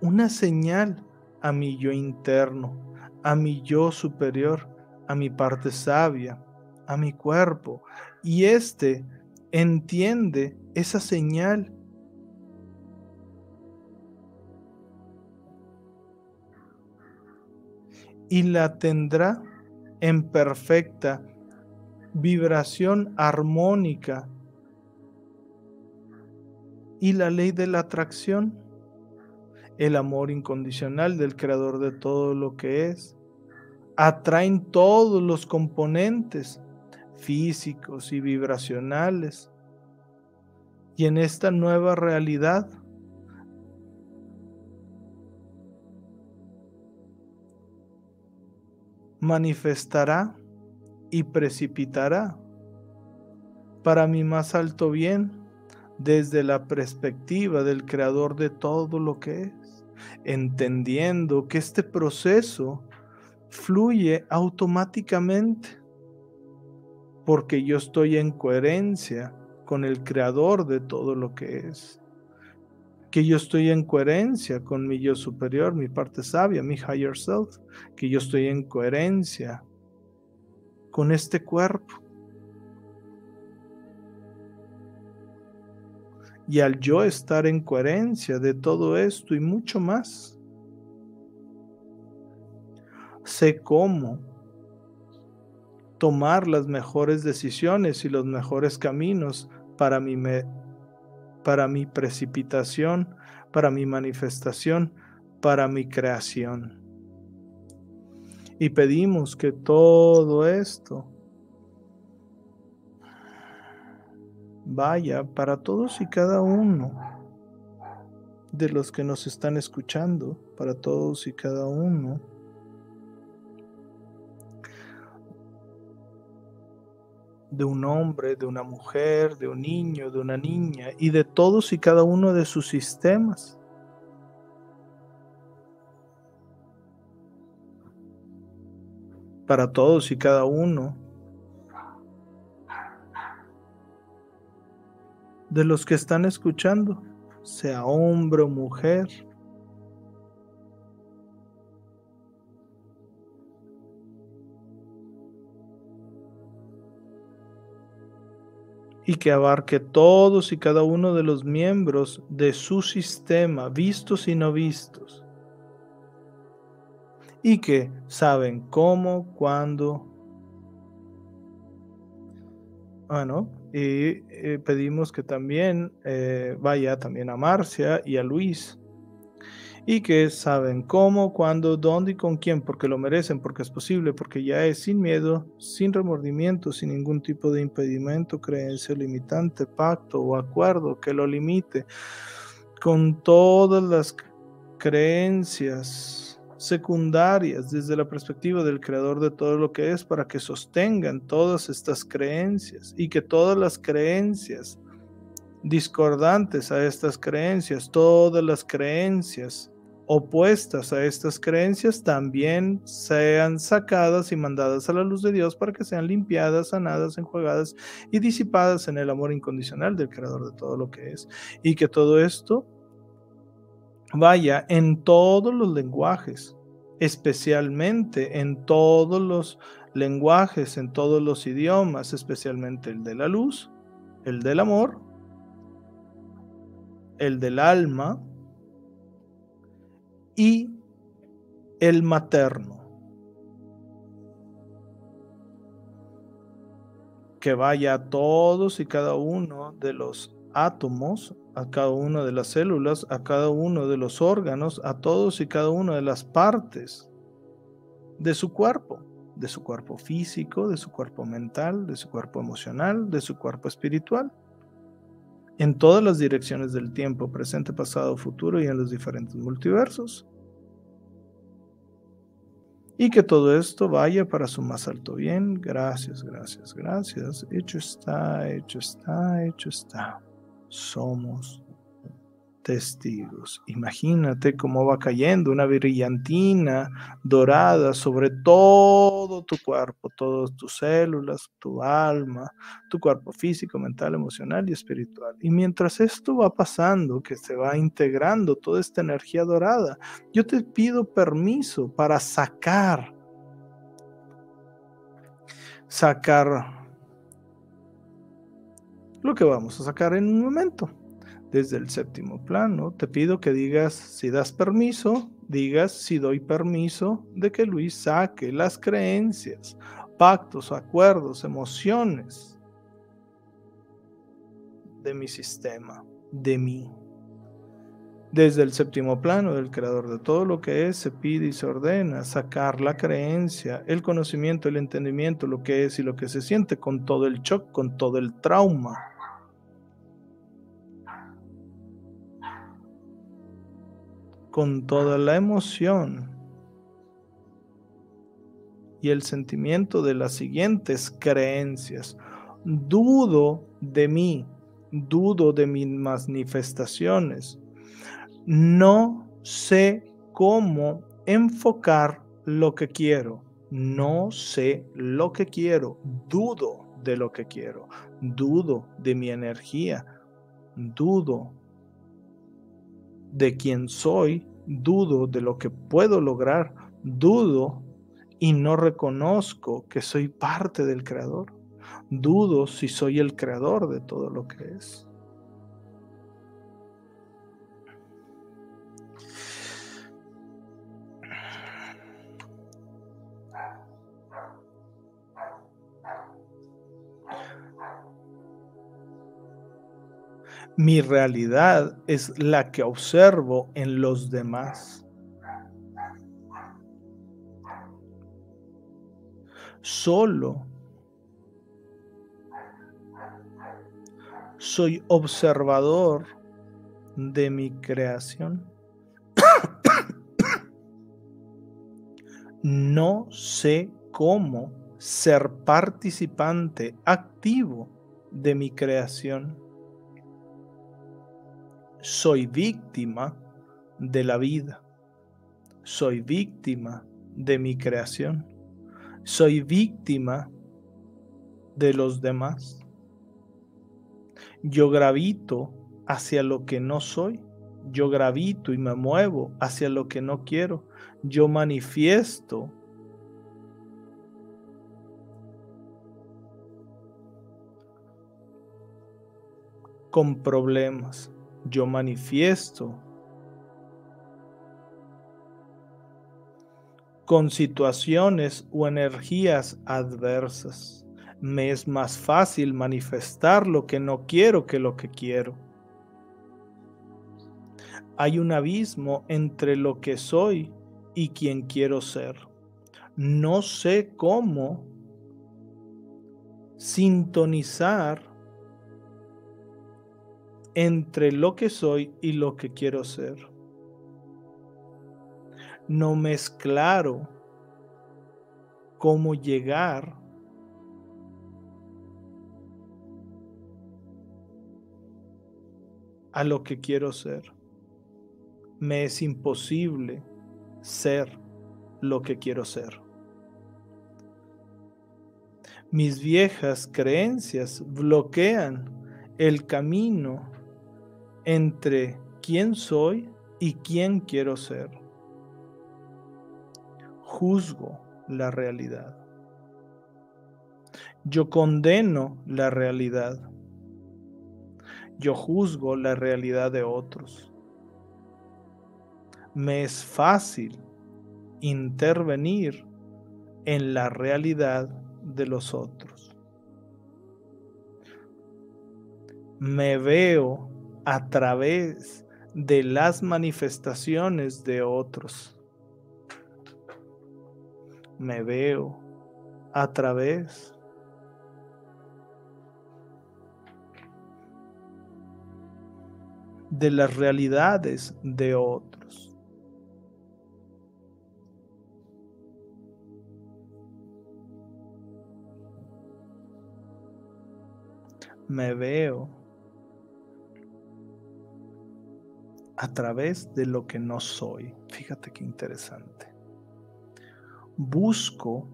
una señal a mi yo interno, a mi yo superior, a mi parte sabia, a mi cuerpo. Y éste entiende esa señal. Y la tendrá en perfecta vibración armónica. Y la ley de la atracción, el amor incondicional del creador de todo lo que es, atraen todos los componentes físicos y vibracionales. Y en esta nueva realidad, manifestará y precipitará para mi más alto bien desde la perspectiva del creador de todo lo que es, entendiendo que este proceso fluye automáticamente porque yo estoy en coherencia con el creador de todo lo que es. Que yo estoy en coherencia con mi yo superior, mi parte sabia, mi higher self. Que yo estoy en coherencia con este cuerpo. Y al yo estar en coherencia de todo esto y mucho más, sé cómo tomar las mejores decisiones y los mejores caminos para mi, para mi precipitación, para mi manifestación, para mi creación. Y pedimos que todo esto vaya para todos y cada uno de los que nos están escuchando, para todos y cada uno de un hombre, de una mujer, de un niño, de una niña y de todos y cada uno de sus sistemas. Para todos y cada uno de los que están escuchando, sea hombre o mujer, y que abarque todos y cada uno de los miembros de su sistema, vistos y no vistos, y que saben cómo, cuándo. Bueno, y eh, pedimos que también eh, vaya también a Marcia y a Luis, y que saben cómo, cuándo, dónde y con quién, porque lo merecen, porque es posible, porque ya es sin miedo, sin remordimiento, sin ningún tipo de impedimento, creencia limitante, pacto o acuerdo que lo limite, con todas las creencias secundarias desde la perspectiva del creador de todo lo que es para que sostengan todas estas creencias y que todas las creencias discordantes a estas creencias, todas las creencias opuestas a estas creencias también sean sacadas y mandadas a la luz de Dios para que sean limpiadas, sanadas, enjuagadas y disipadas en el amor incondicional del creador de todo lo que es. Y que todo esto vaya en todos los lenguajes, especialmente en todos los lenguajes, en todos los idiomas, especialmente el de la luz, el del amor el del alma y el materno. Que vaya a todos y cada uno de los átomos, a cada una de las células, a cada uno de los órganos, a todos y cada una de las partes de su cuerpo, de su cuerpo físico, de su cuerpo mental, de su cuerpo emocional, de su cuerpo espiritual en todas las direcciones del tiempo, presente, pasado, futuro y en los diferentes multiversos. Y que todo esto vaya para su más alto bien. Gracias, gracias, gracias. Hecho está, hecho está, hecho está. Somos testigos. Imagínate cómo va cayendo una brillantina dorada sobre todo tu cuerpo, todas tus células, tu alma, tu cuerpo físico, mental, emocional y espiritual. Y mientras esto va pasando, que se va integrando toda esta energía dorada, yo te pido permiso para sacar, sacar lo que vamos a sacar en un momento desde el séptimo plano. Te pido que digas si das permiso, digas si doy permiso de que Luis saque las creencias, pactos, acuerdos, emociones de mi sistema, de mí. Desde el séptimo plano del creador de todo lo que es, se pide y se ordena sacar la creencia, el conocimiento, el entendimiento, lo que es y lo que se siente con todo el shock, con todo el trauma con toda la emoción y el sentimiento de las siguientes creencias. Dudo de mí, dudo de mis manifestaciones. No sé cómo enfocar lo que quiero. No sé lo que quiero. Dudo de lo que quiero. Dudo de mi energía. Dudo de quién soy, dudo de lo que puedo lograr, dudo y no reconozco que soy parte del Creador. Dudo si soy el creador de todo lo que es. Mi realidad es la que observo en los demás. Solo soy observador de mi creación. no sé cómo ser participante activo de mi creación soy víctima de la vida. Soy víctima de mi creación. Soy víctima de los demás. Yo gravito hacia lo que no soy. Yo gravito y me muevo hacia lo que no quiero. Yo manifiesto con problemas yo manifiesto con situaciones o energías adversas. Me es más fácil manifestar lo que no quiero que lo que quiero. Hay un abismo entre lo que soy y quien quiero ser. No sé cómo sintonizar entre lo que soy y lo que quiero ser. No me es claro cómo llegar a lo que quiero ser. Me es imposible ser lo que quiero ser. Mis viejas creencias bloquean el camino entre quién soy y quién quiero ser. Juzgo la realidad. Yo condeno la realidad. Yo juzgo la realidad de otros. Me es fácil intervenir en la realidad de los otros. Me veo a través de las manifestaciones de otros. Me veo a través de las realidades de otros. Me veo a través de lo que no soy. Fíjate qué interesante. Busco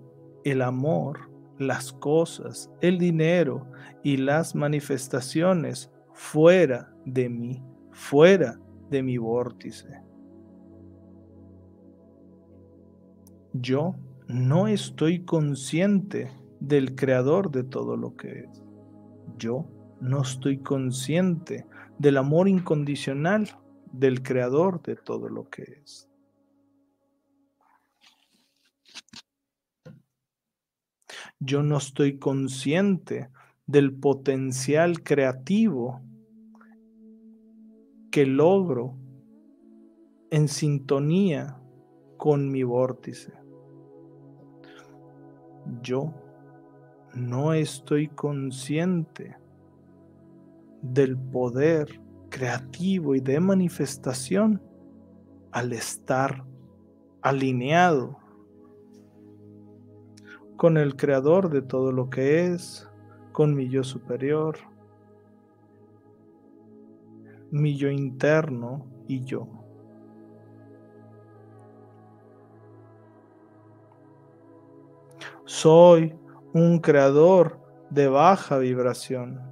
el amor, las cosas, el dinero y las manifestaciones fuera de mí, fuera de mi vórtice. Yo no estoy consciente del creador de todo lo que es. Yo no estoy consciente del amor incondicional del creador de todo lo que es. Yo no estoy consciente del potencial creativo que logro en sintonía con mi vórtice. Yo no estoy consciente del poder creativo y de manifestación al estar alineado con el creador de todo lo que es, con mi yo superior, mi yo interno y yo. Soy un creador de baja vibración.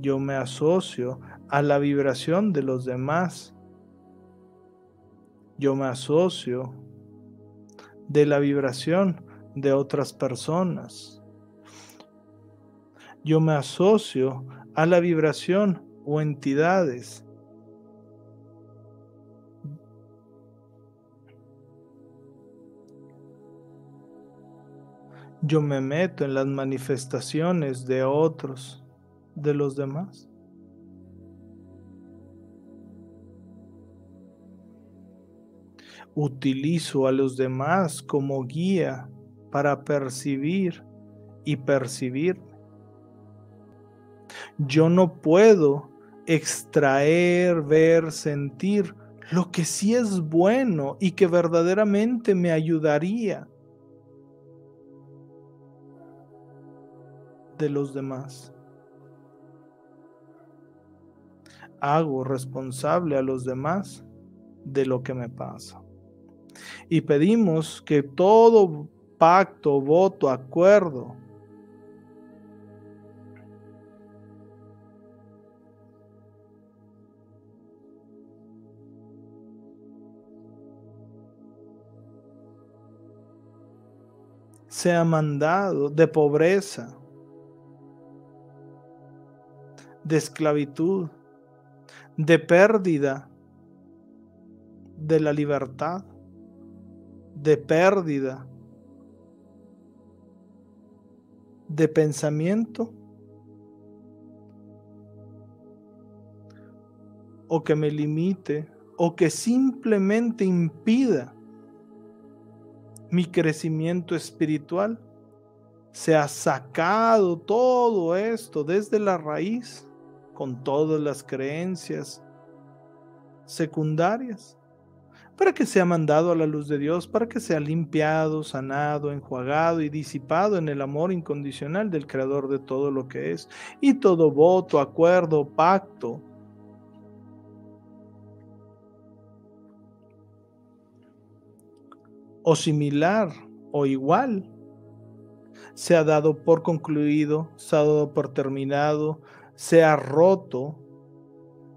Yo me asocio a la vibración de los demás. Yo me asocio de la vibración de otras personas. Yo me asocio a la vibración o entidades. Yo me meto en las manifestaciones de otros de los demás. Utilizo a los demás como guía para percibir y percibir. Yo no puedo extraer, ver, sentir lo que sí es bueno y que verdaderamente me ayudaría de los demás. Hago responsable a los demás de lo que me pasa. Y pedimos que todo pacto, voto, acuerdo, sea mandado de pobreza, de esclavitud, de pérdida de la libertad, de pérdida de pensamiento o que me limite o que simplemente impida mi crecimiento espiritual, se ha sacado todo esto desde la raíz con todas las creencias secundarias para que sea mandado a la luz de Dios, para que sea limpiado, sanado, enjuagado y disipado en el amor incondicional del Creador de todo lo que es. Y todo voto, acuerdo, pacto, o similar o igual, se ha dado por concluido, se ha dado por terminado, se ha roto,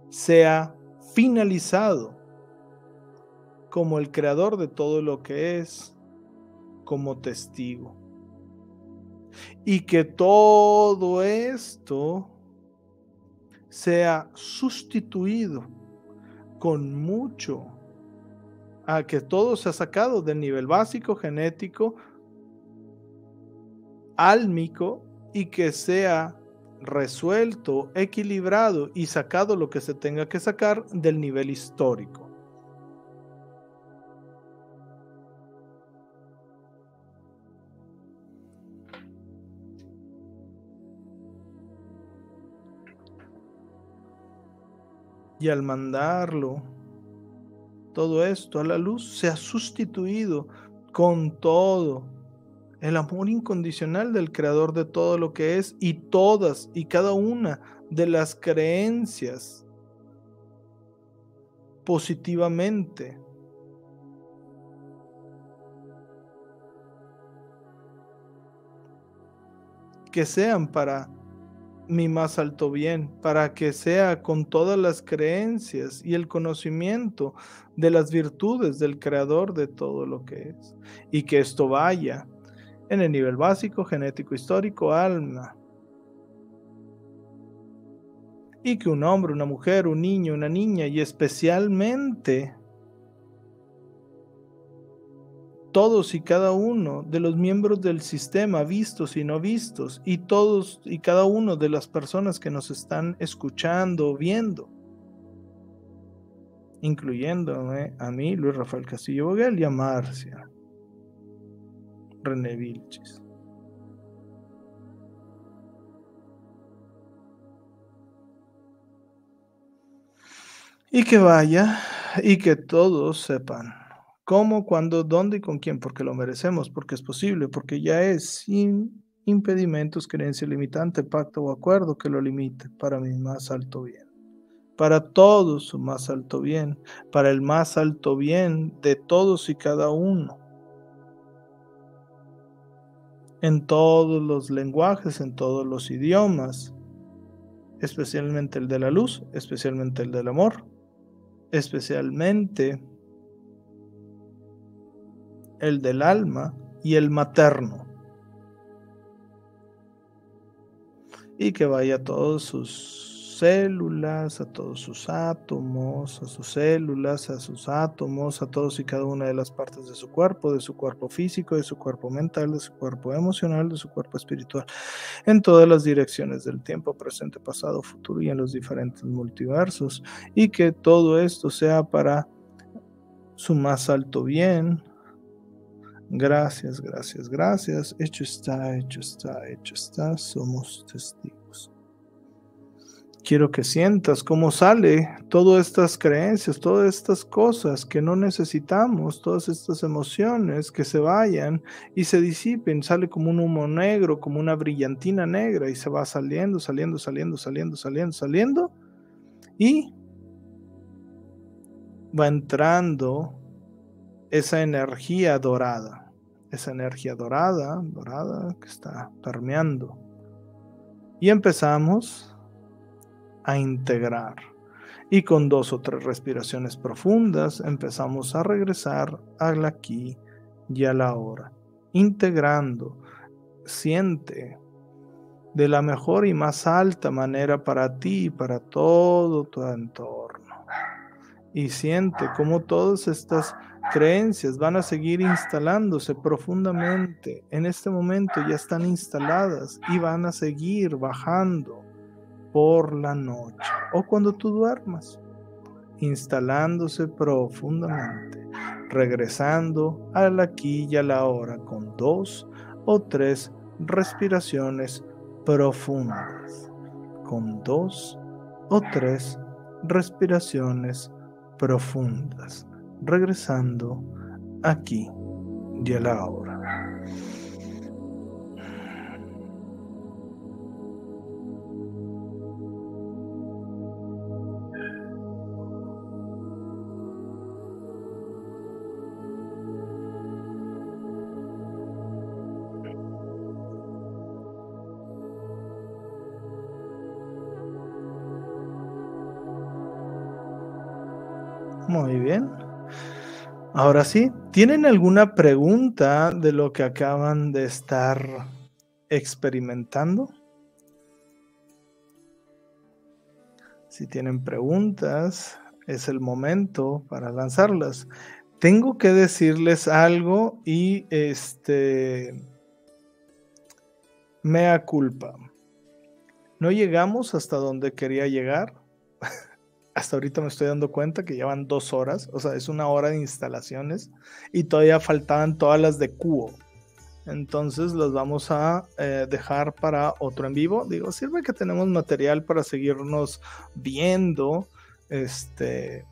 se ha finalizado como el creador de todo lo que es, como testigo. Y que todo esto sea sustituido con mucho, a que todo sea sacado del nivel básico, genético, álmico, y que sea resuelto, equilibrado y sacado lo que se tenga que sacar del nivel histórico. y al mandarlo, todo esto a la luz se ha sustituido con todo el amor incondicional del creador de todo lo que es y todas y cada una de las creencias positivamente. Que sean para mi más alto bien, para que sea con todas las creencias y el conocimiento de las virtudes del Creador de todo lo que es, y que esto vaya en el nivel básico, genético, histórico, alma. Y que un hombre, una mujer, un niño, una niña, y especialmente todos y cada uno de los miembros del sistema, vistos y no vistos, y todos y cada uno de las personas que nos están escuchando o viendo, incluyéndome a mí, Luis Rafael Castillo Boguel y a Marcia René Vilches. Y que vaya y que todos sepan ¿Cómo, cuándo, dónde y con quién? Porque lo merecemos, porque es posible, porque ya es sin impedimentos, creencia limitante, pacto o acuerdo que lo limite para mi más alto bien. Para todos su más alto bien, para el más alto bien de todos y cada uno. En todos los lenguajes, en todos los idiomas, especialmente el de la luz, especialmente el del amor, especialmente el del alma y el materno. Y que vaya a todas células, a todos sus átomos, a sus células, a sus átomos, a todos y cada una de las partes de su cuerpo, de su cuerpo físico, de su cuerpo mental, de su cuerpo emocional, de su cuerpo espiritual, en todas las direcciones del tiempo, presente, pasado, futuro y en los diferentes multiversos. Y que todo esto sea para su más alto bien, Gracias, gracias, gracias. Hecho está, hecho está, hecho está. Somos testigos. Quiero que sientas cómo sale todas estas creencias, todas estas cosas que no necesitamos, todas estas emociones que se vayan y se disipen. Sale como un humo negro, como una brillantina negra y se va saliendo, saliendo, saliendo, saliendo, saliendo, saliendo. Y va entrando esa energía dorada esa energía dorada, dorada que está permeando. Y empezamos a integrar. Y con dos o tres respiraciones profundas empezamos a regresar al aquí y a la hora. Integrando. Siente de la mejor y más alta manera para ti y para todo tu entorno. Y siente cómo todas estas creencias van a seguir instalándose profundamente. En este momento ya están instaladas y van a seguir bajando por la noche o cuando tú duermas. instalándose profundamente, regresando al aquí y a la hora con dos o tres respiraciones profundas, con dos o tres respiraciones profundas, regresando aquí y a la hora. Muy bien. Ahora sí, ¿tienen alguna pregunta de lo que acaban de estar experimentando? Si tienen preguntas, es el momento para lanzarlas. Tengo que decirles algo y este mea culpa. No llegamos hasta donde quería llegar hasta ahorita me estoy dando cuenta que llevan dos horas, o sea, es una hora de instalaciones y todavía faltaban todas las de cubo. Entonces las vamos a eh, dejar para otro en vivo. Digo, sirve que tenemos material para seguirnos viendo este,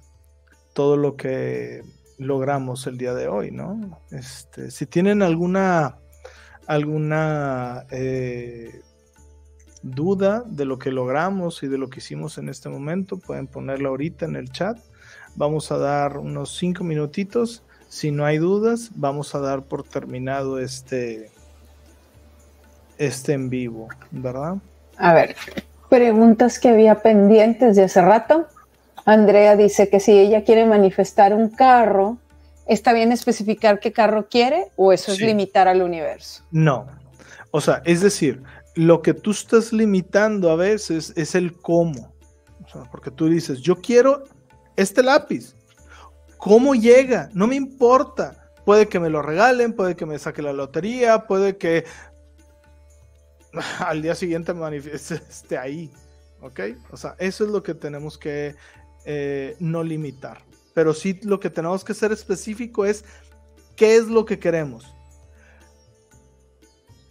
todo lo que logramos el día de hoy, ¿no? Este, si tienen alguna, alguna eh, duda de lo que logramos y de lo que hicimos en este momento, pueden ponerla ahorita en el chat. Vamos a dar unos cinco minutitos. Si no hay dudas, vamos a dar por terminado este, este en vivo, ¿verdad? A ver, preguntas que había pendientes de hace rato. Andrea dice que si ella quiere manifestar un carro, ¿está bien especificar qué carro quiere o eso es limitar al universo? No. O sea, es decir, lo que tú estás limitando a veces es el cómo. porque tú dices, yo quiero este lápiz. ¿Cómo llega? No me importa. Puede que me lo regalen, puede que me saque la lotería, puede que al día siguiente manifieste esté ahí. ¿Ok? O sea, eso es lo que tenemos que eh, no limitar. Pero sí lo que tenemos que ser específico es qué es lo que queremos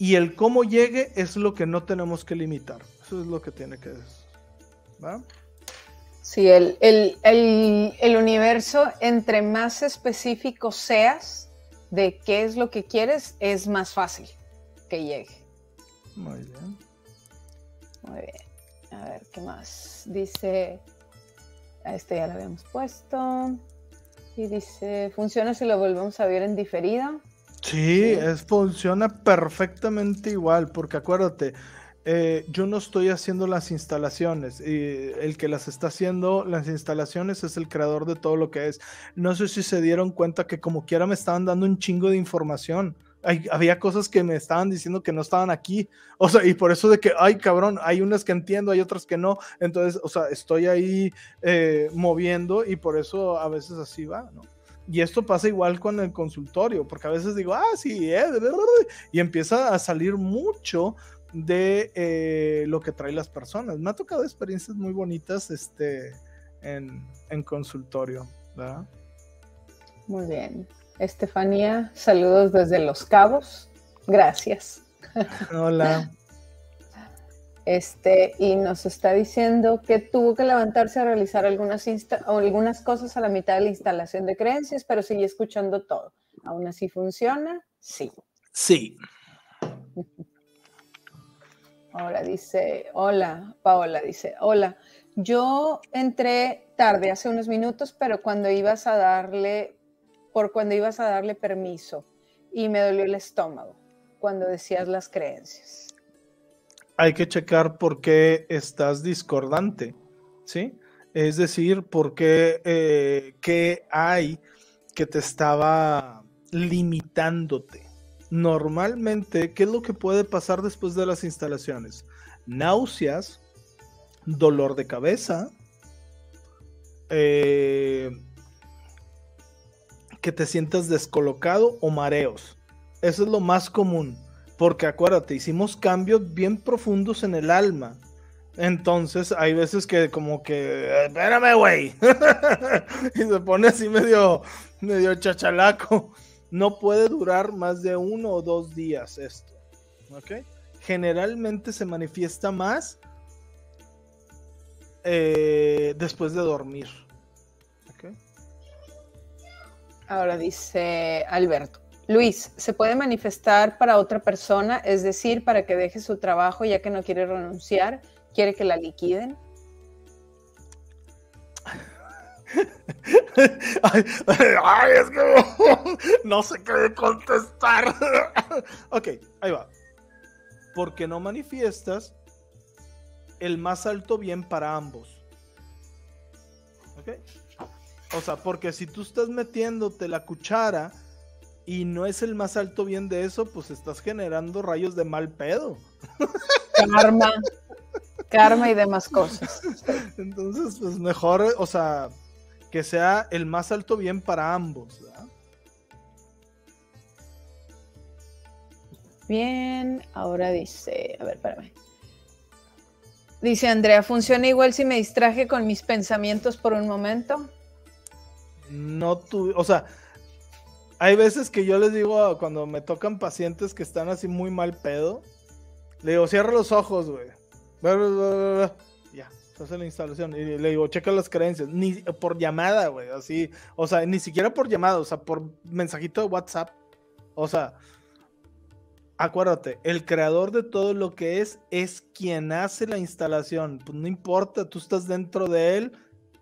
y el cómo llegue es lo que no tenemos que limitar. Eso es lo que tiene que ¿va? Sí, el, el, universo, entre más específico seas de qué es lo que quieres, es más fácil que llegue. Muy bien. Muy bien. A ver, ¿qué más? Dice, a este ya lo habíamos puesto. Y dice, ¿funciona si lo volvemos a ver en diferida? Sí, Es, funciona perfectamente igual, porque acuérdate, eh, yo no estoy haciendo las instalaciones, y el que las está haciendo las instalaciones es el creador de todo lo que es. No sé si se dieron cuenta que como quiera me estaban dando un chingo de información. había cosas que me estaban diciendo que no estaban aquí. O sea, y por eso de que, ay, cabrón, hay unas que entiendo, hay otras que no. Entonces, o sea, estoy ahí eh, moviendo y por eso a veces así va, ¿no? Y esto pasa igual con el consultorio, porque a veces digo, ah, sí, eh, y empieza a salir mucho de eh, lo que traen las personas. Me ha tocado experiencias muy bonitas este, en, en consultorio, ¿verdad? Muy bien. Estefanía, saludos desde Los Cabos. Gracias. Hola. Este, y nos está diciendo que tuvo que levantarse a realizar algunas, algunas cosas a la mitad de la instalación de creencias, pero sigue escuchando todo. ¿Aún así funciona? Sí. Sí. Ahora dice, hola, Paola dice, hola, yo entré tarde hace unos minutos, pero cuando ibas a darle, por cuando ibas a darle permiso y me dolió el estómago cuando decías las creencias hay que checar por qué estás discordante, ¿sí? Es decir, por qué, eh, qué hay que te estaba limitándote. Normalmente, ¿qué es lo que puede pasar después de las instalaciones? Náuseas, dolor de cabeza, eh, que te sientas descolocado o mareos. Eso es lo más común. Porque acuérdate, hicimos cambios bien profundos en el alma. Entonces hay veces que como que, espérame, güey. y se pone así medio, medio chachalaco. No puede durar más de uno o dos días esto. ¿Ok? Generalmente se manifiesta más eh, después de dormir. ¿Ok? Ahora dice Alberto. Luis, ¿se puede manifestar para otra persona? Es decir, para que deje su trabajo ya que no quiere renunciar, quiere que la liquiden. Ay, es que no sé qué contestar. ok, ahí va. Porque no manifiestas el más alto bien para ambos. Ok. O sea, porque si tú estás metiéndote la cuchara y no es el más alto bien de eso, pues estás generando rayos de mal pedo. Karma. Karma y demás cosas. Entonces, pues mejor, o sea, que sea el más alto bien para ambos. Bien, ahora dice, a ver, espérame. Dice Andrea, ¿funciona igual si me distraje con mis pensamientos por un momento? No tú, o sea, hay veces que yo les digo cuando me tocan pacientes que están así muy mal pedo, le digo, cierra los ojos, güey. Ya, se hace la instalación. Y le digo, checa las creencias. Ni por llamada, güey, así. O sea, ni siquiera por llamada, o sea, por mensajito de WhatsApp. O sea, acuérdate, el creador de todo lo que es es quien hace la instalación. Pues no importa, tú estás dentro de él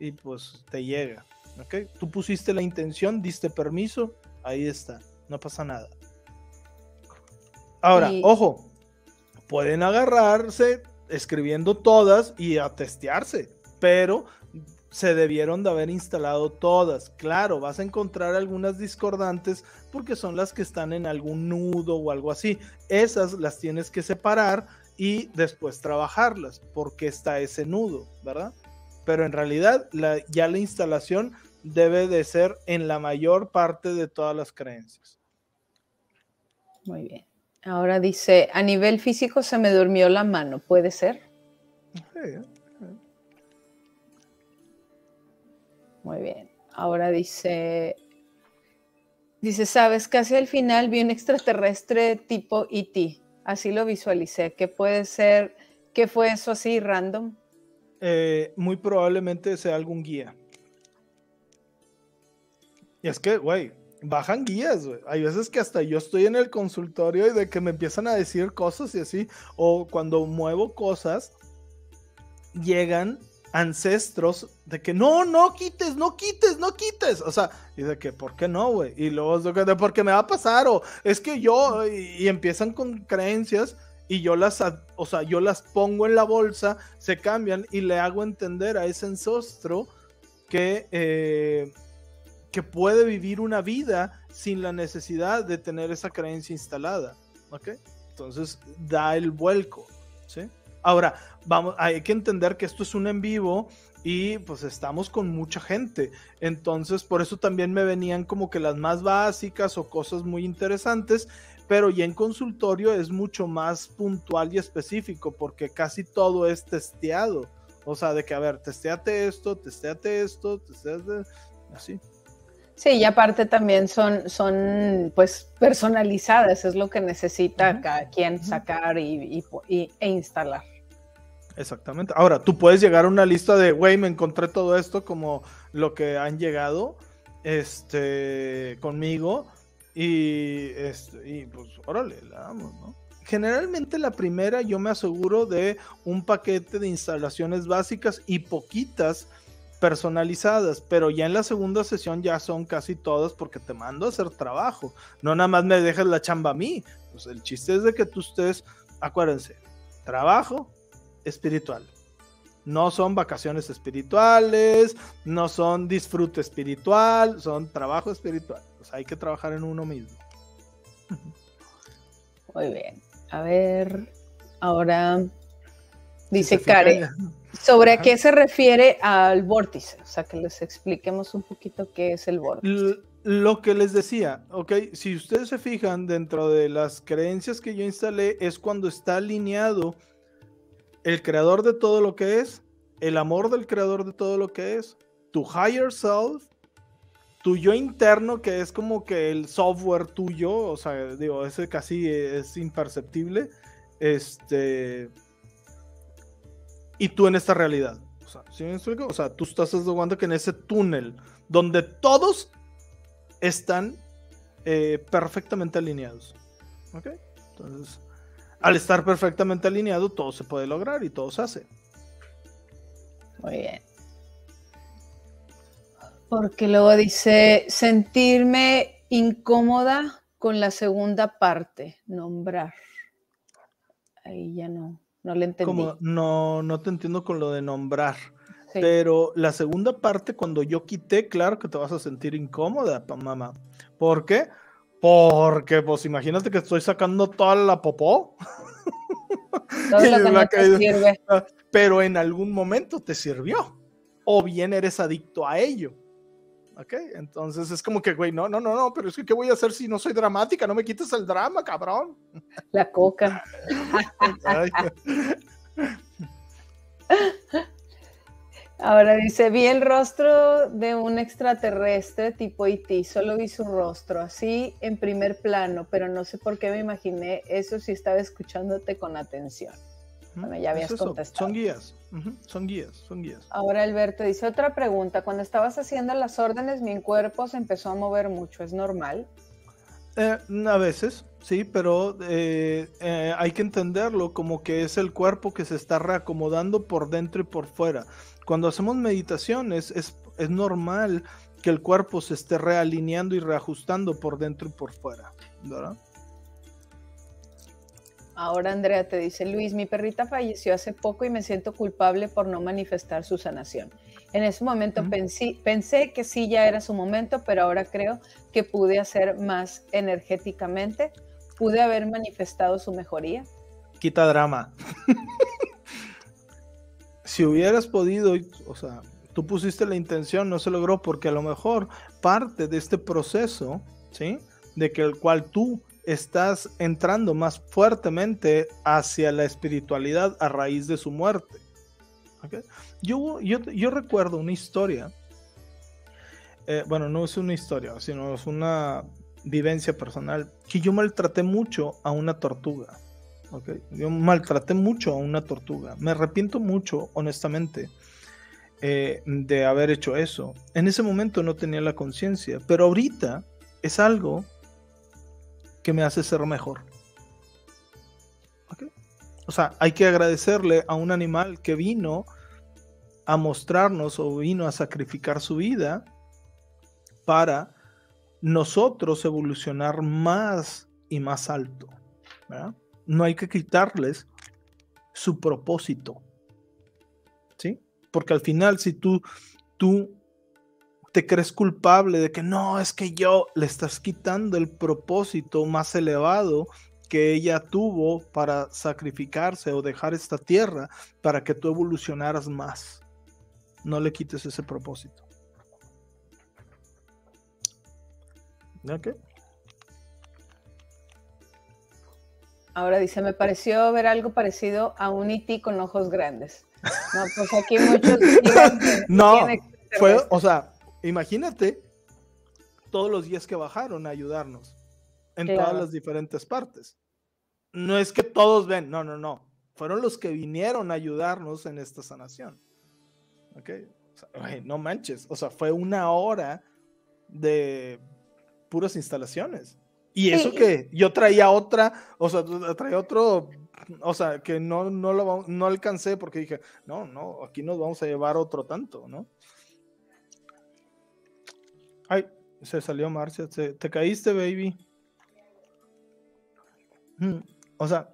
y pues te llega. ¿Ok? Tú pusiste la intención, diste permiso, ahí está, no pasa nada. Ahora, ojo, pueden agarrarse escribiendo todas y a testearse, pero se debieron de haber instalado todas. Claro, vas a encontrar algunas discordantes porque son las que están en algún nudo o algo así. Esas las tienes que separar y después trabajarlas porque está ese nudo, ¿verdad? Pero en realidad ya la instalación debe de ser en la mayor parte de todas las creencias. Muy bien. Ahora dice, a nivel físico se me durmió la mano, ¿puede ser? Muy bien. Ahora dice, dice, sabes, casi al final vi un extraterrestre tipo ET. Así lo visualicé. ¿Qué puede ser? ¿Qué fue eso así random? Eh, muy probablemente sea algún guía. Y es que, güey, bajan guías, güey. Hay veces que hasta yo estoy en el consultorio y de que me empiezan a decir cosas y así, o cuando muevo cosas, llegan ancestros de que no, no quites, no quites, no quites. O sea, y de que, ¿por qué no, güey? Y luego de porque me va a pasar, o es que yo, y, empiezan con creencias y yo las, o sea, yo las pongo en la bolsa, se cambian y le hago entender a ese ancestro que eh, que puede vivir una vida sin la necesidad de tener esa creencia instalada. ¿Ok? Entonces da el vuelco. ¿sí? Ahora, vamos, hay que entender que esto es un en vivo y pues estamos con mucha gente. Entonces, por eso también me venían como que las más básicas o cosas muy interesantes, pero ya en consultorio es mucho más puntual y específico porque casi todo es testeado. O sea, de que, a ver, testeate esto, testeate esto, testeate así. Sí, y aparte también son, son pues personalizadas, es lo que necesita cada quien sacar y, e instalar. Exactamente. Ahora, tú puedes llegar a una lista de, güey, me encontré todo esto como lo que han llegado este, conmigo y, este, y pues, órale, la damos, ¿no? Generalmente la primera yo me aseguro de un paquete de instalaciones básicas y poquitas personalizadas, pero ya en la segunda sesión ya son casi todas porque te mando a hacer trabajo, no nada más me dejas la chamba a mí, pues el chiste es de que tú estés, acuérdense, trabajo espiritual, no son vacaciones espirituales, no son disfrute espiritual, son trabajo espiritual, pues hay que trabajar en uno mismo. Muy bien, a ver, ahora dice Karen. ¿Sobre a qué se refiere al vórtice? O sea, que les expliquemos un poquito qué es el vórtice. Lo que les decía, ok, si ustedes se fijan dentro de las creencias que yo instalé, es cuando está alineado el creador de todo lo que es, el amor del creador de todo lo que es, tu higher self, tu yo interno, que es como que el software tuyo, o sea, digo, ese casi es imperceptible, este, y tú en esta realidad. O sea, tú estás jugando que en ese túnel donde todos están eh, perfectamente alineados. ¿Ok? Entonces, al estar perfectamente alineado, todo se puede lograr y todo se hace. Muy bien. Porque luego dice sentirme incómoda con la segunda parte, nombrar. Ahí ya no, no le entendí. Como, no, no te entiendo con lo de nombrar. Pero la segunda parte, cuando yo quité, claro que te vas a sentir incómoda, mamá. ¿Por qué? Porque, pues imagínate que estoy sacando toda la popó. Pero en algún momento te sirvió. O bien eres adicto a ello. ¿Ok? Entonces es como que, güey, no, no, no, no, pero es que, ¿qué voy a hacer si no soy dramática? No me quites el drama, cabrón. La coca. Ahora dice, vi el rostro de un extraterrestre tipo IT, solo vi su rostro, así en primer plano, pero no sé por qué me imaginé eso si estaba escuchándote con atención. Bueno, ya habías contestado. Son guías, son guías, son guías. Ahora Alberto dice otra pregunta, cuando estabas haciendo las órdenes mi cuerpo se empezó a mover mucho, ¿es normal? Eh, a veces, sí, pero eh, eh, hay que entenderlo como que es el cuerpo que se está reacomodando por dentro y por fuera. Cuando hacemos meditaciones es, es normal que el cuerpo se esté realineando y reajustando por dentro y por fuera, ¿verdad? Ahora Andrea te dice, Luis, mi perrita falleció hace poco y me siento culpable por no manifestar su sanación. En ese momento pensé, pensé, que sí ya era su momento, pero ahora creo que pude hacer más energéticamente. ¿Pude haber manifestado su mejoría? Quita drama. si hubieras podido, o sea, tú pusiste la intención, no se logró porque a lo mejor parte de este proceso, ¿sí? De que el cual tú estás entrando más fuertemente hacia la espiritualidad a raíz de su muerte. Yo, yo, recuerdo una historia, eh, bueno, no es una historia, sino es una vivencia personal, que yo maltraté mucho a una tortuga. Yo maltraté mucho a una tortuga. Me arrepiento mucho, honestamente, eh, de haber hecho eso. En ese momento no tenía la conciencia, pero ahorita es algo que me hace ser mejor. O sea, hay que agradecerle a un animal que vino a mostrarnos o vino a sacrificar su vida para nosotros evolucionar más y más alto. no hay que quitarles su propósito. ¿Sí? Porque al final, si tú, tú te crees culpable de que no, es que yo le estás quitando el propósito más elevado que ella tuvo para sacrificarse o dejar esta tierra para que tú evolucionaras más. No le quites ese propósito. ¿Ok? Ahora dice, me pareció ver algo parecido a un IT con ojos grandes. No, pues aquí muchos... no, fue, o sea, imagínate todos los días que bajaron a ayudarnos en todas las diferentes partes. No es que todos ven, no, no, no. Fueron los que vinieron a ayudarnos en esta sanación. ¿Ok? no manches. O sea, fue una hora de puras instalaciones. Y eso que yo traía otra, o sea, traía otro, o sea, que no, no, lo, no alcancé porque dije, no, no, aquí nos vamos a llevar otro tanto, ¿no? Ay, se salió Marcia, te caíste, baby. Mm, o sea,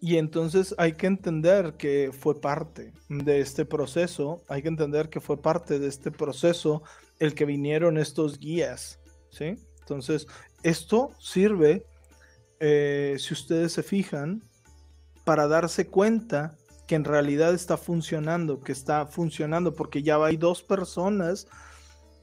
y entonces hay que entender que fue parte de este proceso, hay que entender que fue parte de este proceso el que vinieron estos guías, ¿sí? Entonces, esto sirve, eh, si ustedes se fijan, para darse cuenta que en realidad está funcionando, que está funcionando, porque ya hay dos personas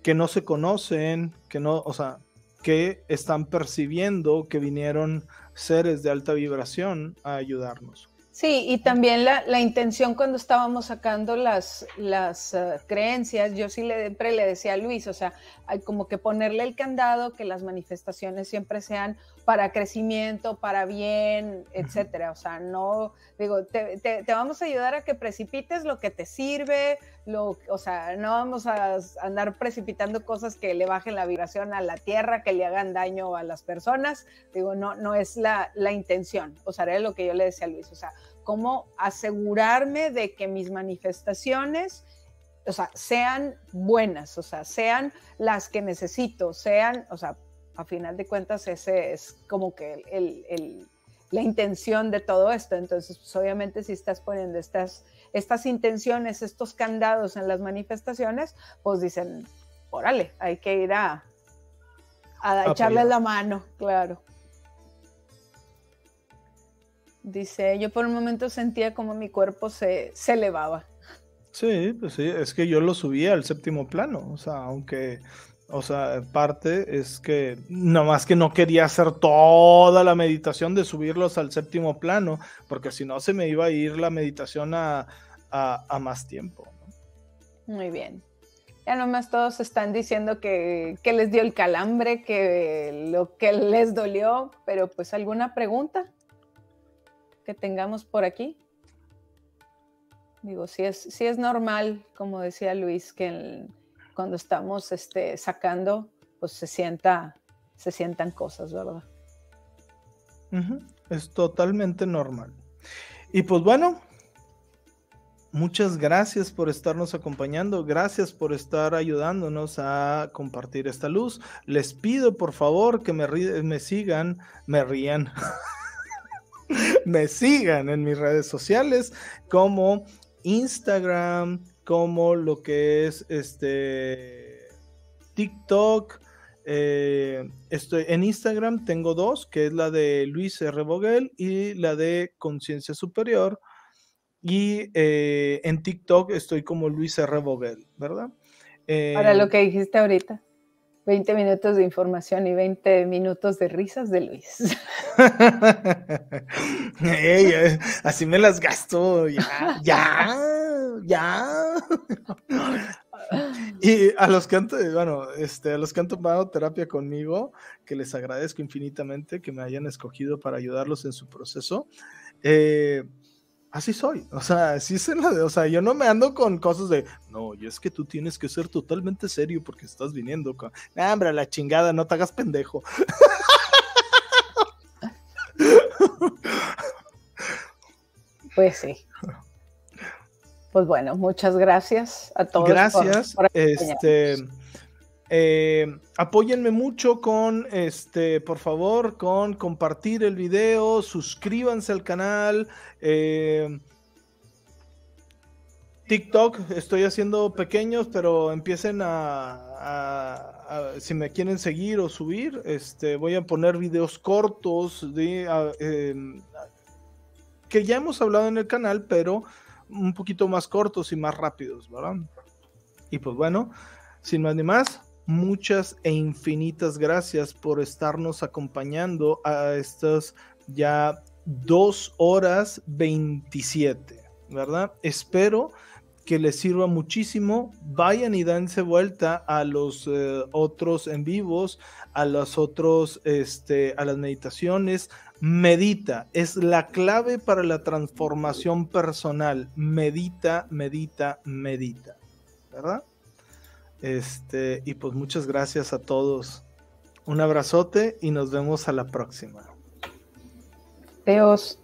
que no se conocen, que no, o sea, que están percibiendo que vinieron seres de alta vibración a ayudarnos. Sí, y también la, la intención cuando estábamos sacando las, las uh, creencias, yo sí le, siempre le decía a Luis, o sea, hay como que ponerle el candado, que las manifestaciones siempre sean para crecimiento, para bien, etcétera. O sea, no, digo, te, te, te, vamos a ayudar a que precipites lo que te sirve, lo, o sea, no vamos a andar precipitando cosas que le bajen la vibración a la tierra, que le hagan daño a las personas. Digo, no, no es la, la intención. O sea, era lo que yo le decía a Luis, o sea, cómo asegurarme de que mis manifestaciones, o sea, sean buenas, o sea, sean las que necesito, sean, o sea, a final de cuentas ese es como que el, el, la intención de todo esto. Entonces, pues obviamente si estás poniendo estas, estas intenciones, estos candados en las manifestaciones, pues dicen, órale, hay que ir a, a echarle la mano, claro. Dice, yo por un momento sentía como mi cuerpo se, se elevaba. Sí, pues sí, es que yo lo subía al séptimo plano, o sea, aunque, o sea, parte es que nada más que no quería hacer toda la meditación de subirlos al séptimo plano, porque si no se me iba a ir la meditación a, a, más tiempo. Muy bien. Ya nomás todos están diciendo que, que les dio el calambre, que lo que les dolió, pero pues alguna pregunta que tengamos por aquí. Digo, si es, si es normal, como decía Luis, que el, cuando estamos este, sacando, pues se sienta, se sientan cosas, ¿verdad? Es totalmente normal. Y pues bueno, muchas gracias por estarnos acompañando, gracias por estar ayudándonos a compartir esta luz. Les pido por favor que me, me sigan, me rían. me sigan en mis redes sociales como Instagram, como lo que es este TikTok. Eh, estoy en Instagram, tengo dos, que es la de Luis R. Vogel y la de Conciencia Superior. Y eh, en TikTok estoy como Luis R. Vogel, ¿verdad? Eh, Para lo que dijiste ahorita. 20 minutos de información y 20 minutos de risas de Luis. hey, así me las gasto, ya, ya, ya. y a los que han, bueno, este, a los que han tomado terapia conmigo, que les agradezco infinitamente que me hayan escogido para ayudarlos en su proceso. Eh, así soy, o sea, así es la de, o sea, yo no me ando con cosas de, no, y es que tú tienes que ser totalmente serio porque estás viniendo con, nah, la chingada, no te hagas pendejo. Pues sí. Pues bueno, muchas gracias a todos. Gracias. Por, por este, eh, apóyenme mucho con, este, por favor, con compartir el video, suscríbanse al canal. Eh, TikTok, estoy haciendo pequeños, pero empiecen a, a, a, si me quieren seguir o subir, este, voy a poner videos cortos de, eh, que ya hemos hablado en el canal, pero un poquito más cortos y más rápidos, ¿verdad? Y pues bueno, sin más ni más, muchas e infinitas gracias por estarnos acompañando a estas ya dos horas 27, ¿verdad? Espero que les sirva muchísimo. Vayan y danse vuelta a los eh, otros en vivos, a los otros, este, a las meditaciones. Medita, es la clave para la transformación personal. Medita, medita, medita, ¿verdad? Este, y pues muchas gracias a todos. Un abrazote y nos vemos a la próxima. Dios.